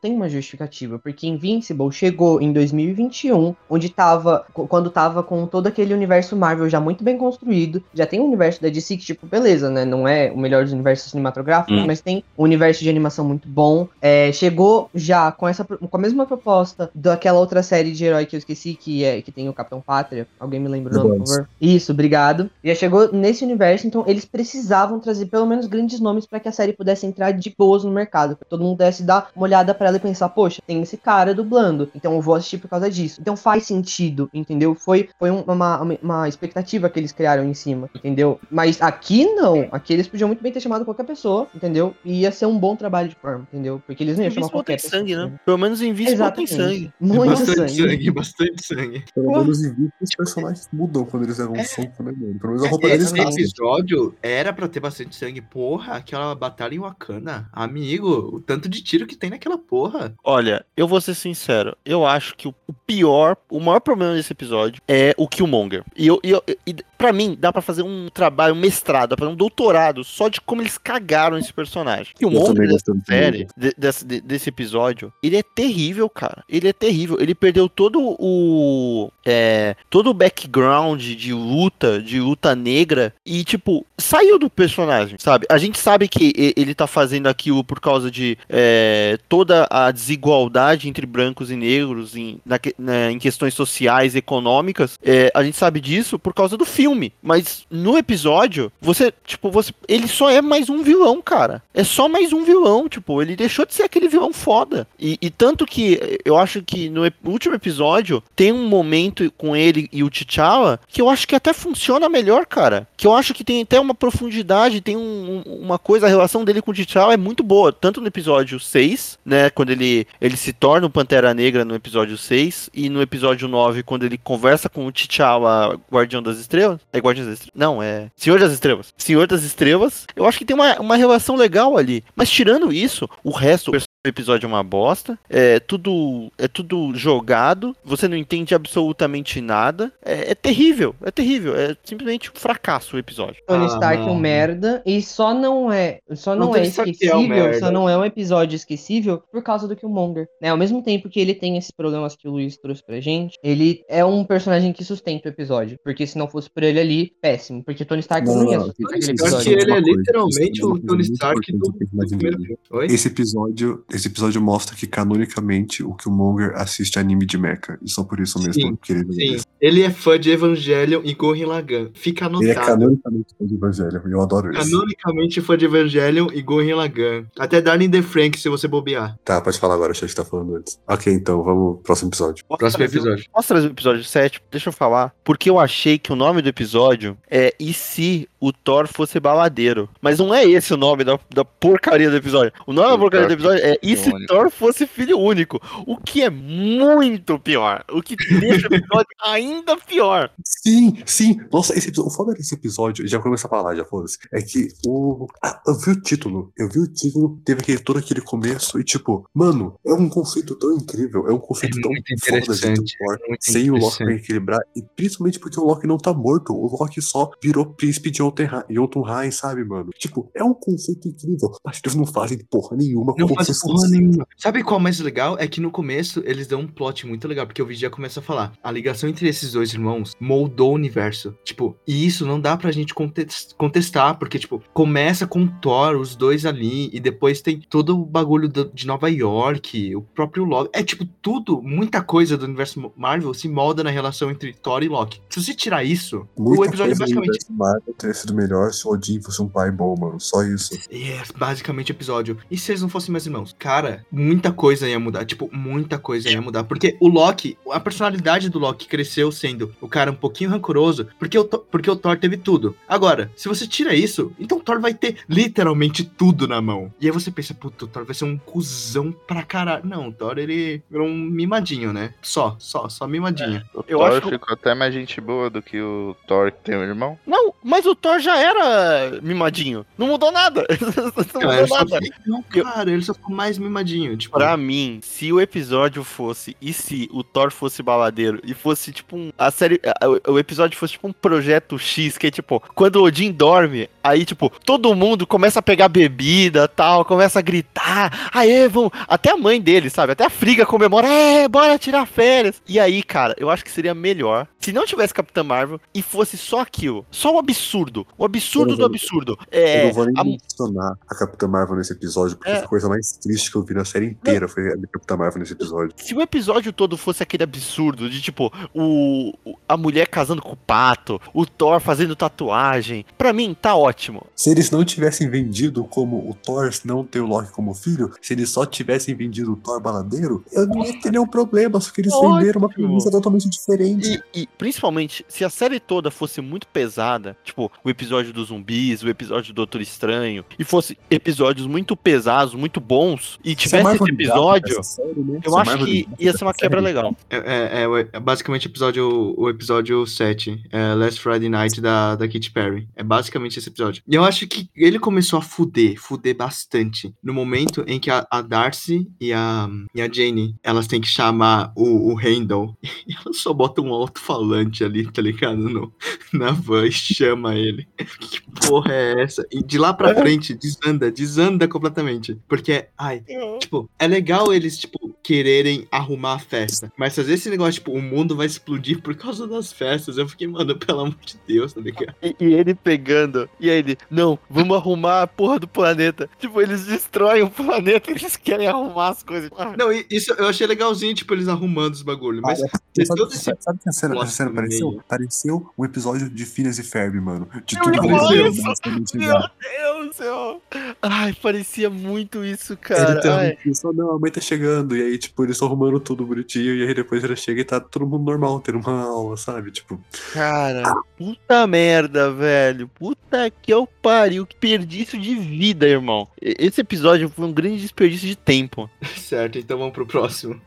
[SPEAKER 2] tem uma justificativa, porque Invincible chegou em 2021, onde tava, quando tava com todo aquele universo Marvel já muito bem construído, já tem um universo da DC que, tipo, beleza, né, não é o melhor dos universos cinematográficos,
[SPEAKER 3] Hum.
[SPEAKER 2] mas tem um universo de animação muito bom, é, chegou já com essa, com a mesma proposta daquela outra série de herói que eu esqueci, que é, que tem o Capitão Pátria, alguém me lembra o nome, por favor? Isso, obrigado. Já chegou nesse universo, então eles precisavam trazer pelo menos grandes nomes pra que a série pudesse entrar de boas no mercado, pra todo mundo pudesse dar uma olhada pra ela e pensar, poxa, tem esse cara dublando, então eu vou assistir por causa disso. Então faz sentido, entendeu? Foi, foi um- uma, uma, uma expectativa que eles criaram em cima, entendeu? Mas aqui não, aqui eles podiam muito bem ter chamado qualquer pessoa, entendeu? E ia ser um bom trabalho de forma, entendeu? Porque eles não iam chamar
[SPEAKER 3] Invincible
[SPEAKER 2] qualquer pessoa.
[SPEAKER 3] sangue, né? Pelo menos Invincible tem sangue.
[SPEAKER 2] Muito
[SPEAKER 1] bastante
[SPEAKER 2] sangue.
[SPEAKER 1] sangue. bastante sangue.
[SPEAKER 6] Pelo menos em vídeo, os personagens mudam quando eles levam um soco, né, mano? Pelo menos a roupa
[SPEAKER 1] Esse
[SPEAKER 6] deles nasce.
[SPEAKER 1] episódio era pra ter bastante sangue. Porra, aquela batalha em Wakanda. Amigo, o tanto de tiro que tem naquela porra.
[SPEAKER 3] Olha, eu vou ser sincero, eu acho que o pior, o maior problema desse episódio é o Killmonger. E, eu, e, eu, e pra mim, dá pra fazer um trabalho, um mestrado, fazer um doutorado só de como eles cagaram esse personagem.
[SPEAKER 6] Eu
[SPEAKER 3] Killmonger
[SPEAKER 6] também
[SPEAKER 3] dessa série, de- desse, de- desse episódio, ele é terrível, cara. Ele é terrível. Ele perdeu todo o. é, todo o background de luta, de luta negra, e, tipo, saiu do personagem, sabe? A gente sabe que e- ele tá fazendo aquilo por causa de é, toda a desigualdade entre brancos e negros em, na em questões sociais e econômicas. É, a gente sabe disso por causa do filme. Mas no episódio, você, tipo, você. Ele só é mais um vilão, cara. É só mais um vilão, tipo, ele deixou de ser aquele vilão foda. E, e tanto que eu acho que no último episódio tem um momento com ele e o T'Challa que eu acho que até funciona melhor, cara. Que eu acho que tem até uma profundidade, tem um- um- uma coisa, a relação dele com o T'Challa é muito boa. Tanto no episódio 6, né, quando ele, ele se torna o Pantera Negra no episódio 6, e no episódio 9, quando ele conversa com o T'Challa, Guardião das Estrelas. É Guardião das Estrelas? Não, é Senhor das Estrelas. Senhor das Estrelas. Eu acho que tem uma, uma relação legal ali. Mas tirando isso, o resto, o episódio é uma bosta. É tudo, é tudo jogado. Você não entende absolutamente nada. É, é terrível, é terrível. É simplesmente um fracasso o episódio.
[SPEAKER 2] Tony
[SPEAKER 1] Ah,
[SPEAKER 2] Stark é um merda e só não é, só
[SPEAKER 1] Não,
[SPEAKER 2] não, é
[SPEAKER 1] Stark é um
[SPEAKER 2] esquecível, só não é um episódio esquecível por causa do Killmonger, né? Ao mesmo tempo que ele tem esses problemas que o Luiz trouxe pra gente, ele é um personagem que sustenta o episódio, porque se não fosse por ele ali, péssimo, porque Tony Stark não,
[SPEAKER 6] Não, não,
[SPEAKER 2] ia
[SPEAKER 6] não,
[SPEAKER 2] sustentar aquele episódio.
[SPEAKER 1] ele é literalmente
[SPEAKER 6] é
[SPEAKER 1] o Tony Stark do, primeiro filme. Oi?
[SPEAKER 6] Esse episódio, esse episódio mostra que canonicamente o Killmonger assiste anime de mecha. E só por isso mesmo
[SPEAKER 1] Sim,
[SPEAKER 6] que ele
[SPEAKER 1] sim. Ele é fã de Evangelion e Gurren Lagann. Fica anotado.
[SPEAKER 6] Ele é canonicamente fã de Evangelho, e eu adoro isso.
[SPEAKER 1] Canonicamente fã de Evangelion e Gurren Lagann. Até Darling the Frank, se você bobear.
[SPEAKER 6] Tá, pode falar agora, achei que tá falando antes. Ok, então, vamos pro próximo episódio.
[SPEAKER 3] Posso
[SPEAKER 1] Próximo
[SPEAKER 3] trazer-
[SPEAKER 1] episódio.
[SPEAKER 3] Posso trazer o episódio 7? Deixa eu falar. Porque eu achei que o nome do episódio é E se o Thor fosse baladeiro? Mas não é esse o nome da, da porcaria do episódio. O nome da porcaria do episódio é E se
[SPEAKER 5] único.
[SPEAKER 3] Thor fosse filho único? O que é muito pior. O que deixa o episódio ainda pior.
[SPEAKER 6] Sim, sim. Nossa, esse episódio, o foda desse episódio, já vou começar a falar, já foda-se, é que o. Ah, eu vi o título, eu vi o título, teve aquele, todo aquele começo, e tipo, mano, é um conceito tão incrível, é um conceito
[SPEAKER 1] É
[SPEAKER 6] tão foda de Thor,
[SPEAKER 1] é
[SPEAKER 6] sem o Loki pra equilibrar, e principalmente porque o Loki não tá morto, o Loki só virou príncipe de Jotunheim, sabe, mano? Tipo, é um conceito incrível, mas eles não fazem porra nenhuma
[SPEAKER 1] Não
[SPEAKER 6] com
[SPEAKER 1] faz Sabe qual é o mais legal? É que no começo eles dão um plot muito legal, porque o vídeo já começa a falar. A ligação entre esses dois irmãos moldou o universo. Tipo, e isso não dá pra gente contes- contestar, porque, tipo, começa com Thor, os dois ali, e depois tem todo o bagulho do- de Nova York, o próprio Loki. É tipo, tudo, muita coisa do universo Marvel se molda na relação entre Thor e Loki. Se você tirar isso,
[SPEAKER 6] Muita
[SPEAKER 1] o episódio é
[SPEAKER 6] coisa
[SPEAKER 1] basicamente
[SPEAKER 6] universo Marvel teria sido melhor se o Odin fosse um pai bom, mano. Só isso.
[SPEAKER 1] É, basicamente o episódio. E se eles não fossem mais irmãos? Cara, muita coisa ia mudar. Tipo, muita coisa ia mudar. Porque o Loki, a personalidade do Loki cresceu sendo o cara um pouquinho rancoroso, porque o, Thor- porque o Thor teve tudo. Agora, se você tira isso, então o Thor vai ter literalmente tudo na mão. E aí você pensa, puto, o Thor vai ser um cuzão pra caralho. Não, o Thor, ele virou um mimadinho, né? Só, só, só mimadinho.
[SPEAKER 5] O
[SPEAKER 3] Eu
[SPEAKER 5] Thor
[SPEAKER 3] acho que-
[SPEAKER 5] ficou até mais gente boa do que o Thor que tem um irmão.
[SPEAKER 3] Não, mas o Thor já era mimadinho. Não mudou nada. não
[SPEAKER 1] Cara,
[SPEAKER 3] mudou
[SPEAKER 1] só
[SPEAKER 3] nada.
[SPEAKER 1] ficou- não, cara, ele só ficou mais mimadinho. Tipo,
[SPEAKER 3] Pra mim, se o episódio fosse. E se o Thor fosse baladeiro e fosse tipo um. A série. a- O, episódio fosse tipo um projeto X, que é tipo, quando o Odin dorme, aí, tipo, todo mundo começa a pegar bebida tal, começa a gritar. Aê, vamos. Até a mãe dele, sabe? Até a Friga comemora. É, bora tirar férias. E aí, cara, eu acho que seria melhor se não tivesse Capitã Marvel e fosse só aquilo. Só o absurdo. O absurdo
[SPEAKER 6] Eu
[SPEAKER 3] do
[SPEAKER 6] vou-
[SPEAKER 3] absurdo.
[SPEAKER 6] Eu
[SPEAKER 3] É.
[SPEAKER 6] não vou nem
[SPEAKER 3] a-
[SPEAKER 6] mencionar a Capitã Marvel nesse episódio, porque
[SPEAKER 3] É.
[SPEAKER 6] coisa mais triste que eu vi na série inteira foi a Capitã Marvel nesse episódio.
[SPEAKER 3] Se o episódio todo fosse aquele absurdo de tipo, o, a mulher casando com o pato, o Thor fazendo tatuagem, pra mim tá ótimo.
[SPEAKER 6] Se eles não tivessem vendido como o Thor não ter o Loki como filho, se eles só tivessem vendido o Thor baladeiro, eu não ia ter nenhum problema, só que eles
[SPEAKER 3] Ótimo.
[SPEAKER 6] venderam uma premissa totalmente diferente.
[SPEAKER 3] E, e, principalmente, se a série toda fosse muito pesada, tipo, o episódio dos zumbis, o episódio do Doutor Estranho, e fosse episódios muito pesados, muito bons, e tivesse
[SPEAKER 6] Marvel
[SPEAKER 3] esse episódio,
[SPEAKER 6] série, né?
[SPEAKER 3] eu
[SPEAKER 6] a
[SPEAKER 3] acho que ia ser uma quebra legal.
[SPEAKER 1] É, é- é é basicamente o episódio, o episódio 7, é Last Friday Night da, da Katy Perry. É basicamente esse episódio. E eu acho que ele começou a fuder, fuder bastante. No momento em que a, a Darcy e a, e a Jane, elas têm que chamar o, o Randall. E elas só botam um alto-falante ali, tá ligado? No, na van e chama ele. Que porra é essa? E de lá pra frente, desanda, desanda completamente. Porque, ai, Tipo, é legal eles, tipo, quererem arrumar a festa. Mas às vezes esse negócio, tipo, o mundo vai explodir por causa das festas. Eu fiquei, mano, pelo amor de Deus, tá ligado?
[SPEAKER 3] E, e ele pegando, e aí ele, não, vamos arrumar a porra do planeta. Tipo, eles destroem o planeta, eles querem arrumar as coisas. Ah,
[SPEAKER 1] Não, e isso eu achei legalzinho, tipo, eles arrumando os bagulhos. Mas tem
[SPEAKER 6] Sabe,
[SPEAKER 1] todo esse.
[SPEAKER 6] sabe, que a cena, essa cena pareceu? Pareceu um episódio de Phineas e Ferb, mano. De
[SPEAKER 3] Eu
[SPEAKER 6] tudo que basicamente
[SPEAKER 3] Meu. Deus do céu. Ai, parecia muito isso,
[SPEAKER 6] Ele
[SPEAKER 3] cara. Ai.
[SPEAKER 6] pensou, não, a mãe tá chegando. E aí, tipo, eles estão arrumando tudo bonitinho. E aí depois ela chega e tá todo mundo normal, tendo uma aula, sabe? Tipo,
[SPEAKER 3] Cara, puta merda, velho. Puta que eu pariu. Que desperdício de vida, irmão. Esse episódio foi um grande desperdício de tempo.
[SPEAKER 1] Certo, então vamos pro próximo.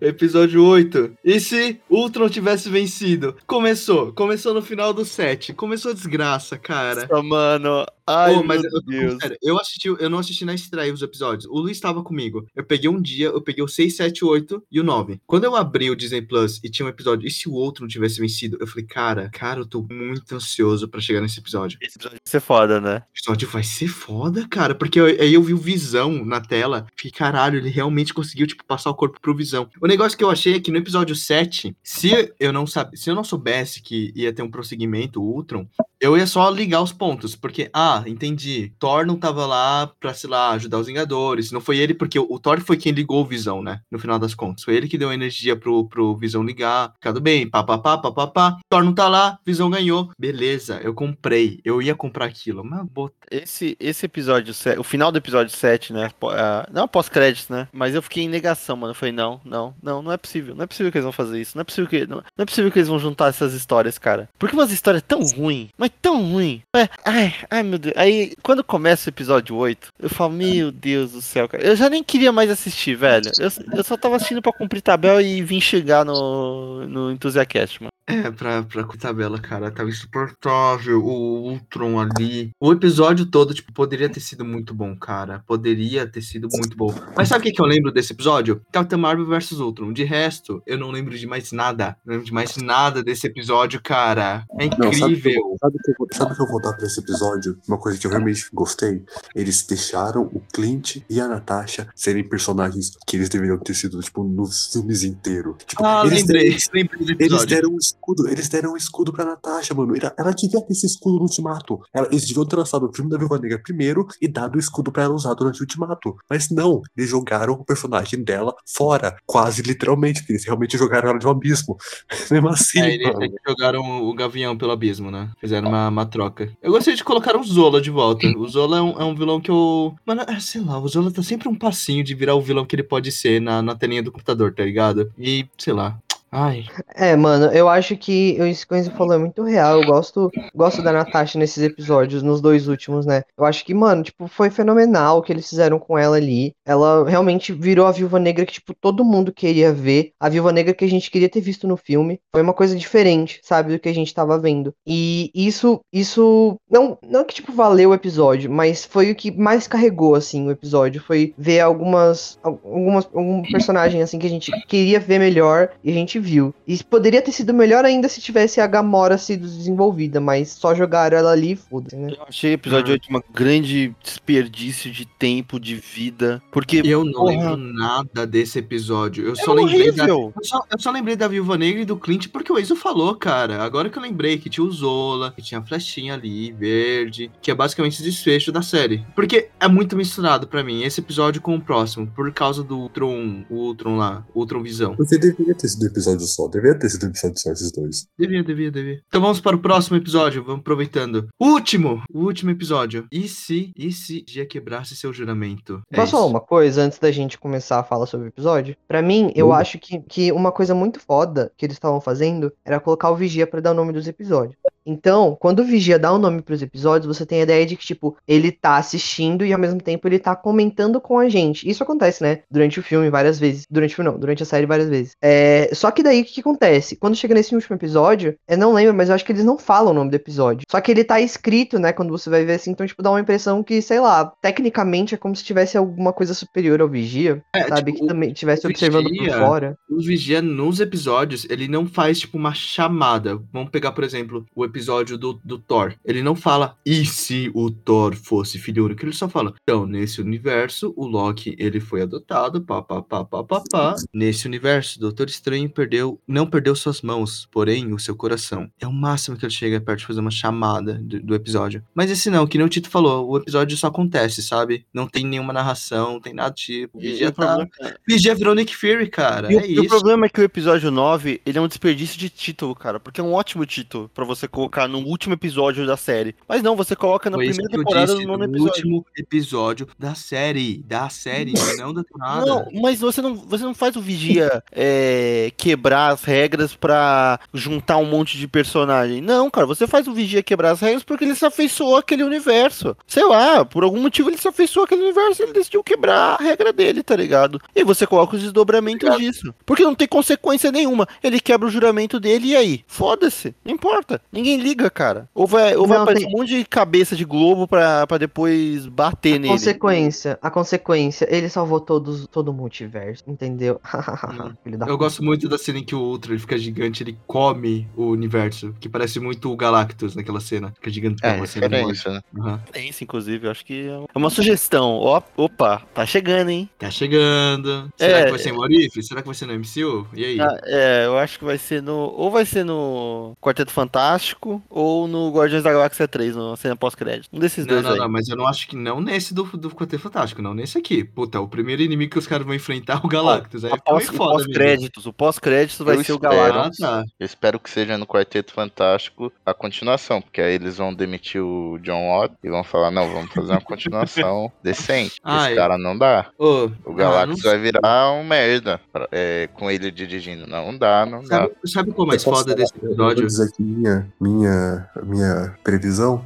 [SPEAKER 1] Episódio 8. E se Ultron tivesse vencido? Começou. Começou no final do 7. Começou a desgraça, cara.
[SPEAKER 3] Nossa, mano. Ai,
[SPEAKER 1] Pô, mas
[SPEAKER 3] meu
[SPEAKER 1] eu,
[SPEAKER 3] Deus.
[SPEAKER 1] sério, eu assisti, eu não assisti na estreia os episódios. O Luiz estava comigo. Eu peguei um dia, eu peguei o 6, 7, 8 e o 9. Quando eu abri o Disney Plus e tinha um episódio, e se o outro não tivesse vencido? Eu falei, cara, cara, eu tô muito ansioso pra chegar nesse episódio.
[SPEAKER 3] Esse episódio vai ser foda, né?
[SPEAKER 1] O episódio vai ser foda, cara, porque eu- aí eu vi o Visão na tela. Fiquei, caralho, ele realmente conseguiu, tipo, passar o corpo pro Visão. O negócio que eu achei é que no episódio 7, se eu não sabe, se eu não soubesse que ia ter um prosseguimento, o Ultron, eu ia só ligar os pontos, porque, ah, entendi. Thor não tava lá pra, sei lá, ajudar os Vingadores. Não foi ele, porque o, Thor foi quem ligou o Visão, né? No final das contas. Foi ele que deu energia pro, pro Visão ligar. Ficado bem, pá, pá, pá, pá, pá. Thor não tá lá, Visão ganhou. Beleza, eu comprei. Eu ia comprar aquilo. Mas, bota.
[SPEAKER 3] Esse, esse episódio, o final do episódio 7, né? ah, Não pós-créditos, né? Mas eu fiquei em negação, mano. Eu falei, não, não, não, não é possível. Não é possível que eles vão fazer isso. Não é possível que, não, não é possível que eles vão juntar essas histórias, cara. Porque umas histórias tão ruins, mas tão ruim. É, ai, ai, meu Deus. Aí, quando começa o episódio 8, eu falo, meu Deus do céu, cara. Eu já nem queria mais assistir, velho. Eu, eu só tava assistindo pra cumprir tabela e vim chegar no, no Enthusiast, mano.
[SPEAKER 1] É, pra, pra tabela, cara, tava insuportável. O Ultron ali. O episódio todo, tipo, poderia ter sido muito bom, cara. Poderia ter sido muito bom. Mas sabe o que, que eu lembro desse episódio? Capitão Marvel vs Ultron. De resto, eu não lembro de mais nada. Não lembro de mais nada desse episódio, cara. É
[SPEAKER 6] Não, sabe o que
[SPEAKER 1] incrível.
[SPEAKER 6] eu- sabe o que eu vou- sabe o que eu vou dar pra esse episódio? Uma coisa que eu realmente gostei. Eles deixaram o Clint e a Natasha serem personagens que eles deveriam ter sido, tipo, nos filmes inteiros. Tipo,
[SPEAKER 1] Ah,
[SPEAKER 6] eles
[SPEAKER 1] lembrei.
[SPEAKER 6] deram-
[SPEAKER 1] Lembrei
[SPEAKER 6] Eles deram um escudo, eles deram um escudo pra Natasha, mano. Ela, ela devia ter esse escudo no ultimato. Ela- eles deviam ter lançado o filme da Viúva Negra primeiro e dado o escudo pra ela usar durante o ultimato. Mas não, eles jogaram o personagem dela fora, quase literalmente. Eles realmente jogaram ela de um abismo. Mesmo assim,
[SPEAKER 1] É, eles
[SPEAKER 6] mano.
[SPEAKER 1] jogaram o Gavião pelo abismo, né? Fizeram uma, uma troca. Eu gostei de colocar o Zola de volta. O Zola é um, é um vilão que eu. Mano, é, sei lá, o Zola tá sempre um passinho de virar o vilão que ele pode ser na, na telinha do computador, tá ligado? E, sei lá. Ai.
[SPEAKER 2] É, mano, eu acho que que o Enzo falou é muito real. Eu gosto, gosto da Natasha nesses episódios, nos dois últimos, né? Eu acho que, mano, tipo, foi fenomenal o que eles fizeram com ela ali. Ela realmente virou a Viúva Negra que, tipo, todo mundo queria ver. A Viúva Negra que a gente queria ter visto no filme. Foi uma coisa diferente, sabe, do que a gente tava vendo. E isso, isso, não, não que, tipo, valeu o episódio, mas foi o que mais carregou, assim, o episódio. Foi ver algumas, algumas, algum personagem, assim, que a gente queria ver melhor e a gente viu. E poderia ter sido melhor ainda se tivesse a Gamora sido desenvolvida, mas só jogaram ela ali e foda-se, né?
[SPEAKER 3] Eu achei o episódio
[SPEAKER 1] Ah.
[SPEAKER 3] 8 uma grande desperdício de tempo, de vida. Porque.
[SPEAKER 1] Eu não
[SPEAKER 3] porra,
[SPEAKER 1] lembro nada desse episódio. Eu
[SPEAKER 3] é
[SPEAKER 1] só lembrei da.
[SPEAKER 3] horrível.
[SPEAKER 1] Eu só, eu só lembrei da Viúva Negra e do Clint porque o Enzo falou, cara. Agora que eu lembrei que tinha o Zola, que tinha a flechinha ali, verde, que é basicamente o desfecho da série. Porque é muito misturado pra mim, esse episódio com o próximo, por causa do Ultron, o Ultron lá, o Ultron Visão.
[SPEAKER 6] Porque deveria ter sido um episódio só. Deveria ter sido um episódio só esses dois.
[SPEAKER 1] Devia, devia, devia. Então vamos para o próximo episódio, vamos aproveitando. Último, o último episódio. E se, e se Gia quebrasse seu juramento? É
[SPEAKER 2] Posso falar uma coisa antes da gente começar a falar sobre o episódio? Pra mim, eu
[SPEAKER 6] Hum.
[SPEAKER 2] acho que, que uma coisa muito foda que eles estavam fazendo era colocar o Vigia pra dar o nome dos episódios. Então, quando o Vigia dá o nome pros episódios, você tem a ideia de que, tipo, ele tá assistindo e ao mesmo tempo ele tá comentando com a gente. Isso acontece, né? Durante o filme várias vezes. Durante o filme, não, durante a série várias vezes. É... Só que daí o que, que acontece? Quando chega nesse último episódio, eu não lembro, mas eu acho que eles não falam o nome do episódio. Só que ele tá escrito, né? Quando você vai ver assim, então, tipo, dá uma impressão que, sei lá, tecnicamente é como se tivesse alguma coisa superior ao Vigia,
[SPEAKER 1] É,
[SPEAKER 2] sabe?
[SPEAKER 1] tipo,
[SPEAKER 2] que também estivesse
[SPEAKER 1] o
[SPEAKER 2] observando por
[SPEAKER 1] Vigia-
[SPEAKER 2] fora.
[SPEAKER 1] O Vigia, nos episódios, ele não faz, tipo, uma chamada. Vamos pegar, por exemplo, o episódio do, do Thor. Ele não fala, e se o Thor fosse filho único? Ele só fala, então, nesse universo, o Loki, ele foi adotado, pá, pá, pá, pá, pá, pá. Nesse universo, o Doutor Estranho perdeu, não perdeu suas mãos, porém, o seu coração. É o máximo que ele chega perto de fazer uma chamada do, do episódio. Mas esse não, que nem o Tito falou, o episódio só acontece, sabe? Não tem nenhuma narração, não tem nada tipo. O Vigia
[SPEAKER 3] o
[SPEAKER 1] tá... Vigia virou Nick Fury, cara.
[SPEAKER 3] e o-
[SPEAKER 1] é
[SPEAKER 3] o
[SPEAKER 1] isso.
[SPEAKER 3] problema é que o episódio 9 ele é um desperdício de título, cara. Porque é um ótimo título pra você colocar no último episódio da série. Mas não, você coloca na
[SPEAKER 1] Foi
[SPEAKER 3] primeira temporada
[SPEAKER 1] disse
[SPEAKER 3] no nono
[SPEAKER 1] no
[SPEAKER 3] episódio.
[SPEAKER 1] último episódio da série. Da série, não da temporada.
[SPEAKER 3] Não, mas você não, você não faz o Vigia é, quebrar as regras pra juntar um monte de personagem. Não, cara, você faz o Vigia quebrar as regras porque ele se afeiçoou àquele universo. Sei lá, por algum motivo ele se afeiçoou àquele universo e ele decidiu quebrar a regra dele, tá ligado? E você coloca os desdobramentos disso. Porque não tem consequência nenhuma. Ele quebra o juramento dele e aí? Foda-se. Não importa. Ninguém liga, cara. Ou vai, ou vai
[SPEAKER 2] Não,
[SPEAKER 3] aparecer
[SPEAKER 2] tem-
[SPEAKER 3] um monte de cabeça de globo pra, pra depois bater nele.
[SPEAKER 2] Consequência, a consequência, ele salvou todos, todo o multiverso, entendeu? Da
[SPEAKER 1] Eu gosto muito da cena em que o Ultra ele fica gigante, ele come o universo, que parece muito o Galactus naquela cena. Fica gigantão,
[SPEAKER 5] É,
[SPEAKER 1] assim, ele morde.
[SPEAKER 5] referência, né?
[SPEAKER 1] Aham.
[SPEAKER 3] É isso, inclusive, eu acho que é uma sugestão. Opa, tá chegando, hein?
[SPEAKER 1] Tá chegando. Será
[SPEAKER 3] É.
[SPEAKER 1] que vai ser em What If? Será que vai ser no MCU? E aí?
[SPEAKER 3] Ah, é, eu acho que vai ser no. Ou vai ser no Quarteto Fantástico, Fantástico ou no Guardiões da Galáxia 3, no cena pós-crédito. Um desses
[SPEAKER 1] Não,
[SPEAKER 3] dois
[SPEAKER 1] não,
[SPEAKER 3] aí.
[SPEAKER 1] não, mas eu não acho que não nesse do, do Quarteto Fantástico, não nesse aqui. Puta, o primeiro inimigo que os caras vão enfrentar é o Galactus. Aí
[SPEAKER 3] O
[SPEAKER 1] meio
[SPEAKER 3] pós- o pós-créditos, o pós-créditos vai
[SPEAKER 5] Eu
[SPEAKER 3] ser o
[SPEAKER 5] espero.
[SPEAKER 3] Galactus.
[SPEAKER 1] Ah, tá.
[SPEAKER 5] Eu espero que seja no Quarteto Fantástico a continuação, porque aí eles vão demitir o John Watt e vão falar, não, vamos fazer uma continuação decente.
[SPEAKER 1] Ah,
[SPEAKER 5] Esse
[SPEAKER 1] é.
[SPEAKER 5] cara não dá.
[SPEAKER 1] Ô,
[SPEAKER 5] O
[SPEAKER 1] ah,
[SPEAKER 5] Galactus vai virar um merda pra- é, com ele dirigindo. Não dá, não dá.
[SPEAKER 1] Sabe, sabe qual é o mais foda desse episódio?
[SPEAKER 6] minha, minha, minha previsão,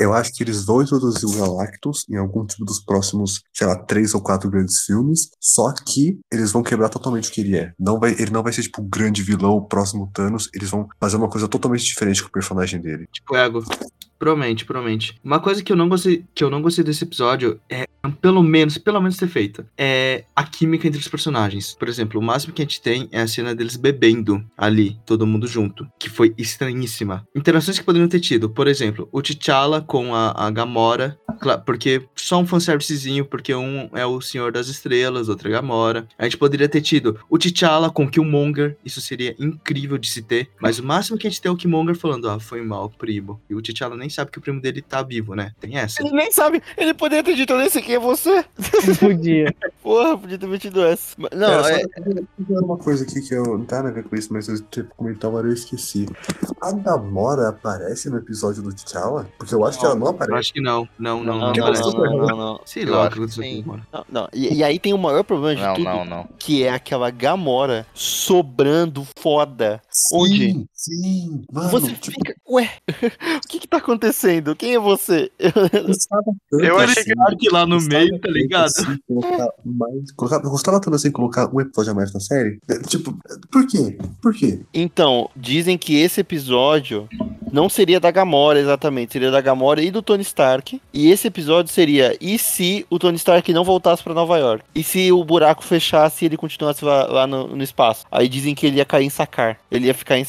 [SPEAKER 6] eu acho que eles vão introduzir o Galactus em algum tipo dos próximos, sei lá, três ou quatro grandes filmes, só que eles vão quebrar totalmente o que ele é. Não vai, ele não vai ser tipo o grande vilão, o próximo Thanos, eles vão fazer uma coisa totalmente diferente com o personagem dele.
[SPEAKER 1] Tipo, ego. Promete, promete. Uma coisa que eu não gostei, que eu não gostei desse episódio é pelo menos, pelo menos ter feito, é a química entre os personagens. Por exemplo, o máximo que a gente tem é a cena deles bebendo ali, todo mundo junto, que foi estranhíssima. Interações que poderiam ter tido, por exemplo, o T'Challa com a, a Gamora, porque só um fanservicezinho, porque um é o Senhor das Estrelas, outro é Gamora. A gente poderia ter tido o T'Challa com Killmonger, isso seria incrível de se ter, mas o máximo que a gente tem é o Killmonger falando, ah, foi mal, primo. E o T'Challa nem sabe que o primo dele tá vivo, né? Tem essa.
[SPEAKER 3] Ele nem sabe, ele poderia ter dito, sei quem é você.
[SPEAKER 2] Podia.
[SPEAKER 3] Porra, podia ter metido essa. Mas- Não, é,
[SPEAKER 6] só tem uma coisa aqui que eu, não nada a ver com isso, mas eu mas eu esqueci. A Gamora aparece no episódio do T'Challa? Porque eu acho que ela não
[SPEAKER 1] Eu
[SPEAKER 6] aparece.
[SPEAKER 1] acho que não. Não, não,
[SPEAKER 3] não,
[SPEAKER 1] não.
[SPEAKER 3] não, não.
[SPEAKER 1] Sei
[SPEAKER 5] Eu
[SPEAKER 1] lá o que aconteceu
[SPEAKER 5] sim.
[SPEAKER 1] com o Gamora.
[SPEAKER 3] Não, não. E, e aí tem o maior problema de
[SPEAKER 5] Não,
[SPEAKER 3] tudo,
[SPEAKER 5] não, não.
[SPEAKER 3] que é aquela Gamora sobrando foda. Onde?
[SPEAKER 6] Sim. Mano,
[SPEAKER 3] Você
[SPEAKER 6] tipo,
[SPEAKER 3] fica, ué, o que que tá acontecendo? Quem é você?
[SPEAKER 6] gostava tanto
[SPEAKER 4] Eu achei
[SPEAKER 6] assim,
[SPEAKER 1] que lá no
[SPEAKER 6] gostava
[SPEAKER 1] meio, tá ligado?
[SPEAKER 6] assim, colocar mais, colocar, eu gostava tanto assim colocar um episódio a mais na série. É, Tipo, por quê? Por quê?
[SPEAKER 3] Então, dizem que esse episódio não seria da Gamora exatamente, seria da Gamora e do Tony Stark. E esse episódio seria e se o Tony Stark não voltasse pra Nova York? E se o buraco fechasse e ele continuasse lá, lá no, no espaço? Aí dizem que ele ia cair em Sakar. Ele ia ficar em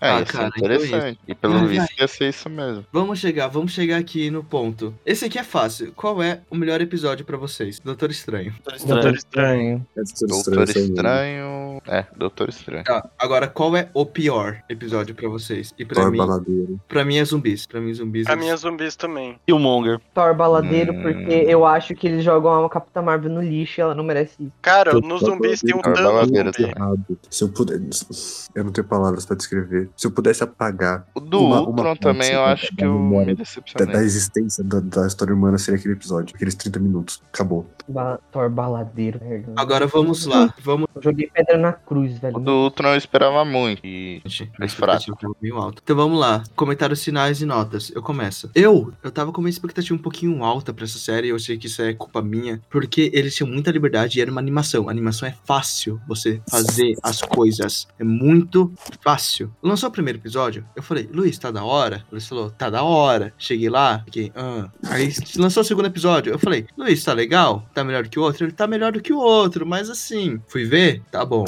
[SPEAKER 5] É,
[SPEAKER 1] Ah,
[SPEAKER 5] ia ser
[SPEAKER 1] cara, então é
[SPEAKER 5] interessante. e pelo
[SPEAKER 1] Ai,
[SPEAKER 5] visto ia ser isso mesmo.
[SPEAKER 1] Vamos chegar, vamos chegar aqui no ponto. Esse aqui é fácil. Qual é o melhor episódio pra vocês? Doutor Estranho.
[SPEAKER 2] Doutor Estranho.
[SPEAKER 6] É Doutor
[SPEAKER 5] Doutor
[SPEAKER 6] Estranho.
[SPEAKER 5] Estranho. É, Doutor Estranho.
[SPEAKER 1] Tá, agora qual é o pior episódio pra vocês? E pra
[SPEAKER 6] Thor
[SPEAKER 1] mim,
[SPEAKER 6] Baladeiro.
[SPEAKER 1] pra mim é zumbis. Pra mim zumbis.
[SPEAKER 4] Pra
[SPEAKER 1] é-
[SPEAKER 4] mim é zumbis também.
[SPEAKER 3] Killmonger.
[SPEAKER 2] Thor baladeiro,
[SPEAKER 5] Hum.
[SPEAKER 2] porque eu acho que eles jogam uma Capitã Marvel no lixo e ela não merece isso.
[SPEAKER 4] Cara, nos zumbis tem um
[SPEAKER 5] Baladeiro
[SPEAKER 4] zumbi.
[SPEAKER 6] Errado. Se eu pudesse. Eu não tenho palavras pra descrever. Se eu pudesse apagar
[SPEAKER 5] O do
[SPEAKER 6] Uma- uma
[SPEAKER 5] Ultron também eu
[SPEAKER 6] da-
[SPEAKER 5] acho
[SPEAKER 6] da
[SPEAKER 5] que eu me
[SPEAKER 6] da,
[SPEAKER 5] decepcionei.
[SPEAKER 6] da existência da, da história humana, seria aquele episódio. Aqueles 30 minutos. Acabou.
[SPEAKER 2] Ba Thor baladeiro, velho.
[SPEAKER 1] Agora vamos lá. Vamos.
[SPEAKER 2] Eu joguei pedra na cruz, velho.
[SPEAKER 5] O do Ultron eu esperava muito. E
[SPEAKER 1] expectativa tava meio alta. Então vamos lá. Comentários finais e notas. Eu começo. Eu, eu tava com uma expectativa um pouquinho alta pra essa série. Eu sei que isso é culpa minha. Porque eles tinham muita liberdade e era uma animação. A animação é fácil você fazer as coisas. É muito fácil. Lançou o primeiro episódio. Eu falei, Luiz, tá da hora? Luiz falou, tá da hora. Cheguei lá, fiquei, ah. Aí lançou o segundo episódio. Eu falei, Luiz, tá legal? Tá melhor que o outro? Ele tá melhor do que o outro, mas assim. Fui ver? Tá bom.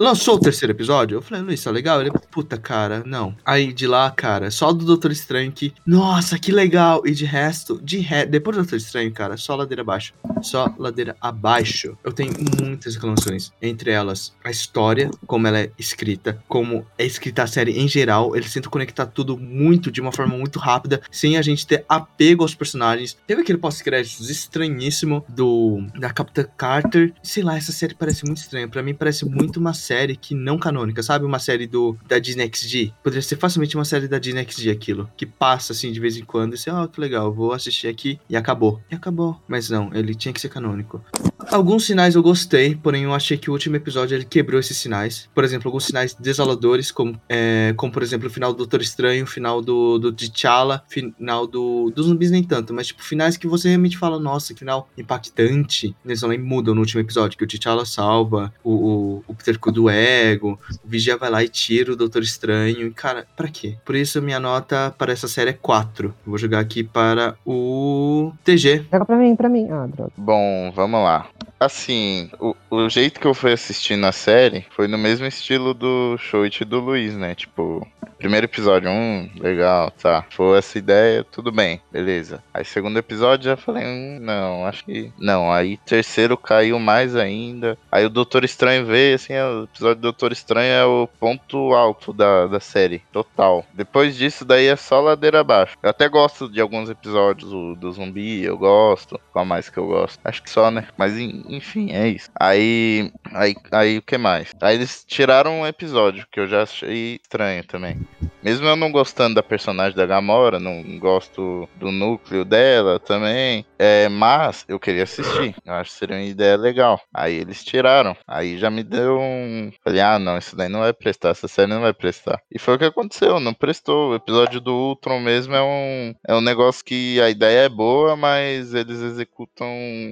[SPEAKER 1] Lançou o terceiro episódio, eu falei, Luiz, tá legal? Ele, puta, cara, não. Aí de lá, cara, só do Doutor Estranho que, nossa, que legal. E de resto, de re... depois do Doutor Estranho, cara, só ladeira abaixo. Só ladeira abaixo. Eu tenho muitas reclamações. Entre elas, a história, como ela é escrita, como é escrita a série em geral. Eles tentam conectar tudo muito, de uma forma muito rápida, sem a gente ter apego aos personagens. Teve aquele pós-créditos estranhíssimo do da Capitã Carter. Sei lá, essa série parece muito estranha. Pra mim, parece muito uma série que não canônica, sabe? Uma série do da Disney XD. Poderia ser facilmente uma série da Disney XD aquilo. Que passa assim de vez em quando e você, ó, que legal, vou assistir aqui e acabou. E acabou. Mas não, ele tinha que ser canônico. Alguns sinais eu gostei, porém eu achei que o último episódio ele quebrou esses sinais. Por exemplo, alguns sinais desoladores, como, é, como por exemplo o final do Doutor Estranho, o final do, do T'Challa, final do, dos zumbis nem tanto, mas tipo, finais que você realmente fala, nossa, final impactante. Eles também mudam no último episódio, que o T'Challa salva o, o, o Peter Quill do ego, o Vigia vai lá e tira o Doutor Estranho. E, cara, pra quê? Por isso minha nota para essa série é 4. Eu vou jogar aqui para o TG.
[SPEAKER 2] Joga pra mim, pra mim. Ah, droga.
[SPEAKER 5] Bom, vamos lá. Assim, o, o jeito que eu fui assistindo a série foi no mesmo estilo do Shoit e do Luiz, né? Tipo, primeiro episódio, um, legal, tá. Foi essa ideia, tudo bem, beleza. Aí segundo episódio já falei, hum, não, acho que. Não, aí terceiro caiu mais ainda. Aí o Doutor Estranho veio, assim, o episódio do Doutor Estranho é o ponto alto da, da série, total. Depois disso, daí é só ladeira abaixo. Eu até gosto de alguns episódios do, do zumbi, eu gosto. Qual mais que eu gosto? Acho que só, né? Mas enfim, é isso. Aí. Aí, aí o que mais? Aí eles tiraram um episódio que eu já achei estranho também. Mesmo eu não gostando da personagem da Gamora, não gosto do núcleo dela também. É, mas eu queria assistir. Eu acho que seria uma ideia legal. Aí eles tiraram. Aí já me deu um. Falei, ah, não, isso daí não vai prestar, essa série não vai prestar. E foi o que aconteceu, não prestou. O episódio do Ultron mesmo é um, é um negócio que a ideia é boa, mas eles executam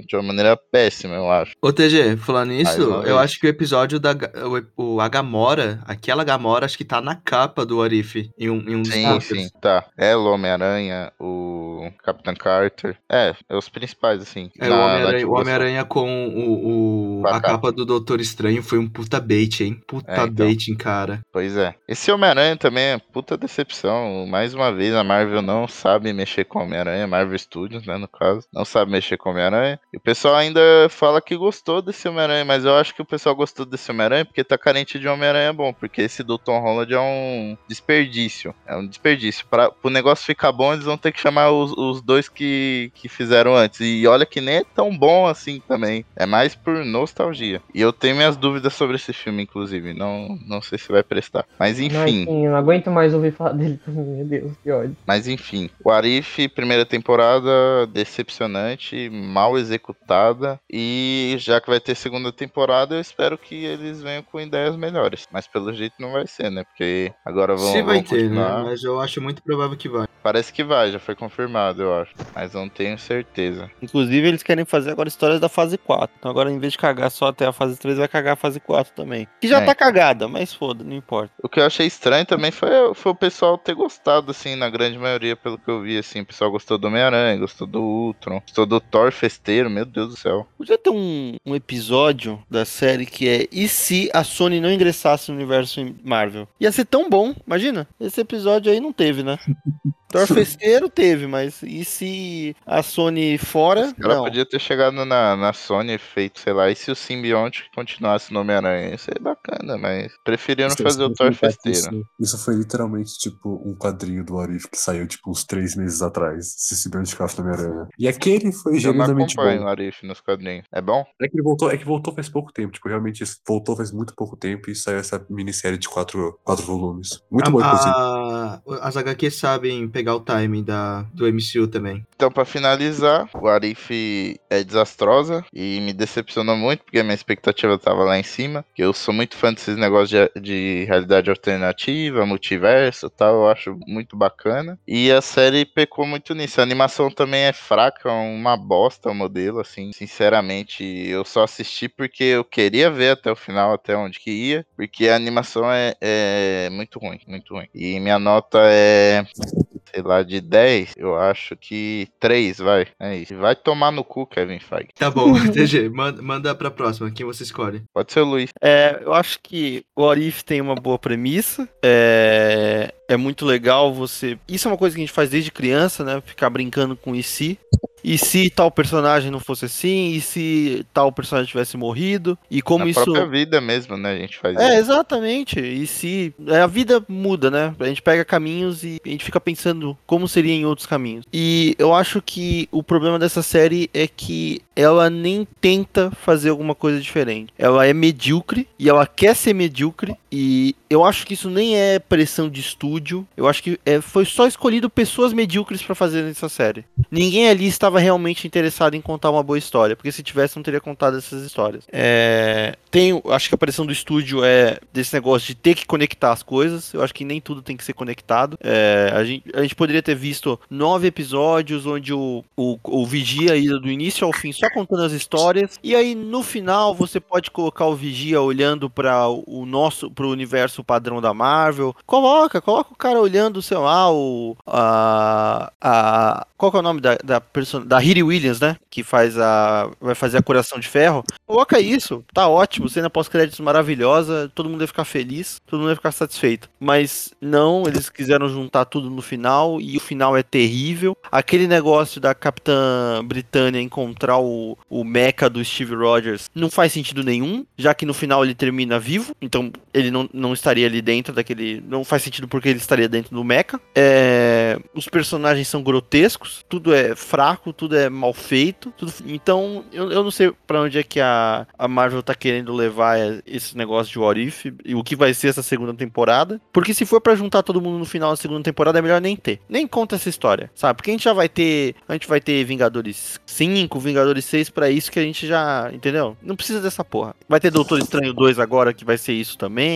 [SPEAKER 5] de uma maneira péssima, eu acho.
[SPEAKER 1] Ô, TG, falando nisso, eu acho que o episódio da. O, o, a Gamora, aquela Gamora, acho que tá na capa do Arif em um, em um
[SPEAKER 5] Sim, sim, tá. É o Homem-Aranha, o Capitão Carter. É, é os principais, assim.
[SPEAKER 1] É, na, o Homem-Aranha Homem com o, o a capa do Doutor Estranho foi um puta bait, hein? Puta é, então. cara.
[SPEAKER 5] Pois é. Esse Homem-Aranha também é puta decepção. Mais uma vez, a Marvel não sabe mexer com Homem-Aranha, Marvel Studios, né, no caso. Não sabe mexer com Homem-Aranha. E o pessoal ainda fala que gostou desse Homem-Aranha, mas eu acho que o pessoal gostou desse Homem-Aranha porque tá carente de Homem-Aranha bom, porque esse do Tom Holland é um desperdício. É um desperdício. Para o negócio ficar bom, eles vão ter que chamar os, os dois que, que fizeram antes. E olha que nem é tão bom assim também. É mais por nostalgia. E eu tenho minhas dúvidas sobre esse filme, inclusive. Não, não sei se vai prestar. Mas enfim.
[SPEAKER 2] Não, eu não aguento mais ouvir falar dele também, meu Deus, que ódio.
[SPEAKER 5] Mas enfim. O Arif, primeira temporada, decepcionante, mal executada. E já que vai ter segunda temporada, eu espero que eles venham com ideias melhores. Mas pelo jeito não vai ser, né? Porque agora vão.
[SPEAKER 1] Se vai
[SPEAKER 5] vão ter,
[SPEAKER 1] né? Mas eu acho muito provável que vai.
[SPEAKER 5] Parece que vai, já foi confirmado, eu acho. Mas não tenho certeza.
[SPEAKER 3] Inclusive, eles querem fazer agora histórias da fase 4. Então agora, em vez de cagar só até a fase 3, vai cagar a fase 4 também. Que já é. tá cagada, mas foda, não importa.
[SPEAKER 5] O que eu achei estranho também foi, foi o pessoal ter gostado, assim, na grande maioria, pelo que eu vi, assim. O pessoal gostou do Homem-Aranha, gostou do Ultron, gostou do Thor festeiro, meu Deus do céu.
[SPEAKER 3] Podia ter um, um episódio da série que é E se a Sony não ingressasse no universo Marvel? Ia ser tão bom, imagina. Esse episódio aí não teve, né? Thor festeiro teve, mas e se a Sony fora?
[SPEAKER 5] Ela podia ter chegado na, na Sony e feito, sei lá, e se o simbionte continuasse no Homem-Aranha? Isso é bacana, mas preferiram isso, fazer isso, o Thor festeiro.
[SPEAKER 6] Isso, isso, foi literalmente tipo um quadrinho do Arif que saiu tipo uns três meses atrás, se o simbionte ficasse no Homem-Aranha. E aquele foi genuinamente bom.
[SPEAKER 5] o Arif nos quadrinhos. É bom?
[SPEAKER 6] É que ele voltou, é que voltou faz pouco tempo, tipo, realmente voltou faz muito pouco tempo e saiu essa minissérie de quatro, quatro volumes. Muito
[SPEAKER 1] a,
[SPEAKER 6] bom,
[SPEAKER 1] inclusive. As HQs sabem pegar o timing da, do MCU também.
[SPEAKER 5] Então, para finalizar, o Arif é desastrosa e me decepcionou muito, porque a minha expectativa tava lá em cima. Eu sou muito fã desses negócios de, de realidade alternativa, multiverso tal, eu acho muito bacana. E a série pecou muito nisso. A animação também é fraca, uma bosta o modelo, assim. Sinceramente, eu só assisti porque eu queria ver até o final, até onde que ia, porque a animação é, é muito ruim, muito ruim. E minha nota é sei lá, de 10, eu acho que 3, vai. É isso. Vai tomar no cu, Kevin Feige.
[SPEAKER 1] Tá bom, TG, manda, manda pra próxima. Quem você escolhe?
[SPEAKER 5] Pode ser o Luiz.
[SPEAKER 3] É, eu acho que o Orif tem uma boa premissa. É, é muito legal você. Isso é uma coisa que a gente faz desde criança, né? Ficar brincando com o. E se tal personagem não fosse assim? E se tal personagem tivesse morrido? E como
[SPEAKER 5] Na
[SPEAKER 3] isso.
[SPEAKER 5] A própria vida mesmo, né? A gente faz
[SPEAKER 3] É, isso. exatamente. E se. É, a vida muda, né? A gente pega caminhos e a gente fica pensando como seria em outros caminhos. E eu acho que o problema dessa série é que ela nem tenta fazer alguma coisa diferente. Ela é medíocre e ela quer ser medíocre. E eu acho que isso nem é pressão de estúdio. Eu acho que é, foi só escolhido pessoas medíocres para fazer essa série. Ninguém ali estava realmente interessado em contar uma boa história, porque se tivesse não teria contado essas histórias. É, tem, acho que a pressão do estúdio é desse negócio de ter que conectar as coisas. Eu acho que nem tudo tem que ser conectado. É, a, gente, a gente poderia ter visto nove episódios onde o, o, o Vigia ia do início ao fim só contando as histórias. E aí no final você pode colocar o Vigia olhando para o nosso, pro universo padrão da Marvel. Coloca, coloca o cara olhando, sei lá, o. A. a qual é o nome da, da, person... da Riri Williams, né? Que faz a. Vai fazer a Coração de Ferro. Coloca isso, tá ótimo cena pós-créditos maravilhosa, todo mundo ia ficar feliz, todo mundo ia ficar satisfeito. Mas não, eles quiseram juntar tudo no final e o final é terrível. Aquele negócio da Capitã Britânia encontrar o, o mecha do Steve Rogers não faz sentido nenhum, já que no final ele termina vivo, então ele não, não estaria ali dentro daquele. Não faz sentido porque ele estaria dentro do mecha. É, os personagens são grotescos, tudo é fraco, tudo é mal feito. Tudo, então eu, eu não sei para onde é que a, a Marvel tá querendo levar esse negócio de What If e o que vai ser essa segunda temporada. Porque se for para juntar todo mundo no final da segunda temporada, é melhor nem ter. Nem conta essa história, sabe? Porque a gente já vai ter. A gente vai ter Vingadores 5, Vingadores 6 para isso que a gente já. Entendeu? Não precisa dessa porra. Vai ter Doutor Estranho 2 agora que vai ser isso também.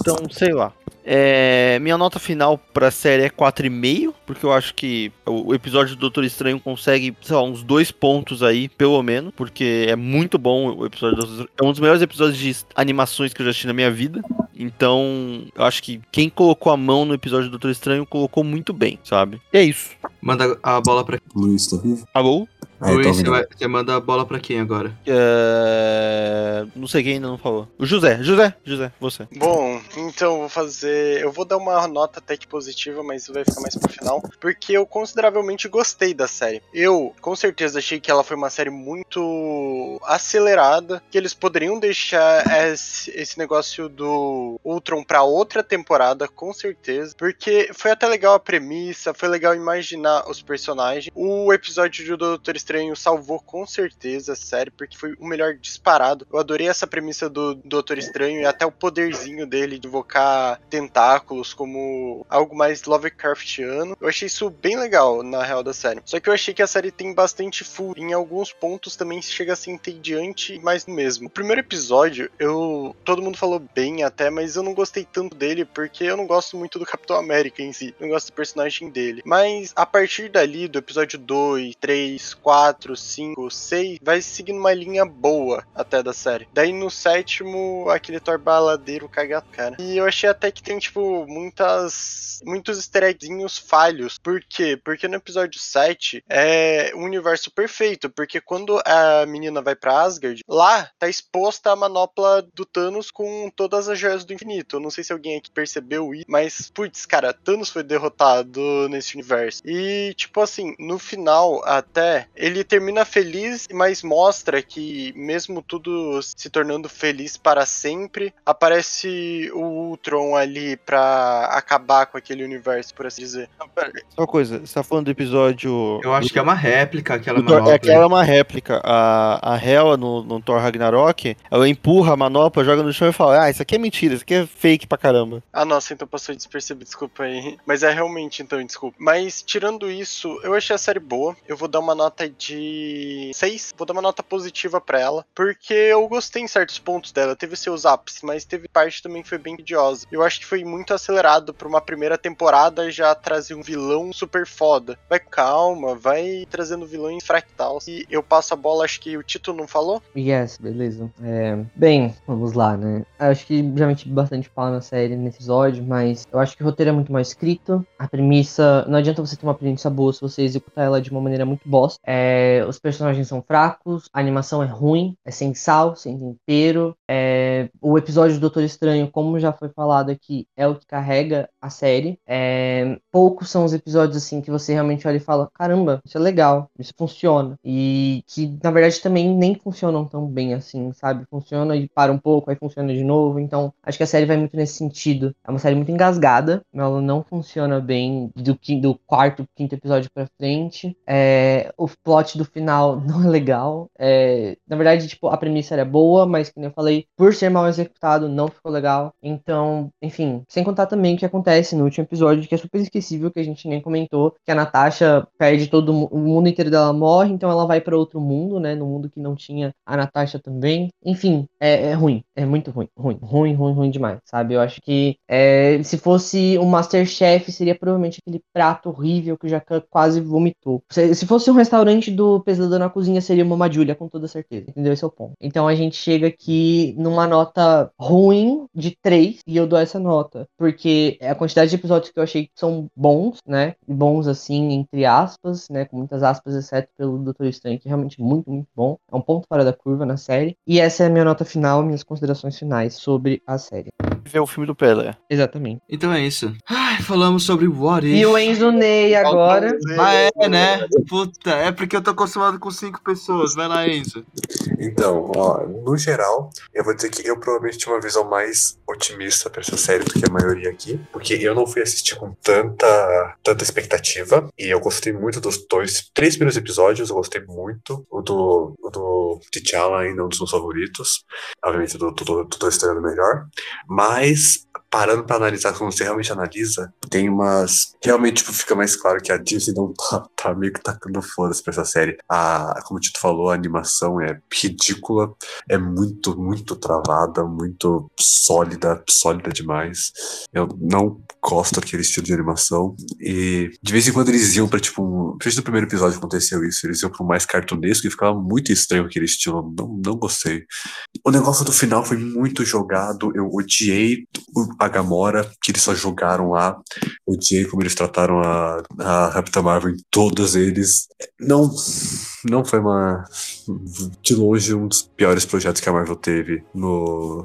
[SPEAKER 3] Então, sei lá. É, minha nota final pra série é 4,5, porque eu acho que o episódio do Doutor Estranho consegue, sei lá, uns dois pontos aí, pelo menos, porque é muito bom o episódio do Doutor Estranho. É um dos melhores episódios de animações que eu já assisti na minha vida. Então, eu acho que quem colocou a mão no episódio do Doutor Estranho colocou muito bem, sabe? E é isso.
[SPEAKER 1] Manda a bola pra.
[SPEAKER 6] Luiz, tá vivo?
[SPEAKER 3] Alô?
[SPEAKER 6] Ah,
[SPEAKER 1] Luiz, você, vai- você manda a bola pra quem agora?
[SPEAKER 3] É... Não sei quem ainda não falou. O José, José, José, você.
[SPEAKER 4] Bom, então eu vou fazer. Eu vou dar uma nota até que positiva, mas vai ficar mais pro final. Porque eu consideravelmente gostei da série. Eu, com certeza, achei que ela foi uma série muito acelerada. Que eles poderiam deixar esse, esse negócio do Ultron pra outra temporada, com certeza. Porque foi até legal a premissa, foi legal imaginar os personagens. O episódio do Doutor Estranho salvou com certeza a série, porque foi o melhor disparado. Eu adorei essa premissa do Doutor Estranho e até o poderzinho dele de invocar tentáculos como algo mais Lovecraftiano. Eu achei isso bem legal na real da série. Só que eu achei que a série tem bastante furo. Em alguns pontos também chega a ser entediante, mas no mesmo. O primeiro episódio, eu. Todo mundo falou bem até, mas eu não gostei tanto dele porque eu não gosto muito do Capitão América em si. Não gosto do personagem dele. Mas a partir dali, do episódio 2, 3, 4, 5, 6, vai seguindo uma linha boa até da série. Daí no sétimo, aquele Thor baladeiro cara. E eu achei até que tem, tipo, muitas. muitos easter falhos. Por quê? Porque no episódio 7 é um universo perfeito. Porque quando a menina vai pra Asgard, lá tá exposta a manopla do Thanos com todas as joias do infinito. Eu não sei se alguém aqui percebeu isso, mas, putz, cara, Thanos foi derrotado nesse universo. E, tipo assim, no final, até, ele termina feliz, mas mostra que, mesmo tudo se tornando feliz para sempre, aparece o Ultron ali pra acabar com aquele universo, por assim dizer.
[SPEAKER 3] Só uma coisa, você tá falando do episódio.
[SPEAKER 1] Eu acho que é uma réplica, aquela
[SPEAKER 3] do Thor-
[SPEAKER 1] manopla.
[SPEAKER 3] é aquela é uma réplica. A, a Hela no, no Thor Ragnarok, ela empurra a manopla, joga no chão e fala: Ah, isso aqui é mentira, isso aqui é fake pra caramba.
[SPEAKER 4] Ah, nossa, então passou despercebido, desculpa aí. Mas é realmente, então, desculpa. Mas, tirando isso, eu achei a série boa. Eu vou dar uma nota de 6. Vou dar uma nota positiva pra ela. Porque eu gostei em certos pontos dela. Teve seus ápices, mas teve parte também que foi bem idiosa. Eu acho que foi muito acelerado pra uma primeira temporada já trazer um vilão super foda. Vai calma, vai trazendo vilões fractais. E eu passo a bola, acho que o Tito não falou?
[SPEAKER 2] Yes, beleza. É, bem, vamos lá, né? Acho que já meti bastante pau na série nesse episódio, mas eu acho que o roteiro é muito mal escrito. A premissa. Não adianta você ter uma premissa boa se você executar ela de uma maneira muito bosta. É, os personagens são fracos, a animação é ruim, é sem sal, sem tempero. É, o episódio do Doutor Estranho, como já foi falado aqui, é o que carrega a série. É, poucos são os episódios assim que você realmente olha e fala: caramba, isso é legal, isso funciona. E que na verdade também nem funcionam tão bem assim, sabe? Funciona e para um pouco, aí funciona de novo. Então acho que a série vai muito nesse sentido. É uma série muito engasgada, ela não funciona bem do, qui- do quarto, quinto episódio pra frente. É, o plot do final não é legal. É, na verdade, tipo, a premissa era boa, mas como eu falei, por ser mal executado, não ficou legal. Então, enfim, sem contar também o que acontece no último episódio, que é super esquecível, que a gente nem comentou, que a Natasha perde todo o mundo inteiro dela morre, então ela vai pra outro mundo, né? No mundo que não tinha a Natasha também. Enfim, é, é ruim, é muito ruim, ruim, ruim, ruim, ruim demais, sabe? Eu acho que é, se fosse um Masterchef, seria provavelmente aquele prato horrível que o Jacan quase vomitou. Se, se fosse um restaurante do Pesadelo na Cozinha, seria uma Julia, com toda certeza. Entendeu? Esse é o ponto. Então a gente chega aqui numa nota ruim de 3 e eu dou essa nota. Porque é a quantidade de episódios que eu achei que são bons, né? Bons assim, entre aspas, né? Com muitas aspas, exceto pelo Doutor Estranho, que é realmente muito, muito bom. É um ponto fora da curva na série. E essa é a minha nota final, minhas considerações finais sobre a série.
[SPEAKER 3] Ver o filme do Pelé.
[SPEAKER 2] Exatamente.
[SPEAKER 1] Então é isso. Ai, falamos sobre What If.
[SPEAKER 2] E o Enzo Ney agora.
[SPEAKER 1] Ah, é, né? Puta, é porque eu tô acostumado com cinco pessoas. Vai lá, Enzo.
[SPEAKER 6] Então, ó, no geral, eu vou dizer que eu provavelmente tinha uma visão mais otimista pra essa série do que a maioria aqui, porque eu não fui assistir com tanta, tanta expectativa, e eu gostei muito dos dois, três primeiros episódios, eu gostei muito. O do, o do T'Challa ainda é um dos meus favoritos, obviamente do Doutor Estranho é o melhor, mas parando pra analisar, quando você realmente analisa, tem umas. Realmente, tipo, fica mais claro que a Disney não tá, tá meio que tacando foda-se pra essa série. A, como o Tito falou, a animação é ridícula, é muito, muito travada, muito sólida, sólida demais. Eu não gosto daquele estilo de animação. E de vez em quando eles iam pra, tipo, um... no primeiro episódio aconteceu isso, eles iam um mais cartunesco e ficava muito estranho aquele estilo. Não, não gostei. O negócio do final foi muito jogado, eu odiei a Gamora, que eles só jogaram lá. Odiei como eles trataram a, a Capitã Marvel em todos eles. Não, não foi uma. De longe, um dos piores projetos que a Marvel teve no,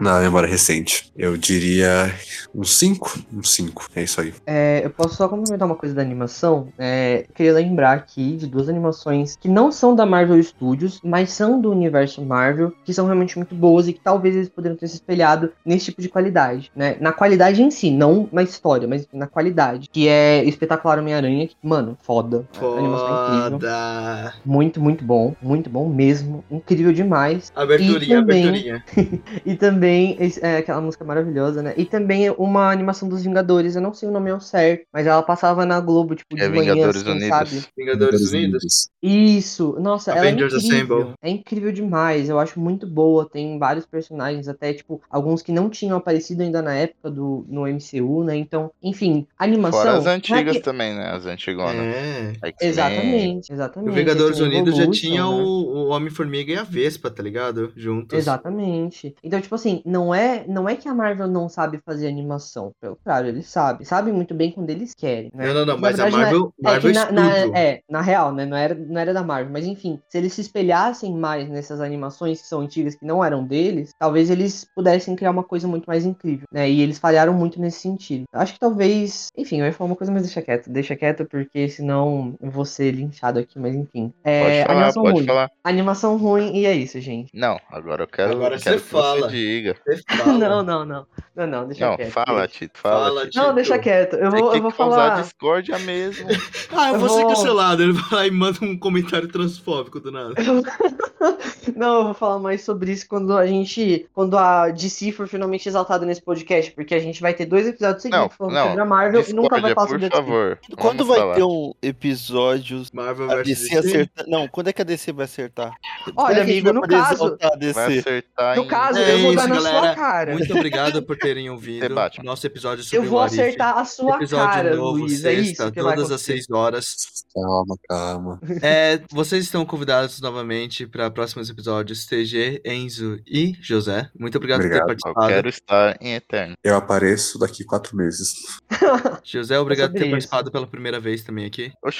[SPEAKER 6] na memória recente. Eu diria um 5. Um 5, é isso aí.
[SPEAKER 2] É, eu posso só complementar uma coisa da animação. É, eu queria lembrar aqui de duas animações que não são da Marvel Studios, mas são do universo Marvel, que são realmente muito boas e que talvez eles poderiam ter se espelhado nesse tipo de qualidade, né? Na qualidade em si, não na história, mas na qualidade. Que é Espetacular Homem-Aranha, que, mano, foda.
[SPEAKER 1] Foda.
[SPEAKER 2] A animação é incrível. Muito, muito bom. Muito bom mesmo. Incrível demais.
[SPEAKER 1] Aberturinha,
[SPEAKER 2] E também-
[SPEAKER 1] aberturinha.
[SPEAKER 2] E também, esse- é, aquela música maravilhosa, né? E também uma animação dos Vingadores, eu não sei o nome ao certo, mas ela passava na Globo, tipo, de
[SPEAKER 5] É
[SPEAKER 2] manhã,
[SPEAKER 5] Vingadores
[SPEAKER 2] assim,
[SPEAKER 5] Unidos.
[SPEAKER 2] sabe?
[SPEAKER 1] Vingadores Unidos.
[SPEAKER 2] Isso, nossa,
[SPEAKER 1] Avengers
[SPEAKER 2] ela é incrível.
[SPEAKER 1] Assemble.
[SPEAKER 2] É incrível demais, eu acho muito boa. Tem vários personagens, até, tipo, alguns que não tinham aparecido ainda na época do no MCU, né? Então, enfim, animação.
[SPEAKER 5] Fora as
[SPEAKER 2] é
[SPEAKER 5] antigas
[SPEAKER 2] que-
[SPEAKER 5] também, né? As antigonas.
[SPEAKER 1] É.
[SPEAKER 5] X-Men.
[SPEAKER 2] Exatamente,
[SPEAKER 1] O
[SPEAKER 2] exatamente.
[SPEAKER 1] Vingadores Unidos já tinha
[SPEAKER 2] né?
[SPEAKER 1] o, o Homem-Formiga e a Vespa, tá ligado? Juntos.
[SPEAKER 2] Exatamente. Então, tipo assim, não é, não é que a Marvel não sabe fazer animação. Pelo contrário, eles sabem. Sabem muito bem quando eles querem. Né?
[SPEAKER 1] Não, não, não,
[SPEAKER 2] Na
[SPEAKER 1] mas a
[SPEAKER 2] é-
[SPEAKER 1] Marvel,
[SPEAKER 2] É,
[SPEAKER 1] Marvel
[SPEAKER 2] que na, na- é, na real, né? Não era, não era da Marvel. Mas enfim, se eles se espelhassem mais nessas animações que são antigas, que não eram deles, talvez eles pudessem criar uma coisa muito mais incrível, né? E eles falharam muito nesse sentido. Acho que talvez. Enfim, eu ia falar uma coisa, mas deixa quieto. Deixa quieto, porque senão eu vou ser linchado aqui, mas enfim. É,
[SPEAKER 5] Pode falar,
[SPEAKER 2] animação
[SPEAKER 5] pode
[SPEAKER 2] ruim.
[SPEAKER 5] falar.
[SPEAKER 2] Animação ruim, e é isso, gente.
[SPEAKER 5] Não, agora eu quero,
[SPEAKER 1] Agora
[SPEAKER 5] quero
[SPEAKER 1] você
[SPEAKER 5] que
[SPEAKER 1] fala.
[SPEAKER 5] você diga.
[SPEAKER 2] Não, não, não. Não, não, deixa
[SPEAKER 5] Não,
[SPEAKER 2] quieto.
[SPEAKER 5] fala. Tito, fala.
[SPEAKER 1] Fala,
[SPEAKER 5] Tito.
[SPEAKER 2] Não, deixa quieto. Eu
[SPEAKER 5] Tem
[SPEAKER 2] vou, eu vou falar.
[SPEAKER 5] discórdia mesmo.
[SPEAKER 1] Ah, eu
[SPEAKER 2] Eu
[SPEAKER 1] vou ser cancelado. Ele vai lá e manda um comentário transfóbico do nada.
[SPEAKER 2] Não, eu vou falar mais sobre isso quando a gente. Quando a DC for finalmente exaltada nesse podcast, porque a gente vai ter dois episódios seguidos
[SPEAKER 5] Não,
[SPEAKER 2] falando
[SPEAKER 5] não.
[SPEAKER 2] sobre a Marvel e nunca vai
[SPEAKER 5] Discórdia,
[SPEAKER 2] falar
[SPEAKER 5] por
[SPEAKER 2] sobre a DC.
[SPEAKER 5] favor.
[SPEAKER 3] Quando
[SPEAKER 5] Vamos
[SPEAKER 3] vai
[SPEAKER 5] falar.
[SPEAKER 3] ter um episódio
[SPEAKER 1] Marvel
[SPEAKER 3] a
[SPEAKER 1] vs
[SPEAKER 3] DC acertar? Não, quando é que a DC vai acertar?
[SPEAKER 2] Olha,
[SPEAKER 3] é
[SPEAKER 2] amigo, no caso-
[SPEAKER 5] Vai
[SPEAKER 3] DC?
[SPEAKER 5] acertar
[SPEAKER 2] No
[SPEAKER 5] em...
[SPEAKER 2] caso,
[SPEAKER 1] É
[SPEAKER 2] eu vou dar na
[SPEAKER 1] galera.
[SPEAKER 2] sua cara.
[SPEAKER 1] Muito obrigado por terem ouvido
[SPEAKER 5] Debate.
[SPEAKER 1] nosso episódio sobre
[SPEAKER 2] Eu vou acertar a sua
[SPEAKER 1] Episódio
[SPEAKER 2] cara,
[SPEAKER 1] novo,
[SPEAKER 2] Luiz. É
[SPEAKER 1] sexta,
[SPEAKER 2] isso que vai
[SPEAKER 1] todas as. 6 horas.
[SPEAKER 6] Calma, calma.
[SPEAKER 1] É, vocês estão convidados novamente para próximos episódios TG, Enzo e José. Muito obrigado,
[SPEAKER 6] Obrigado.
[SPEAKER 1] por ter
[SPEAKER 5] Eu
[SPEAKER 1] participado.
[SPEAKER 5] quero estar em Eterno.
[SPEAKER 6] Eu apareço daqui quatro meses.
[SPEAKER 1] José, obrigado por ter
[SPEAKER 2] isso.
[SPEAKER 1] participado pela primeira vez também aqui.
[SPEAKER 5] Vai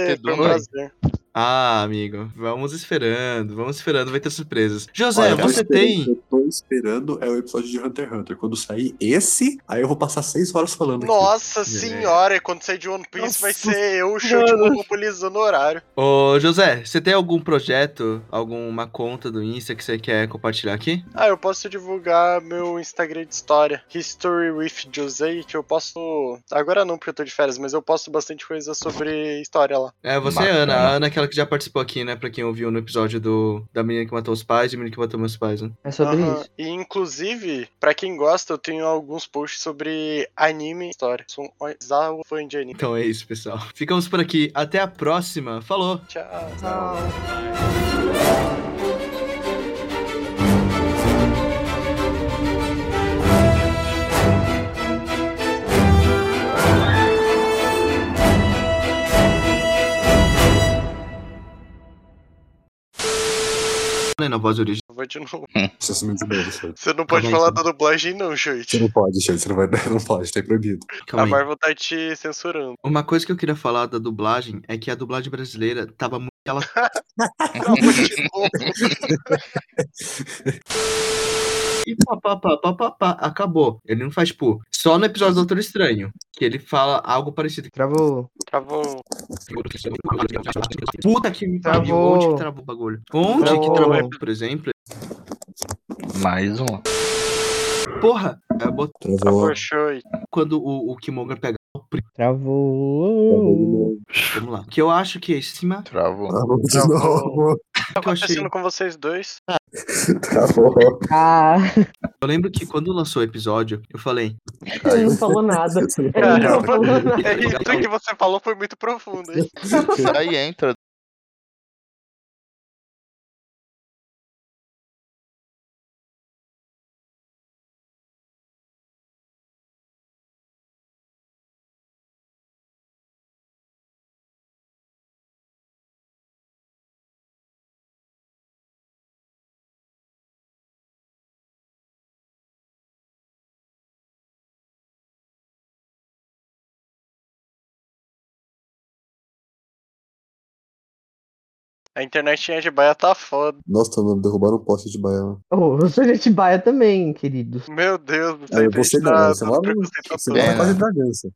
[SPEAKER 4] É,
[SPEAKER 5] ter
[SPEAKER 4] um
[SPEAKER 5] Duna.
[SPEAKER 4] prazer.
[SPEAKER 1] Ah, amigo, vamos esperando, vamos esperando, vai ter surpresas. José,
[SPEAKER 6] Olha, eu
[SPEAKER 1] você tem.
[SPEAKER 6] Eu tô esperando é o episódio de Hunter x Hunter. Quando sair esse, aí eu vou passar seis horas falando aqui.
[SPEAKER 4] Nossa senhora, quando sair de One Piece vai ser eu, o show de monopolizando o horário.
[SPEAKER 1] Ô, José, você tem algum projeto, alguma conta do Insta que você quer compartilhar aqui?
[SPEAKER 4] Ah, eu posso divulgar meu Instagram de história, History with José, que eu posto. Agora não, porque eu tô de férias, mas eu posto bastante coisa sobre história lá.
[SPEAKER 1] É, você,
[SPEAKER 5] Bacana.
[SPEAKER 1] Ana. A Ana é aquela que já participou aqui, né? Pra quem ouviu no episódio do da menina que matou os pais e menina que matou meus pais, né?
[SPEAKER 2] É sobre
[SPEAKER 4] Aham.
[SPEAKER 2] isso.
[SPEAKER 4] E inclusive, pra quem gosta, eu tenho alguns posts sobre anime e história. Sou um bizarro fã de anime.
[SPEAKER 1] Então é isso, pessoal. Ficamos por aqui. Até a próxima. Falou!
[SPEAKER 4] Tchau.
[SPEAKER 2] Tchau.
[SPEAKER 1] Na voz original.
[SPEAKER 4] Vou de novo.
[SPEAKER 6] Você novo, Shoit.
[SPEAKER 4] Você não pode
[SPEAKER 1] bem,
[SPEAKER 4] falar
[SPEAKER 1] então.
[SPEAKER 4] da dublagem, não,
[SPEAKER 6] Você
[SPEAKER 4] Shoit.
[SPEAKER 6] não pode, Shoit. Você não, vai, não pode, tá proibido.
[SPEAKER 1] Calma
[SPEAKER 4] A
[SPEAKER 1] aí.
[SPEAKER 4] Marvel tá te censurando.
[SPEAKER 1] Uma coisa que eu queria falar da dublagem é que a dublagem brasileira tava muito. Ela...
[SPEAKER 4] Calma de novo.
[SPEAKER 1] E pá, pá, pá, pá, pá, pá, acabou. Ele não faz, tipo, só no episódio do Doutor Estranho, que ele fala algo parecido.
[SPEAKER 2] Travou.
[SPEAKER 4] Travou.
[SPEAKER 1] Puta que me.
[SPEAKER 2] Travou.
[SPEAKER 1] Onde que travou o bagulho? Onde que
[SPEAKER 2] Travou.
[SPEAKER 1] travou, por exemplo?
[SPEAKER 5] Mais um.
[SPEAKER 1] Porra, eu bot-
[SPEAKER 6] Travou.
[SPEAKER 4] Travou,
[SPEAKER 1] quando o, o Killmonger pega.
[SPEAKER 2] Travou.
[SPEAKER 1] Vamos lá. Que eu acho que é cima.
[SPEAKER 5] Travou.
[SPEAKER 6] Travou de
[SPEAKER 4] Travou.
[SPEAKER 6] novo.
[SPEAKER 4] Tá
[SPEAKER 1] achei.
[SPEAKER 4] acontecendo com vocês dois?
[SPEAKER 6] Travou.
[SPEAKER 2] Ah,
[SPEAKER 1] Eu lembro que quando lançou o episódio, eu falei.
[SPEAKER 2] ele não falou nada.
[SPEAKER 6] Você não
[SPEAKER 2] Ele não falou nada.
[SPEAKER 4] É isso que você falou foi muito profundo, hein?
[SPEAKER 5] Aí entra.
[SPEAKER 4] A internet em Atibaia tá foda.
[SPEAKER 6] Nossa, mano, derrubaram um poste de baiano.
[SPEAKER 2] Oh, eu sou de Atibaia também, querido.
[SPEAKER 4] Meu Deus do
[SPEAKER 6] É,
[SPEAKER 4] céu.
[SPEAKER 6] você não,
[SPEAKER 4] tá
[SPEAKER 6] você é uma
[SPEAKER 4] preconceituoso.
[SPEAKER 6] Você é
[SPEAKER 5] É,
[SPEAKER 6] quase
[SPEAKER 5] né?
[SPEAKER 6] Bragança.